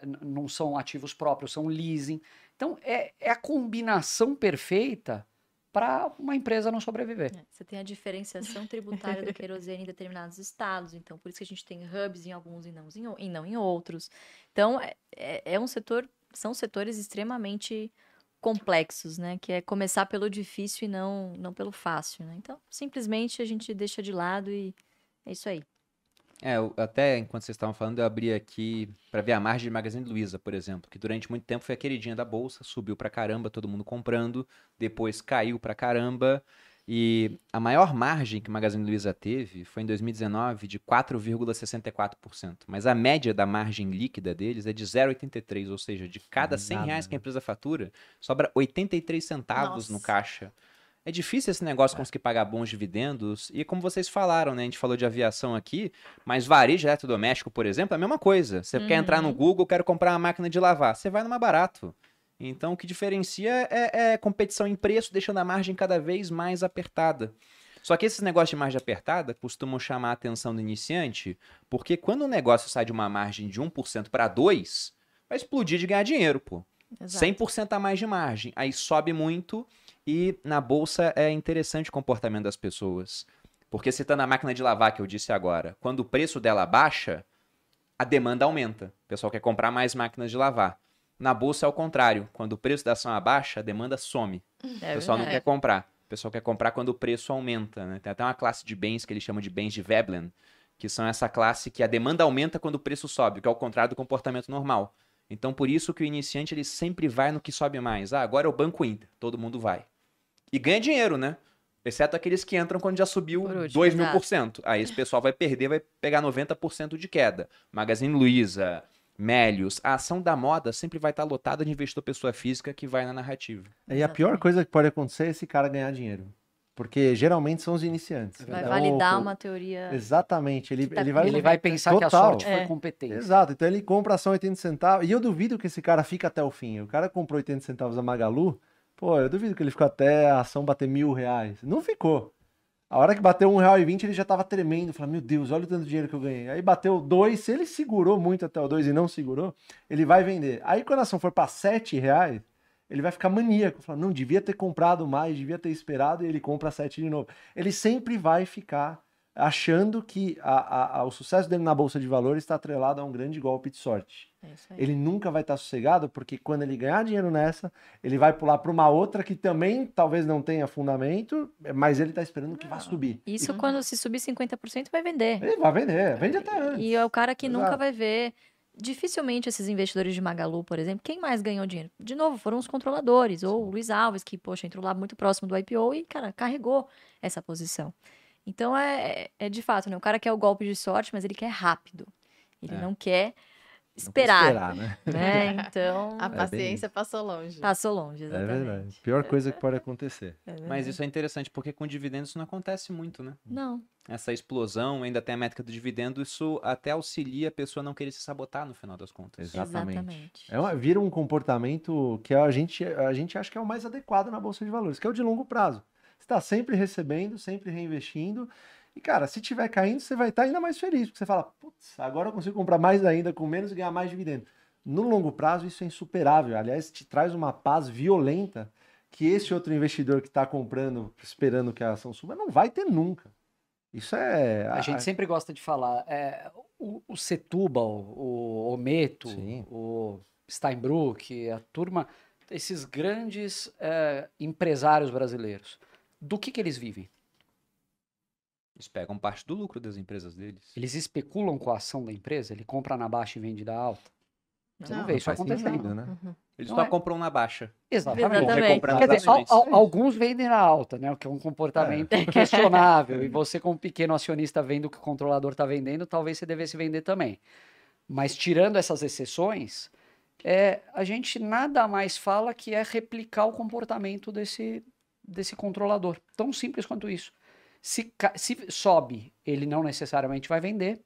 n- não são ativos próprios, são leasing. Então é, é a combinação perfeita para uma empresa não sobreviver. É, Você tem a diferenciação tributária do querosene em determinados estados, então por isso que a gente tem hubs em alguns e não em, e não em outros. Então é, é- é um setor, são setores extremamente complexos, né? Que é começar pelo difícil e não, não pelo fácil, né? Então simplesmente a gente deixa de lado e é isso aí. É, eu- até enquanto vocês estavam falando, eu abri aqui para ver a margem de Magazine Luiza, por exemplo, que durante muito tempo foi a queridinha da bolsa, subiu pra caramba, todo mundo comprando, depois caiu pra caramba. E a maior margem que Magazine Luiza teve foi em 2019 de 4,64%. Mas a média da margem líquida deles é de 0,83, ou seja, de cada 100 reais que a empresa fatura, sobra 83 centavos no Nossa. caixa. É difícil esse negócio conseguir pagar bons dividendos. E como vocês falaram, né? A gente falou de aviação aqui, mas varejo eletrodoméstico, por exemplo, é a mesma coisa. Você quer entrar no Uhum. Google, quero comprar uma máquina de lavar. Você vai no mais barato. Então, o que diferencia é, é competição em preço, deixando a margem cada vez mais apertada. Só que esses negócios de margem apertada costumam chamar a atenção do iniciante, porque quando o negócio sai de uma margem de 1% para 2%, vai explodir de ganhar dinheiro, pô. Exato. 100% a mais de margem. Aí sobe muito e na bolsa é interessante o comportamento das pessoas. Porque citando a máquina de lavar que eu disse agora, quando o preço dela baixa, a demanda aumenta. O pessoal quer comprar mais máquinas de lavar. Na bolsa é o contrário. Quando o preço da ação abaixa, a demanda some. É o pessoal não quer comprar. O pessoal quer comprar quando o preço aumenta. Né? Tem até uma classe de bens que eles chamam de bens de Veblen, que são essa classe que a demanda aumenta quando o preço sobe, que é o contrário do comportamento normal. Então, por isso que o iniciante ele sempre vai no que sobe mais. Ah, agora é o Banco Inter. Todo mundo vai. E ganha dinheiro, né? Exceto aqueles que entram quando já subiu Por último, 2 mil por cento. Aí esse pessoal vai perder, vai pegar 90% de queda. Magazine Luiza, Melios. A ação da moda sempre vai estar lotada de investidor pessoa física que vai na narrativa. E a pior coisa que pode acontecer é esse cara ganhar dinheiro. Porque geralmente são os iniciantes. Vai Então, validar uma teoria. Exatamente. Ele, tá ele vai. Ele vai pensar que a Total. sorte foi É. competência. Exato, então ele compra ação 80 centavos. E eu duvido que esse cara fica até o fim. O cara comprou 80 centavos a Magalu. Pô, eu duvido que ele ficou até a ação bater mil reais. Não ficou. A hora que bateu um real e vinte, ele já tava tremendo. Falando, meu Deus, olha o tanto de dinheiro que eu ganhei. Aí bateu dois. Se ele segurou muito até o dois e não segurou, ele vai vender. Aí quando a ação for para sete reais, ele vai ficar maníaco. Falando, não, devia ter comprado mais, devia ter esperado. E ele compra sete de novo. Ele sempre vai ficar achando que a- a- o sucesso dele na Bolsa de Valores está atrelado a um grande golpe de sorte. É. Ele nunca vai estar sossegado, porque quando ele ganhar dinheiro nessa, ele vai pular para uma outra que também talvez não tenha fundamento, mas ele está esperando que vá subir. Isso quando se subir 50% vai vender. Ele vai vender, vende até antes. E é o cara que nunca Exato. vai ver. Dificilmente esses investidores de Magalu, por exemplo, quem mais ganhou dinheiro? De novo, foram os controladores, ou o Luiz Alves, que, poxa, entrou lá muito próximo do IPO e, cara, carregou essa posição. Então, é, é de fato, né? O cara quer o golpe de sorte, mas ele quer rápido. Ele É. não quer Não esperar, esperar, né? né? Então, A bem paciência passou longe. passou longe, É exatamente. verdade. Pior coisa que pode acontecer. É. Mas isso é interessante, porque com dividendos isso não acontece muito, né? Não, Essa explosão, ainda tem a métrica do dividendo, isso até auxilia a pessoa a não querer se sabotar no final das contas. Exatamente. exatamente. É uma- vira um comportamento que a gente, a gente acha que é o mais adequado na Bolsa de Valores, que é o de longo prazo. Você está sempre recebendo, sempre reinvestindo. E, cara, se tiver caindo, você vai estar ainda mais feliz, porque você fala, putz, agora eu consigo comprar mais ainda com menos e ganhar mais dividendo. No longo prazo, isso é insuperável. Aliás, te traz uma paz violenta que esse outro investidor que está comprando, esperando que a ação suba, não vai ter nunca. Isso é. A gente sempre gosta de falar, é, o, o Setúbal, o Ometo, Sim. o Steinbrück, a turma, esses grandes é, empresários brasileiros, do que, que eles vivem? Eles pegam parte do lucro das empresas deles. Eles especulam com a ação da empresa? Ele compra na baixa e vende da alta? Você não, Não, vê não isso acontecendo. sentido, né? Uhum. Eles Não só é. compram na baixa. Exatamente. Exatamente. Quer dizer, al- al- alguns vendem na alta, né? O que é um comportamento questionável. E você, como pequeno acionista, vendo o que o controlador está vendendo, talvez você devesse vender também. Mas tirando essas exceções, é, a gente nada mais fala que é replicar o comportamento desse, desse controlador. Tão simples quanto isso. Se, se sobe, ele não necessariamente vai vender.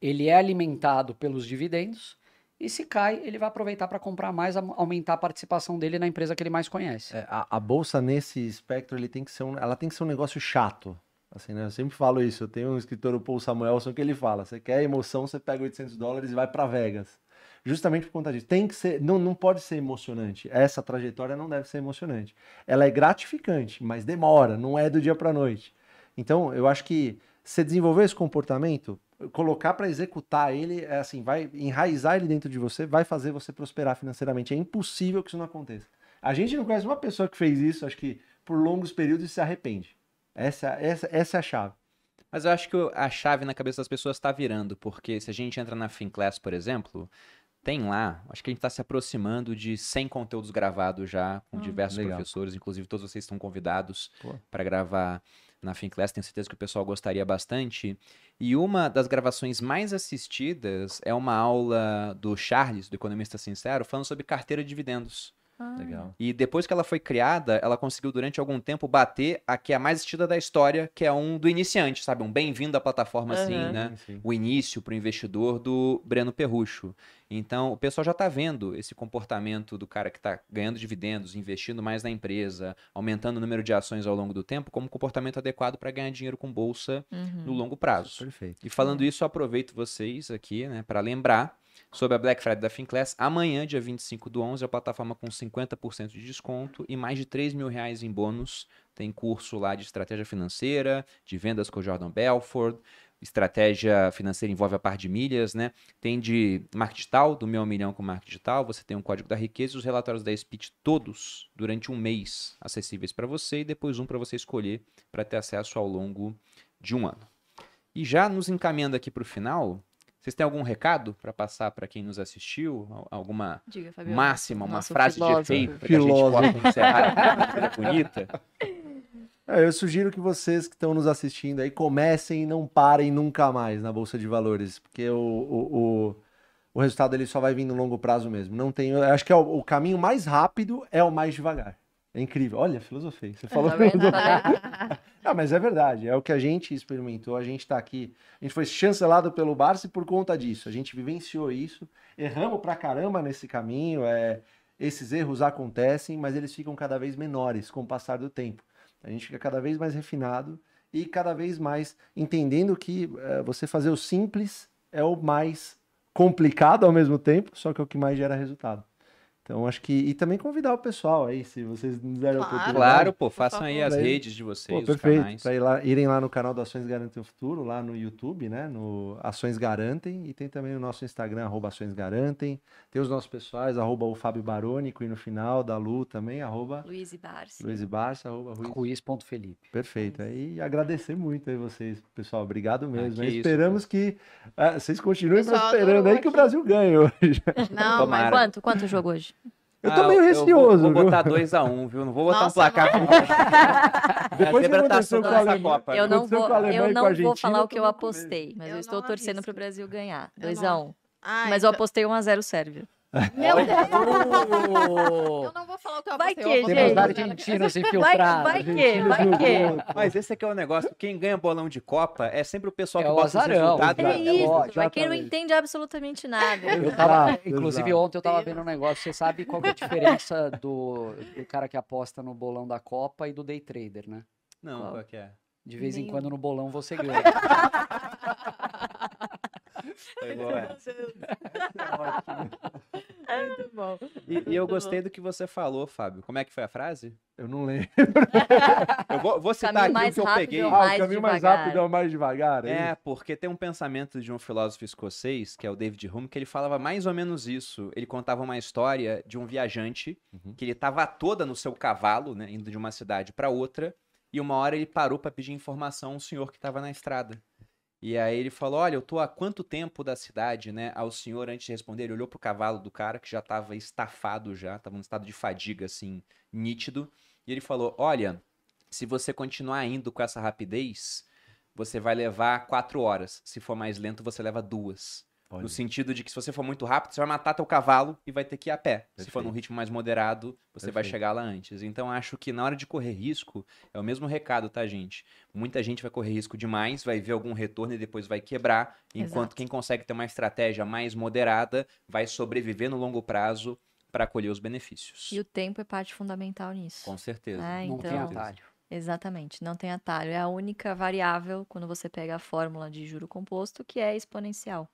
Ele é alimentado pelos dividendos. E se cai, ele vai aproveitar para comprar mais, aumentar a participação dele na empresa que ele mais conhece. É, a, a bolsa nesse espectro ele tem que ser um, ela tem que ser um negócio chato. Assim, né? Eu sempre falo isso. Eu tenho um escritor, o Paul Samuelson, que ele fala: você quer emoção, você pega 800 dólares e vai para Vegas. Justamente por conta disso. Tem que ser, não, não pode ser emocionante. Essa trajetória não deve ser emocionante. Ela é gratificante, mas demora, não é do dia para noite. Então, eu acho que você desenvolver esse comportamento, colocar para executar ele, é assim, vai enraizar ele dentro de você, vai fazer você prosperar financeiramente. É impossível que isso não aconteça. A gente não conhece uma pessoa que fez isso, acho que por longos períodos e se arrepende. Essa, essa, essa é a chave. Mas eu acho que a chave na cabeça das pessoas está virando, porque se a gente entra na Finclass, por exemplo, tem lá, acho que a gente está se aproximando de 100 conteúdos gravados já, com Hum. diversos legal. professores, inclusive todos vocês estão convidados para gravar na Finclass, tenho certeza que o pessoal gostaria bastante. E uma das gravações mais assistidas é uma aula do Charles, do Economista Sincero, falando sobre carteira de dividendos. Ah, Legal. E depois que ela foi criada, ela conseguiu durante algum tempo bater a que é a mais assistida da história, que é um do iniciante, sabe? Um bem-vindo à plataforma assim, Aham. né? Sim, sim. O início para o investidor do Breno Perrucho. Então, o pessoal já está vendo esse comportamento do cara que está ganhando dividendos, investindo mais na empresa, aumentando o número de ações ao longo do tempo, como comportamento adequado para ganhar dinheiro com bolsa uhum. no longo prazo. Perfeito. E falando isso, eu aproveito vocês aqui, né, para lembrar sobre a Black Friday da Finclass. Amanhã, dia 25 do 11, a plataforma com 50% de desconto e mais de 3 mil reais em bônus. Tem curso lá de estratégia financeira, de vendas com o Jordan Belford, estratégia financeira envolve a par de milhas, né? Tem de marketing digital, do meu milhão com marketing digital, você tem um código da riqueza e os relatórios da Speech todos durante um mês acessíveis para você e depois um para você escolher para ter acesso ao longo de um ano. E já nos encaminhando aqui para o final, vocês têm algum recado para passar para quem nos assistiu? Al- Alguma Diga, máxima, uma Nosso frase filósofo. de efeito para que a gente possa encerrar maneira bonita? É, eu sugiro que vocês que estão nos assistindo aí comecem e não parem nunca mais na Bolsa de Valores, porque o, o, o, o resultado ele só vai vir no longo prazo mesmo. Não tem, eu acho que é o, o caminho mais rápido é o mais devagar. É incrível. Olha, filosofei. Você falou vendo? filosofia. Falei. Ah, mas é verdade, é o que a gente experimentou, a gente está aqui, a gente foi chancelado pelo Barça por conta disso, a gente vivenciou isso, erramos pra caramba nesse caminho, é, esses erros acontecem, mas eles ficam cada vez menores com o passar do tempo. A gente fica cada vez mais refinado e cada vez mais entendendo que é, você fazer o simples é o mais complicado ao mesmo tempo, só que é o que mais gera resultado. Então, acho que. E também convidar o pessoal aí, se vocês nos derem a Claro. oportunidade. Claro, pô, façam aí as redes de vocês, Pô, os perfeito. canais. Para ir lá- irem lá no canal do Ações Garantem o Futuro, lá no YouTube, né? No Ações Garantem. E tem também o nosso Instagram, arroba Ações Garantem. Tem os nossos pessoais, arroba o Fábio Barônico. E no final, da Lu também, arroba Luiz e Barsi. Luiz e Barça, arroba Ruiz. Ruiz.felipe. Perfeito. Aí agradecer muito aí vocês, pessoal. Obrigado mesmo. que Aí isso, Esperamos que ah, vocês continuem adorou aí que o. Brasil ganhe hoje. Não, Tomara. mas Quanto? Quanto o jogo hoje? Eu Ah, tô meio vou- receoso, Vou, viu? botar 2x1, viu? Não vou botar Nossa, um placar. não. Depois que tá aconteceu com a Alemanha- Copa. Eu não vou, eu não vou Argentina, falar o que eu apostei, mas eu, Eu estou torcendo pro Brasil ganhar. Eu 2x1. Ai, Mas eu então- apostei 1x0 Sérvia. Meu Deus! Oh, Eu não vou falar o que eu Vai que, gente? Temos argentinos Vai, infiltrados. vai que, vai que. Mas esse aqui é o negócio. Quem ganha bolão de Copa é sempre o pessoal É que o bota os azarão. resultados. É isso, vai quem não entende absolutamente nada. Eu tava, inclusive ontem eu tava vendo um negócio. Você sabe qual que é a diferença do, do cara que aposta no bolão da Copa e do day trader, né? Não, Qual? qual que é? De vez em quando no bolão você ganha. É igual essa. Muito bom. E, e eu gostei do que você falou, Fábio. Como é que foi a frase? Eu não lembro. Eu vou, vou citar Caminho aqui o mais que eu peguei. é o Ah, mais o caminho mais devagar. rápido é o mais devagar. É, É, porque tem um pensamento de um filósofo escocês, que é o David Hume, que ele falava mais ou menos isso. Ele contava uma história de um viajante Uhum. que ele estava toda no seu cavalo, né, indo de uma cidade para outra, e uma hora ele parou para pedir informação a um senhor que estava na estrada. E aí ele falou: "Olha, eu tô há quanto tempo da cidade, né?" Ao senhor antes de responder, ele olhou pro cavalo do cara que já estava estafado já, estava num estado de fadiga assim, nítido, e ele falou: "Olha, se você continuar indo com essa rapidez, você vai levar quatro horas. Se for mais lento, você leva duas. Olha. No sentido de que se você for muito rápido, você vai matar teu cavalo e vai ter que ir a pé. Se for num Perfeito. ritmo mais moderado, você vai Perfeito. chegar lá antes. Então acho que na hora de correr risco, é o mesmo recado, tá, gente? Muita gente vai correr risco demais, vai ver algum retorno e depois vai quebrar, enquanto Exato. quem consegue ter uma estratégia mais moderada vai sobreviver no longo prazo para colher os benefícios. E o tempo é parte fundamental nisso. Com certeza. É, Não tem então, atalho. exatamente, não tem atalho. É a única variável quando você pega a fórmula de juro composto que é exponencial.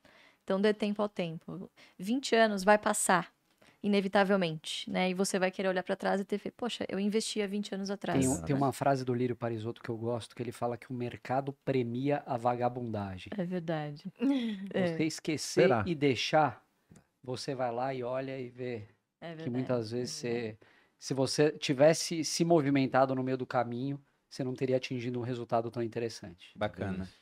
Então, dê tempo ao tempo. 20 anos vai passar, inevitavelmente, né? E você vai querer olhar para trás e ter feito, poxa, eu investi há 20 anos atrás. Tem, um- tem uma frase do Lírio Parisotto que eu gosto, que ele fala que o mercado premia a vagabundagem. É verdade. É, Você esquecer Será? e deixar, você vai lá e olha e vê é verdade. que muitas é vezes verdade. você, se você tivesse se movimentado no meio do caminho, você não teria atingido um resultado tão interessante. Bacana.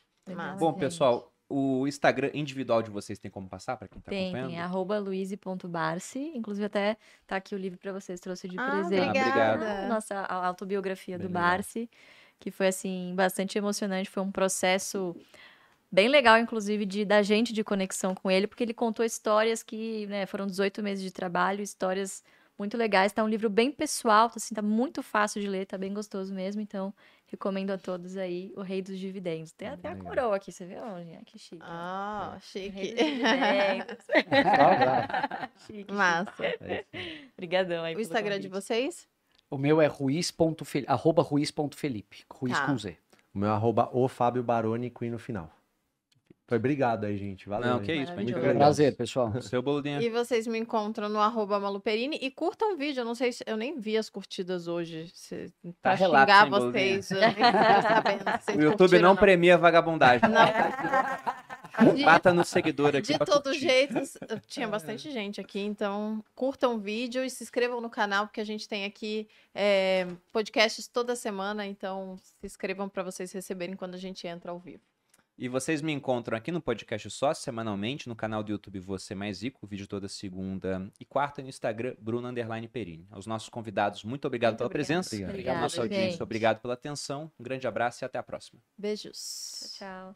Bom, gente. pessoal, o Instagram individual de vocês tem como passar para quem tá Tem, acompanhando? tem arroba luize.barce. Inclusive, até tá aqui o livro para vocês, trouxe de Ah, presente. obrigada. Ah, Nossa a- autobiografia Bem do. Barce, que foi, assim, bastante emocionante. Foi um processo bem legal, inclusive, de, da gente de conexão com ele, porque ele contou histórias que, né, foram 18 meses de trabalho, histórias muito legais. Tá um livro bem pessoal, assim, tá muito fácil de ler, tá bem gostoso mesmo. Então, recomendo a todos aí O Rei dos Dividendos. Tem até a coroa aqui, você viu? Olha, que chique. Ah, O Rei chique. dos Dividendos. chique, Massa. É isso. Obrigadão aí O Instagram de convite. vocês? O meu é arroba ruiz.felipe, ruiz Tá. com Z. O meu arroba o Fábio Barônico e no final. Foi obrigado aí, gente. Valeu. Não, aí. que isso, pra gente Maravilhoso. agradece. Prazer, pessoal. O seu boludinho. E vocês me encontram no arroba Maluperini e curtam o vídeo. Eu não sei se eu nem vi as curtidas hoje. Se, pra relato xingar bolinha. vocês. Eu nem sabendo se O YouTube não ou premia vagabundagem. Não. De- Bata no seguidor aqui De pra todo curtir. jeito, tinha bastante gente aqui, então curtam o vídeo e se inscrevam no canal, porque a gente tem aqui é, podcasts toda semana, então se inscrevam para vocês receberem quando a gente entra ao vivo. E vocês me encontram aqui no podcast só semanalmente, no canal do YouTube Você Mais Rico, vídeo toda segunda e quarta, e no Instagram, Bruno Underline Perini. Aos nossos convidados, muito obrigado Muito pela obrigada. presença. Obrigado. À Obrigada, nossa audiência, gente. obrigado pela atenção. Um grande abraço e até a próxima. Beijos. Tchau.